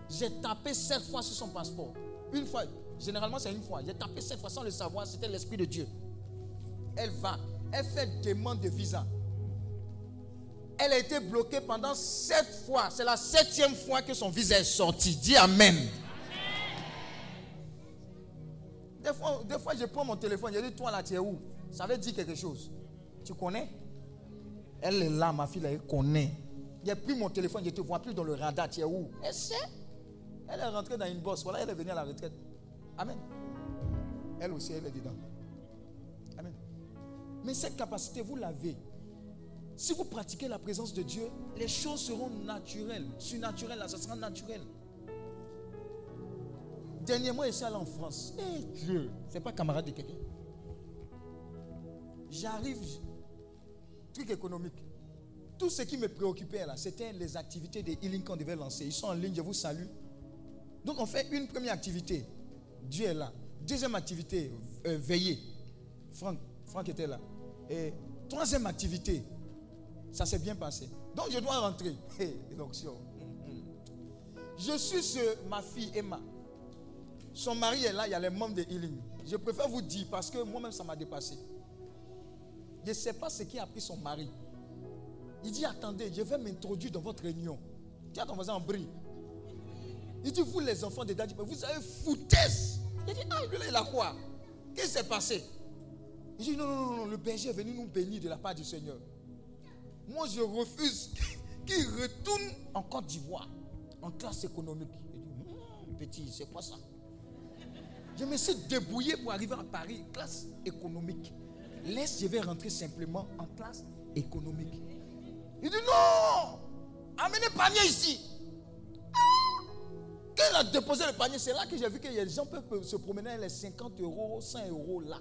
J'ai tapé sept fois sur son passeport. Une fois, généralement c'est une fois. J'ai tapé sept fois sans le savoir, c'était l'Esprit de Dieu. Elle va, elle fait demande de visa. Elle a été bloquée pendant sept fois. C'est la septième fois que son visa est sorti. Dis Amen. Des fois, des fois, je prends mon téléphone, je dis, toi là, tu es où? Ça veut dire quelque chose. Tu connais? Elle est là, ma fille, elle connaît. J'ai pris mon téléphone, je ne te vois plus dans le radar, tu es où? Elle sait. Elle est rentrée dans une bosse. Voilà, elle est venue à la retraite. Amen. Elle aussi, elle est dedans. Mais cette capacité, vous l'avez. Si vous pratiquez la présence de Dieu, les choses seront naturelles. Surnaturelles, là, ça sera naturel. Dernièrement, je suis allé en France. Eh Dieu, c'est pas camarade de quelqu'un. J'arrive, truc économique. Tout ce qui me préoccupait là, c'était les activités de healing qu'on devait lancer. Ils sont en ligne, je vous salue. Donc on fait une première activité. Dieu est là. Deuxième activité, euh, veiller. Franck, Franck était là. Et troisième activité, ça s'est bien passé. Donc je dois rentrer. Hey, l'onction. Je suis sur ma fille Emma. Son mari est là, il y a les membres de healing. Je préfère vous dire parce que moi-même ça m'a dépassé. Je ne sais pas ce qui a pris son mari. Il dit Attendez, je vais m'introduire dans votre réunion. Tu as ton voisin en brie. Il dit Vous, les enfants de Daddy, vous avez foutaise. Il dit Ah, lui là, il a quoi? Qu'est-ce qui s'est passé? Il dit non, non, non, non, le berger est venu nous bénir de la part du Seigneur. Moi, je refuse qu'il retourne en Côte d'Ivoire, en classe économique. Il dit Petit, c'est quoi ça? Je me suis débrouillé pour arriver à Paris, classe économique. Laisse, je vais rentrer simplement en classe économique. Il dit non Amenez panier ici. Quand il a déposé le panier, c'est là que j'ai vu que les gens peuvent se promener les 50 euros, 100 euros là.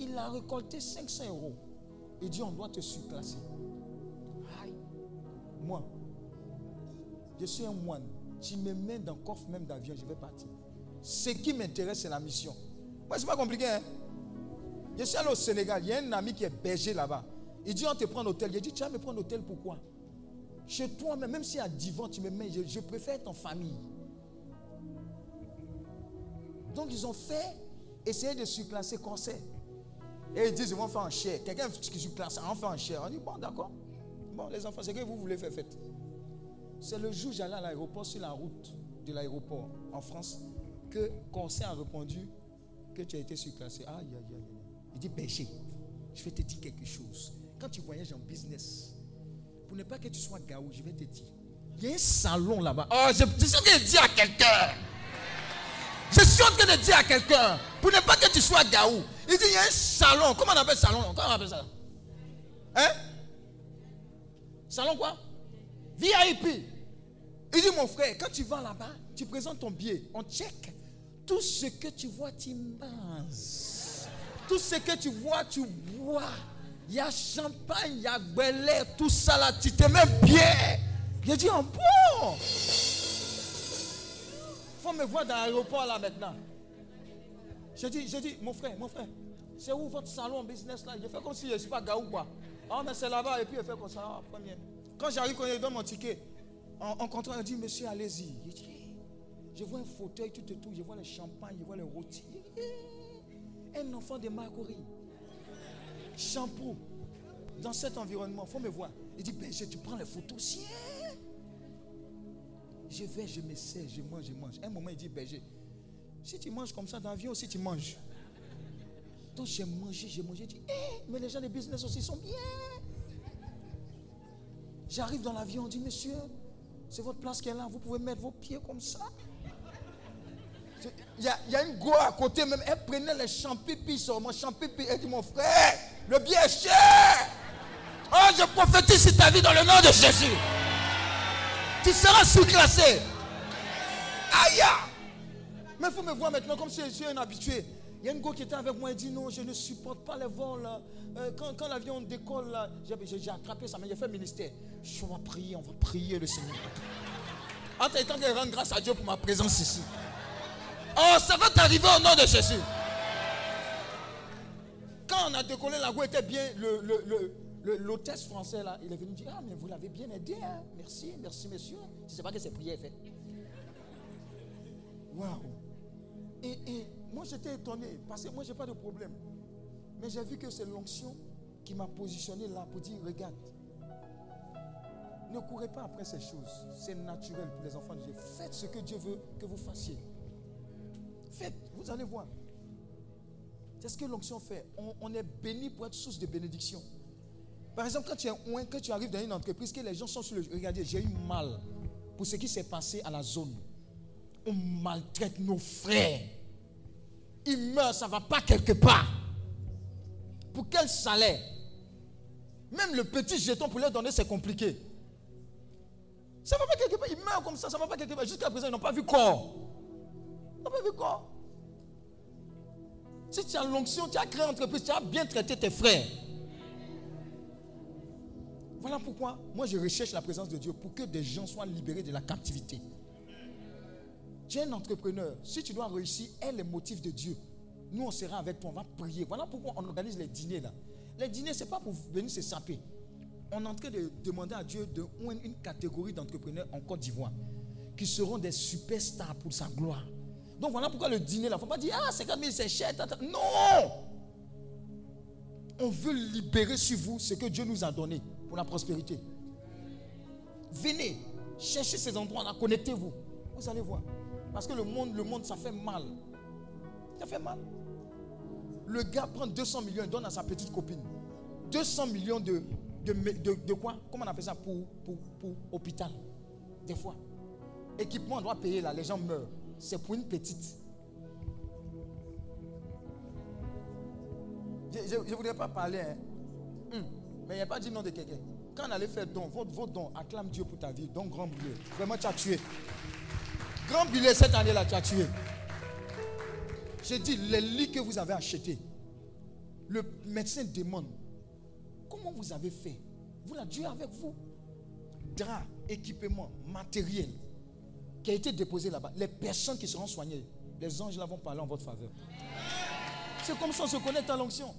Il a récolté 500 euros. Il dit on doit te surclasser. Aïe. Moi, je suis un moine. Tu me mets dans le coffre même d'avion, je vais partir. Ce qui m'intéresse, c'est la mission. Moi, c'est pas compliqué. Hein? Je suis allé au Sénégal. Il y a un ami qui est berger là-bas. Il dit on te prend l'hôtel. Il dit tu vas me prendre l'hôtel pourquoi? Chez toi, même, même si à divan, tu me mets, je, je préfère être en famille. Donc ils ont fait, essayer de surclasser conseil. Et ils disent, ils vont faire un cher. Quelqu'un qui surclasse, on fait un cher. On dit, bon, d'accord. Bon, les enfants, c'est que vous voulez faire fête. C'est le jour où j'allais à l'aéroport, sur la route de l'aéroport en France, que conseil a répondu que tu as été surclassé. Aïe, aïe, aïe. Il dit, berger, je vais te dire quelque chose. Quand tu voyages en business, pour ne pas que tu sois gaou, je vais te dire. Il y a un salon là-bas. Oh, je, je en train de dire à quelqu'un. Je suis en train de dire à quelqu'un, pour ne pas que tu sois gaou. Il dit, il y a un salon. Comment on appelle salon Comment on appelle ça? Hein? Salon quoi? VIP. Il dit, mon frère, quand tu vas là-bas, tu présentes ton billet, on check. Tout ce que tu vois, tu manges. Tout ce que tu vois, tu bois. Il y a champagne, il y a belé, tout ça là, tu te mets bien. J'ai dit, oh bon. Me voir dans l'aéroport là maintenant. J'ai dit, j'ai dit, mon frère, mon frère, c'est où votre salon business là? Je fais comme si je ne suis pas gaou quoi. Ah, mais c'est là-bas et puis il fait comme ça, ah. Quand j'arrive, quand il donne mon ticket, en, en contrat, il dit, monsieur, allez-y. Je dis, je vois un fauteuil, tout et tout, je vois le champagne, je vois le rôti. Un enfant de Marcory. Shampoo. Dans cet environnement, il faut me voir. Il dit, ben, tu prends les photos. Si. Je vais, je me sers, je mange, je mange. Un moment, il dit, berger, si tu manges comme ça dans l'avion aussi, tu manges. Donc j'ai mangé, j'ai mangé. J'ai dit, eh, mais les gens de business aussi sont bien. J'arrive dans l'avion, on dit, monsieur, c'est votre place qui est là, vous pouvez mettre vos pieds comme ça. Il y, a, une go à côté même, elle prenait les champipi sur moi, champipi. Elle dit, mon frère, le billet est cher. Oh, je prophétise ta vie dans le nom de Jésus. Tu seras sous-classé. Aïe! Mais il faut me voir maintenant comme si je un habitué. Il y a une go qui était avec moi, elle dit non, je ne supporte pas les vols. Euh, quand quand l'avion décolle, j'ai, attrapé ça, mais j'ai fait ministère. Je vais prier, on va prier le Seigneur. En temps de rendre grâce à Dieu pour ma présence ici. Oh, ça va t'arriver au nom de Jésus. Quand on a décollé, la go était bien. Le, le- le- l'hôtesse français, là, il est venu dire Ah, mais vous l'avez bien aidé. hein. Merci, merci, monsieur. Je ne sais pas que ces prières fait. Waouh. Et, et moi, j'étais étonné parce que moi, je n'ai pas de problème. Mais j'ai vu que c'est l'onction qui m'a positionné là pour dire Regarde, ne courez pas après ces choses. C'est naturel pour les enfants de Dieu. Faites ce que Dieu veut que vous fassiez. Faites, vous allez voir. C'est ce que l'onction fait. On, on est béni pour être source de bénédiction. Par exemple, quand tu, es quand tu arrives dans une entreprise, que les gens sont sur le. Regardez, j'ai eu mal pour ce qui s'est passé à la zone. On maltraite nos frères. Ils meurent, ça ne va pas quelque part. Pour quel salaire? Même le petit jeton pour leur donner, c'est compliqué. Ça ne va pas quelque part. Ils meurent comme ça, ça ne va pas quelque part. Jusqu'à présent, ils n'ont pas vu corps. Ils n'ont pas vu corps. Si tu as l'onction, tu as créé une entreprise, tu as bien traité tes frères. Voilà pourquoi moi je recherche la présence de Dieu pour que des gens soient libérés de la captivité. Tu es un entrepreneur. Si tu dois réussir, aie les motifs de Dieu. Nous, on sera avec toi, on va prier. Voilà pourquoi on organise les dîners là. Les dîners, ce n'est pas pour venir se saper. On est en train de demander à Dieu de une catégorie d'entrepreneurs en Côte d'Ivoire qui seront des superstars pour sa gloire. Donc voilà pourquoi le dîner là, il ne faut pas dire Ah, 50 000 c'est cher. Non On veut libérer sur vous ce que Dieu nous a donné pour la prospérité. Venez, cherchez ces endroits-là, connectez-vous. Vous allez voir. Parce que le monde, le monde, ça fait mal. Ça fait mal. Le gars prend 200 millions et donne à sa petite copine. 200 millions de, de, quoi? Comment on appelle ça? Pour, pour, pour hôpital Des fois. Équipement, on doit payer là, les gens meurent. C'est pour une petite. Je ne voudrais pas parler, hein. Hum, Mais il n'y a pas dit nom de quelqu'un. Quand on allait faire don, votre, don, acclame Dieu pour ta vie. Don grand billet. Vraiment, tu as tué. Grand billet cette année-là, tu as tué. J'ai dit, les lits que vous avez achetés, le médecin demande, comment vous avez fait? Vous l'avez Dieu avec vous. Drap, équipement, matériel qui a été déposé là-bas. Les personnes qui seront soignées, les anges là vont parler en votre faveur. C'est comme ça on se connecte à l'onction.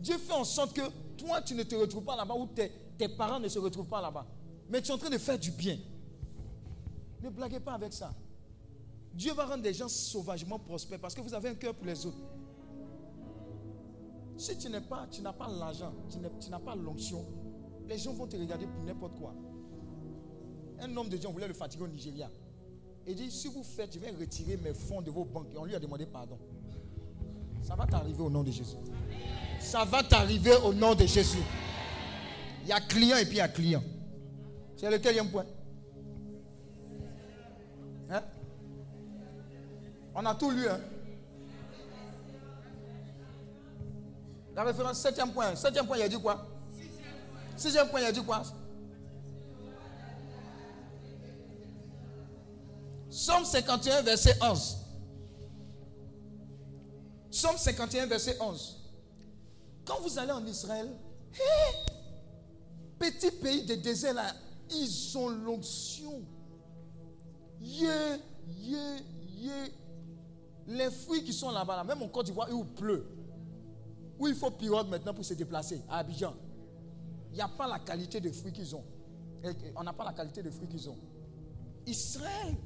Dieu fait en sorte que toi, tu ne te retrouves pas là-bas ou tes, parents ne se retrouvent pas là-bas. Mais tu es en train de faire du bien. Ne blaguez pas avec ça. Dieu va rendre des gens sauvagement prospères parce que vous avez un cœur pour les autres. Si tu n'es pas, tu n'as pas l'argent, tu n'as pas l'onction, les gens vont te regarder pour n'importe quoi. Un homme de Dieu on voulait le fatiguer au Nigeria. Il dit si vous faites, je vais retirer mes fonds de vos banques. Et on lui a demandé pardon. Ça va t'arriver au nom de Jésus. Ça va t'arriver au nom de Jésus. Il y a client et puis il y a client. C'est le quatrième point. Hein? On a tout lu. Hein? La référence, septième point. Septième point, il a dit quoi? Sixième point, il a dit quoi? Somme 51, verset 11. Somme 51, verset 11. Quand vous allez en Israël, petit pays de désert là, ils ont l'onction. Yeah, yeah, yeah. Les fruits qui sont là-bas, là, même en Côte d'Ivoire, où il pleut, où il faut pirogue maintenant pour se déplacer, à Abidjan, il n'y a pas la qualité de fruits qu'ils ont. On n'a pas la qualité de fruits qu'ils ont. Israël,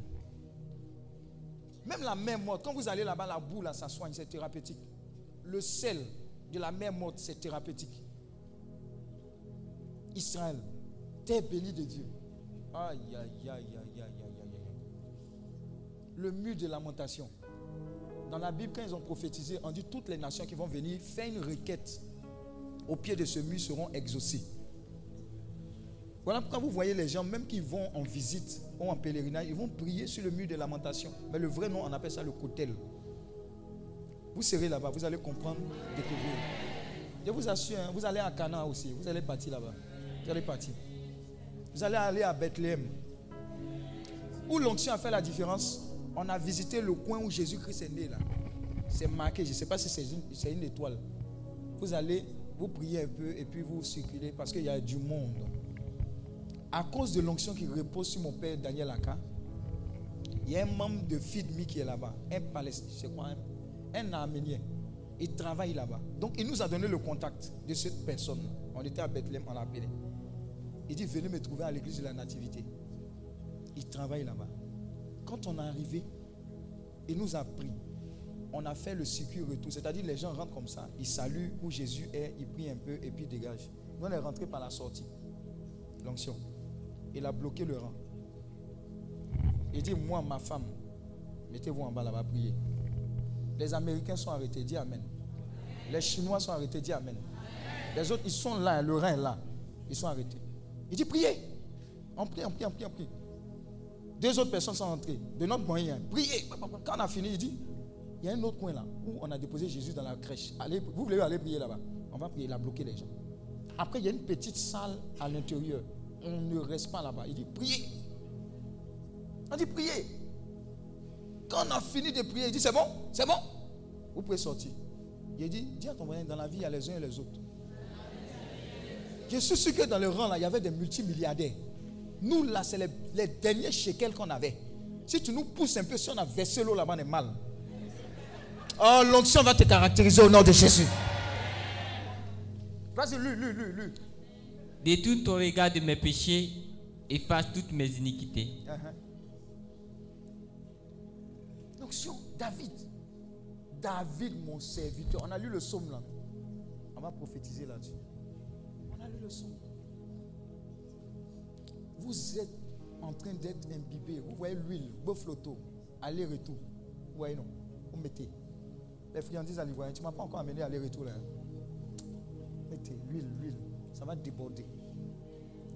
même la mer morte, quand vous allez là-bas, la boue, ça soigne, c'est thérapeutique. Le sel de la mer morte, c'est thérapeutique. Israël, terre bénie de Dieu. Aïe, aïe, aïe, aïe, aïe, aïe, aïe. Le mur de lamentation. Dans la Bible, quand ils ont prophétisé, on dit toutes les nations qui vont venir faire une requête au pied de ce mur seront exaucées. Voilà pourquoi vous voyez les gens, même qui vont en visite ou en pèlerinage, ils vont prier sur le mur de lamentation. Mais le vrai nom, on appelle ça le cotel. Vous serez là-bas, vous allez comprendre, découvrir. Je vous assure, hein, vous allez à Cana aussi, vous allez partir là-bas. Vous allez partir. Vous allez aller à Bethléem. Où l'onction a fait la différence, on a visité le coin où Jésus-Christ est né là. C'est marqué, je ne sais pas si c'est une, une étoile. Vous allez, vous priez un peu et puis vous circulez parce qu'il y a du monde. À cause de l'onction qui repose sur mon père Daniel Aka, il y a un membre de FIDMI qui est là-bas, un Palestinien, c'est quoi, un, un Arménien. Il travaille là-bas. Donc il nous a donné le contact de cette personne. On était à Bethléem, on l'a appelé. Il dit venez me trouver à l'église de la Nativité. Il travaille là-bas. Quand on est arrivé, il nous a pris. On a fait le circuit retour. C'est-à-dire les gens rentrent comme ça, ils saluent où Jésus est, ils prient un peu et puis ils dégagent. Nous on est rentré par la sortie. L'onction. Il a bloqué le rang. Il dit, moi, ma femme, mettez-vous en bas là-bas, priez. Les Américains sont arrêtés, dis Amen. Les Chinois sont arrêtés, dis Amen. Les autres, ils sont là, le rein est là. Ils sont arrêtés. Il dit, priez. On prie, on prie, on prie, on prie. Deux autres personnes sont entrées, de notre moyen. Priez. Quand on a fini, il dit, il y a un autre coin là, où on a déposé Jésus dans la crèche. Allez, vous voulez aller prier là-bas? On va prier, il a bloqué les gens. Après, il y a une petite salle à l'intérieur. On ne reste pas là-bas. Il dit, priez. On dit, priez. Quand on a fini de prier, il dit, c'est bon, c'est bon. Vous pouvez sortir. Il dit, dis à ton voisin, dans la vie, il y a les uns et les autres. Je suis sûr que dans le rang, là, il y avait des multimilliardaires. Nous, là, c'est les, les derniers shekels qu'on avait. Si tu nous pousses un peu, si on a versé l'eau là-bas, on est mal. Oh, l'onction va te caractériser au nom de Jésus. Vas-y, lu, lu, lu, lu. Détourne ton regard de mes péchés, efface toutes mes iniquités. Uh-huh. David. David, mon serviteur. On a lu le psaume là. On va prophétiser là-dessus. On a lu le psaume. Vous êtes en train d'être imbibé. Vous voyez l'huile, beau flotto, aller-retour. Vous voyez non? Vous mettez. Les friandises à l'ivoirien, tu ne m'as pas encore amené aller-retour là. Mettez l'huile, l'huile. Ça va déborder.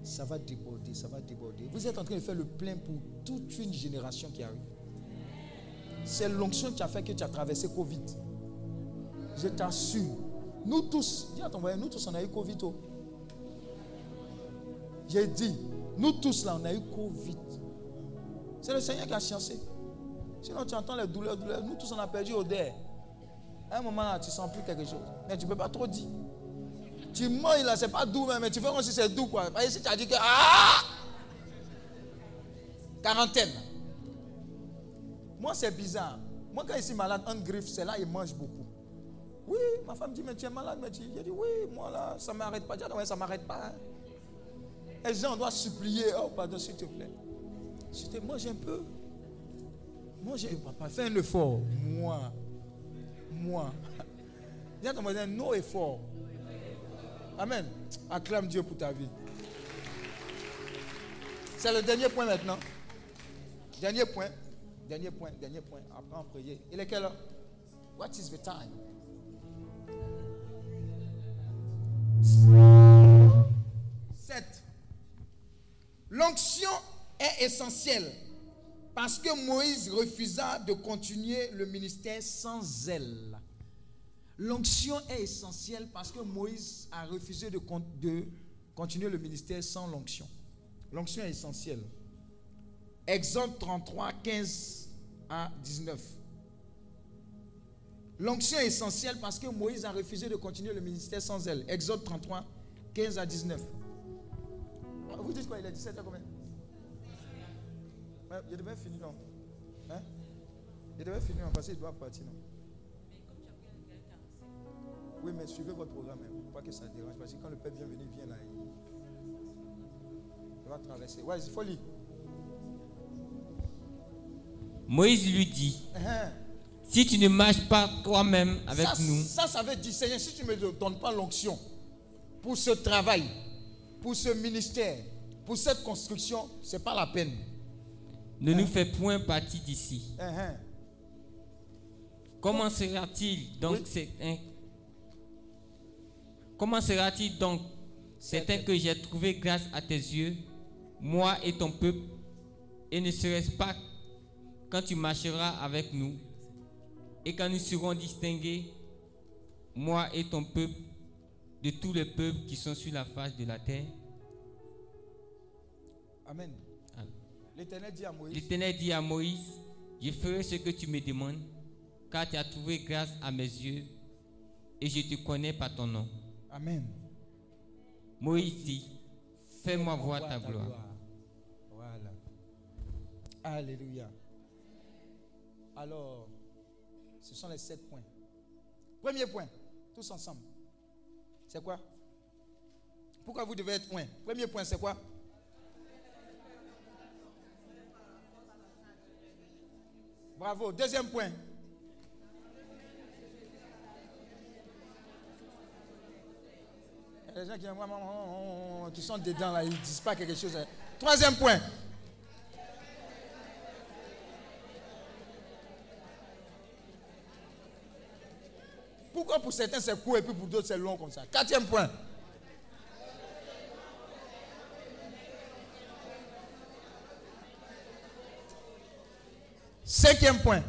Ça va déborder, ça va déborder. Vous êtes en train de faire le plein pour toute une génération qui arrive. C'est l'onction qui a fait que tu as traversé Covid. Je t'assure. Nous tous, dis à ton voisin, nous tous on a eu Covid. oh. J'ai dit, nous tous là on a eu Covid. C'est le Seigneur qui a chancé. Sinon tu entends les douleurs, douleurs. Nous tous on a perdu odeur. À un moment là, tu sens plus quelque chose. Mais tu ne peux pas trop dire. Tu manges là, c'est pas doux, mais tu fais comme si c'est doux quoi. Si tu as dit que. Ah Quarantaine. Moi, c'est bizarre. Moi, quand je suis malade, un griffe, c'est là, il mange beaucoup. Oui, ma femme dit, mais tu es malade, mais tu. J'ai dit, oui, moi là, ça ne m'arrête pas. J'ai dit, ouais, ça ne m'arrête pas. hein. Les gens doivent supplier. Oh, pardon, s'il te plaît. S'il te mange un peu. Mange, papa, fais un effort. Moi. Moi. Dis à ton voisin, no effort. Amen. Acclame Dieu pour ta vie. C'est le dernier point maintenant. Dernier point. Dernier point. Dernier point. Après, on prier. Il est quelle heure? What is the time? Sept. L'onction est essentielle parce que Moïse refusa de continuer le ministère sans zèle. L'onction est essentielle parce que Moïse a refusé de, de continuer le ministère sans l'onction. L'onction est essentielle. Exode 33, 15 à 19. L'onction est essentielle parce que Moïse a refusé de continuer le ministère sans elle. Exode 33, 15 à 19. Ah, Vous dites quoi Il est 17 heures combien? Ouais, Je devais finir, non Hein? Je devais finir, parce qu'il doit partir, non? Oui, mais suivez votre programme, hein, pour pas que ça dérange. Parce que quand le peuple vient venir, vient là. Il, il va traverser. Ouais, il faut lire. Moïse lui dit, Hein. si tu ne marches pas toi-même avec ça, nous, Ça, ça veut dire, Seigneur, si tu ne me donnes pas l'onction pour ce travail, pour ce ministère, pour cette construction, ce n'est pas la peine. ne nous fais point partie d'ici. Hein, hein. Comment sera-t-il donc certain Comment sera-t-il donc certain que j'ai trouvé grâce à tes yeux, moi et ton peuple, et ne serait-ce pas quand tu marcheras avec nous et quand nous serons distingués, moi et ton peuple, de tous les peuples qui sont sur la face de la terre Amen. Amen. L'Éternel dit à Moïse, L'Éternel dit à Moïse, je ferai ce que tu me demandes, car tu as trouvé grâce à mes yeux, et je te connais par ton nom. Amen. Moïse dit, fais-moi voir ta gloire. Voilà. Alléluia. Alors, ce sont les sept points. Premier point, tous ensemble. C'est quoi? Pourquoi vous devez être un? Premier point, c'est quoi? Bravo. Deuxième point. Il y a des gens qui, sont dedans là, ils ne disent pas quelque chose. hein. Troisième point. Pourquoi pour certains c'est court et puis pour d'autres c'est long comme ça? Quatrième point. Cinquième point.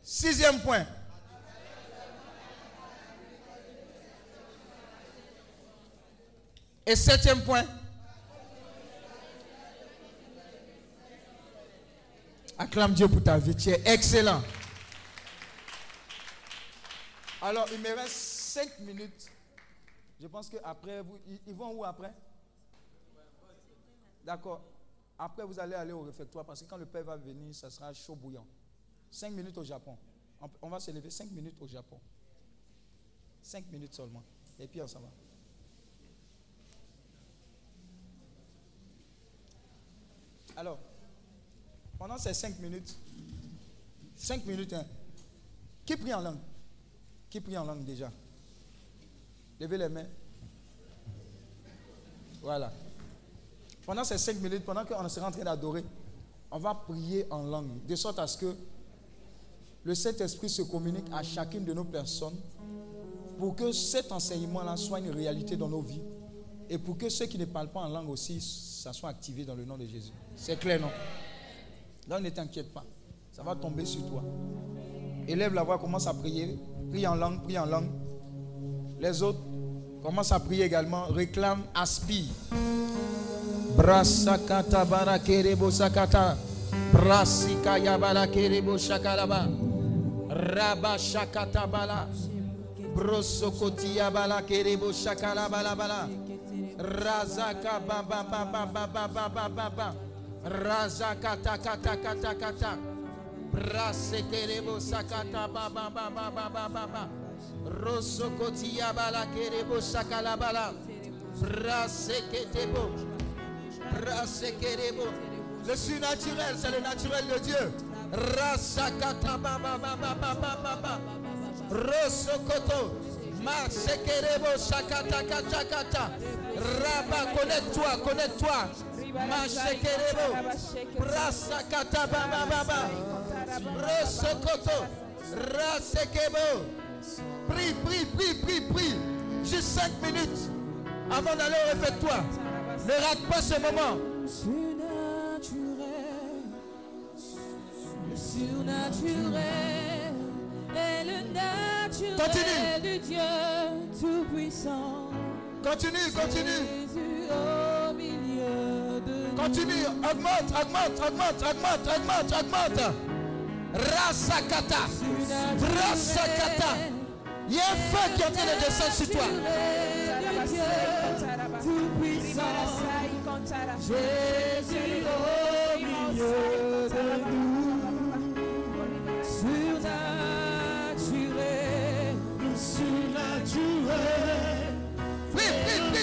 Sixième point. Et septième point. Acclame Dieu pour ta vie. Tu es excellent. Alors, il me reste cinq minutes. Je pense qu'après, vous, ils- vont où après? D'accord. Après, vous allez aller au réfectoire parce que quand le père va venir, ça sera chaud bouillant. Cinq minutes au Japon. On, va se lever cinq minutes au Japon. Cinq minutes seulement. Et puis on s'en va. Alors, pendant ces cinq minutes, cinq minutes, hein, qui prie en langue? Qui prie en langue déjà? Levez les mains. Voilà. Pendant ces cinq minutes, pendant qu'on sera en train d'adorer, on va prier en langue, de sorte à ce que le Saint-Esprit se communique à chacune de nos personnes pour que cet enseignement-là soit une réalité dans nos vies et pour que ceux qui ne parlent pas en langue aussi, ça soit activé dans le nom de Jésus. C'est clair, non? Donc ne t'inquiète pas, ça va tomber sur toi. Élève la voix, commence à prier, prie en langue, prie en langue. Les autres commencent à prier également, réclame, aspire. Brasakata barakerebo sakata. Brasika yabala kerebo shakaraba. Raba shakata bala. Brosokoti yabala kerebo shakala bala bala. Razaka baba baba baba baba baba. Razaka ta kata kata kata. Brasekerebo sakata ba ba ba ba ba ba ba ba. Bala kerebo sakala bala. Braseketebo. Brasekerebo. Le surnaturel, c'est le naturel de Dieu. Rasakata ba ba ba ba ba ba ba ba. Rosokoto. Masekerebo sakata kata kata. Raba, connecte-toi, connecte-toi. Masekerebo. Brasakata ba ba ba ba. Rosokoto. Rasekebo. Prie, prie, prie, prie, prie. Juste 5 minutes avant d'aller au réfectoire. Ne rate pas ce moment. Le surnaturel est le naturel Continue. de Dieu Tout-Puissant. Continue, continue. Jésus au milieu de Continue. Augmente, augmente, augmente, augmente, augmente, augmente. Rasakata. Rasakata. Il y a un feu qui est en train de descendre sur toi. Tout-Puissant. Jésus au milieu de nous, surnaturel, surnaturel,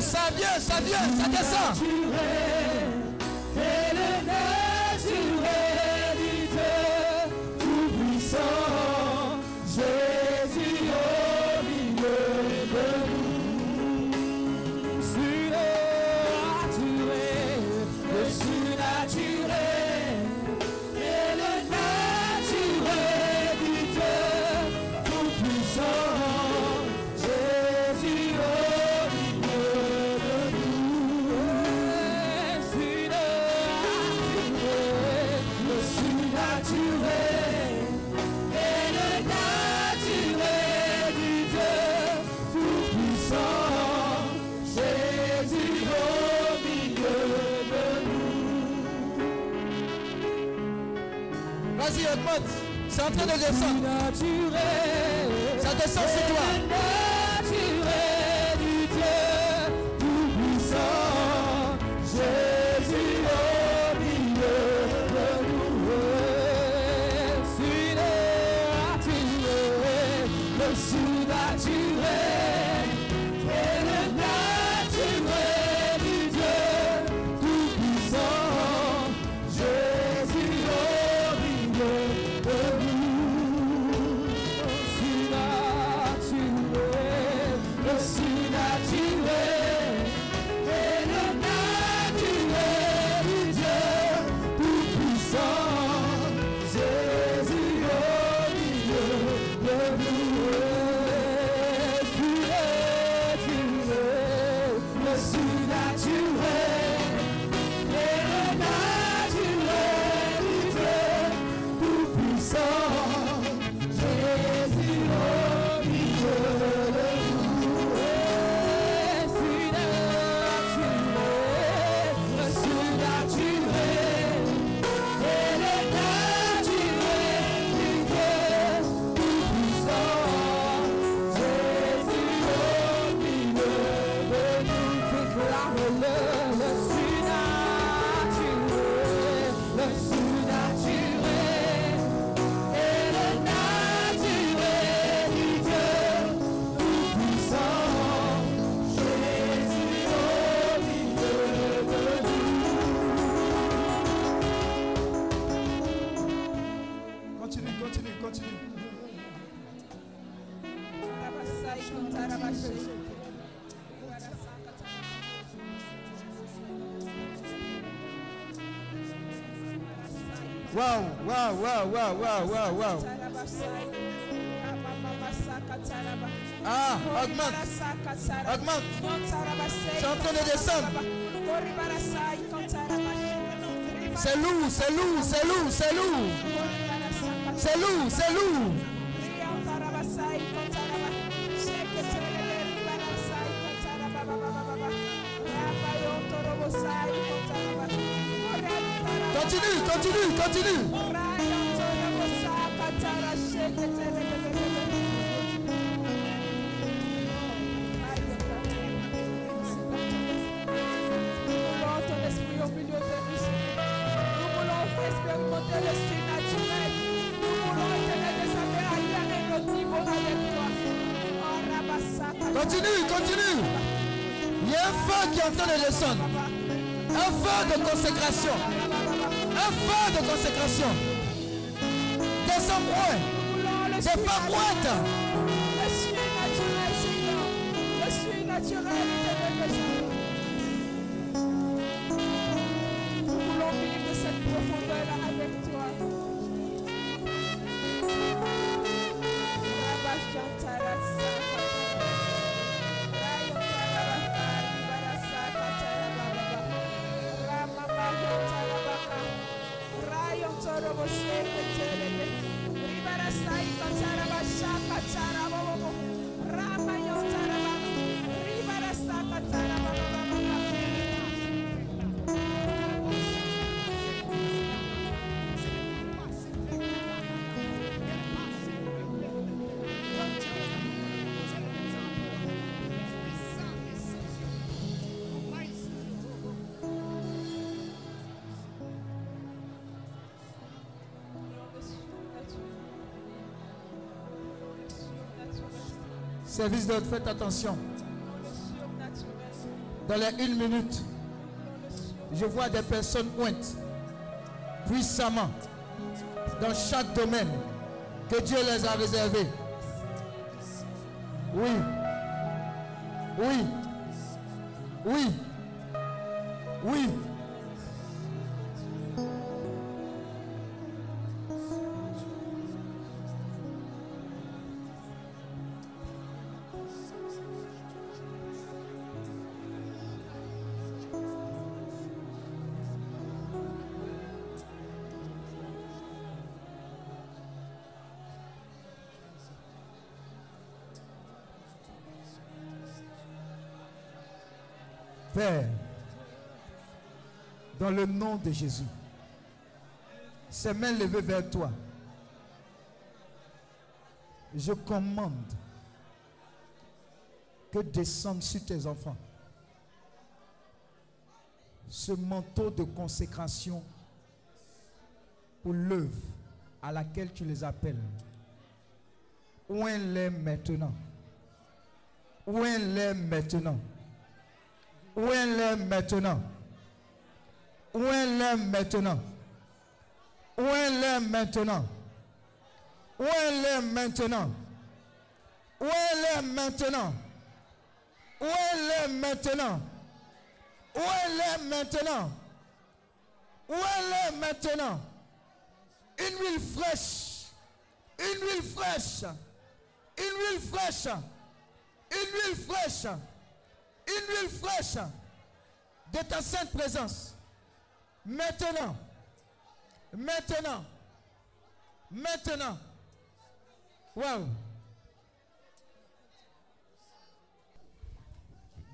Ça vient, ça vient, ça descend. En de descendre. Ça descend sur toi. Continue, continue, continue. Continue. Il y a un feu qui est en train de. Un feu de consécration de consécration. Des 100. Des femmes. Service d'ordre, faites attention. Dans les une minute, je vois des personnes pointes puissamment dans chaque domaine que Dieu les a réservés. Oui. Oui. Dans le nom de Jésus, ses mains levées vers toi, je commande que descende sur tes enfants ce manteau de consécration pour l'œuvre à laquelle tu les appelles. Où est maintenant? Où est maintenant? Où est maintenant? Où est maintenant? Où est maintenant? Où est maintenant? Où est maintenant? Où est maintenant? Où est maintenant? Où est maintenant? Une huile fraîche. Une huile fraîche. Une huile fraîche. Une huile fraîche. Une huile fraîche de ta sainte présence. Maintenant. Maintenant. Maintenant. Wow.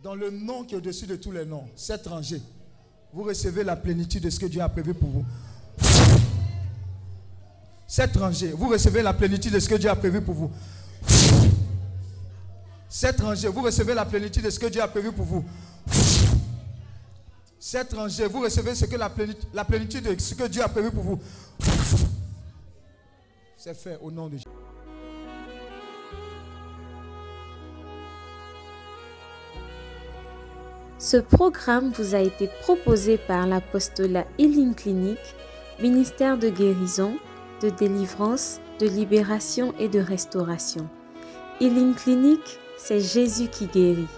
Dans le nom qui est au-dessus de tous les noms, cet rangée, vous recevez la plénitude de ce que Dieu a prévu pour vous. Cette rangée, vous recevez la plénitude de ce que Dieu a prévu pour vous. Cette rangée, vous recevez la plénitude de ce que Dieu a prévu pour vous. Cette rangée, vous recevez ce que la plénitude, la plénitude de ce que Dieu a prévu pour vous. C'est fait au nom de Jésus. Ce programme vous a été proposé par l'apostolat Healing Clinic, ministère de guérison, de délivrance, de libération et de restauration. Healing Clinic, c'est Jésus qui guérit.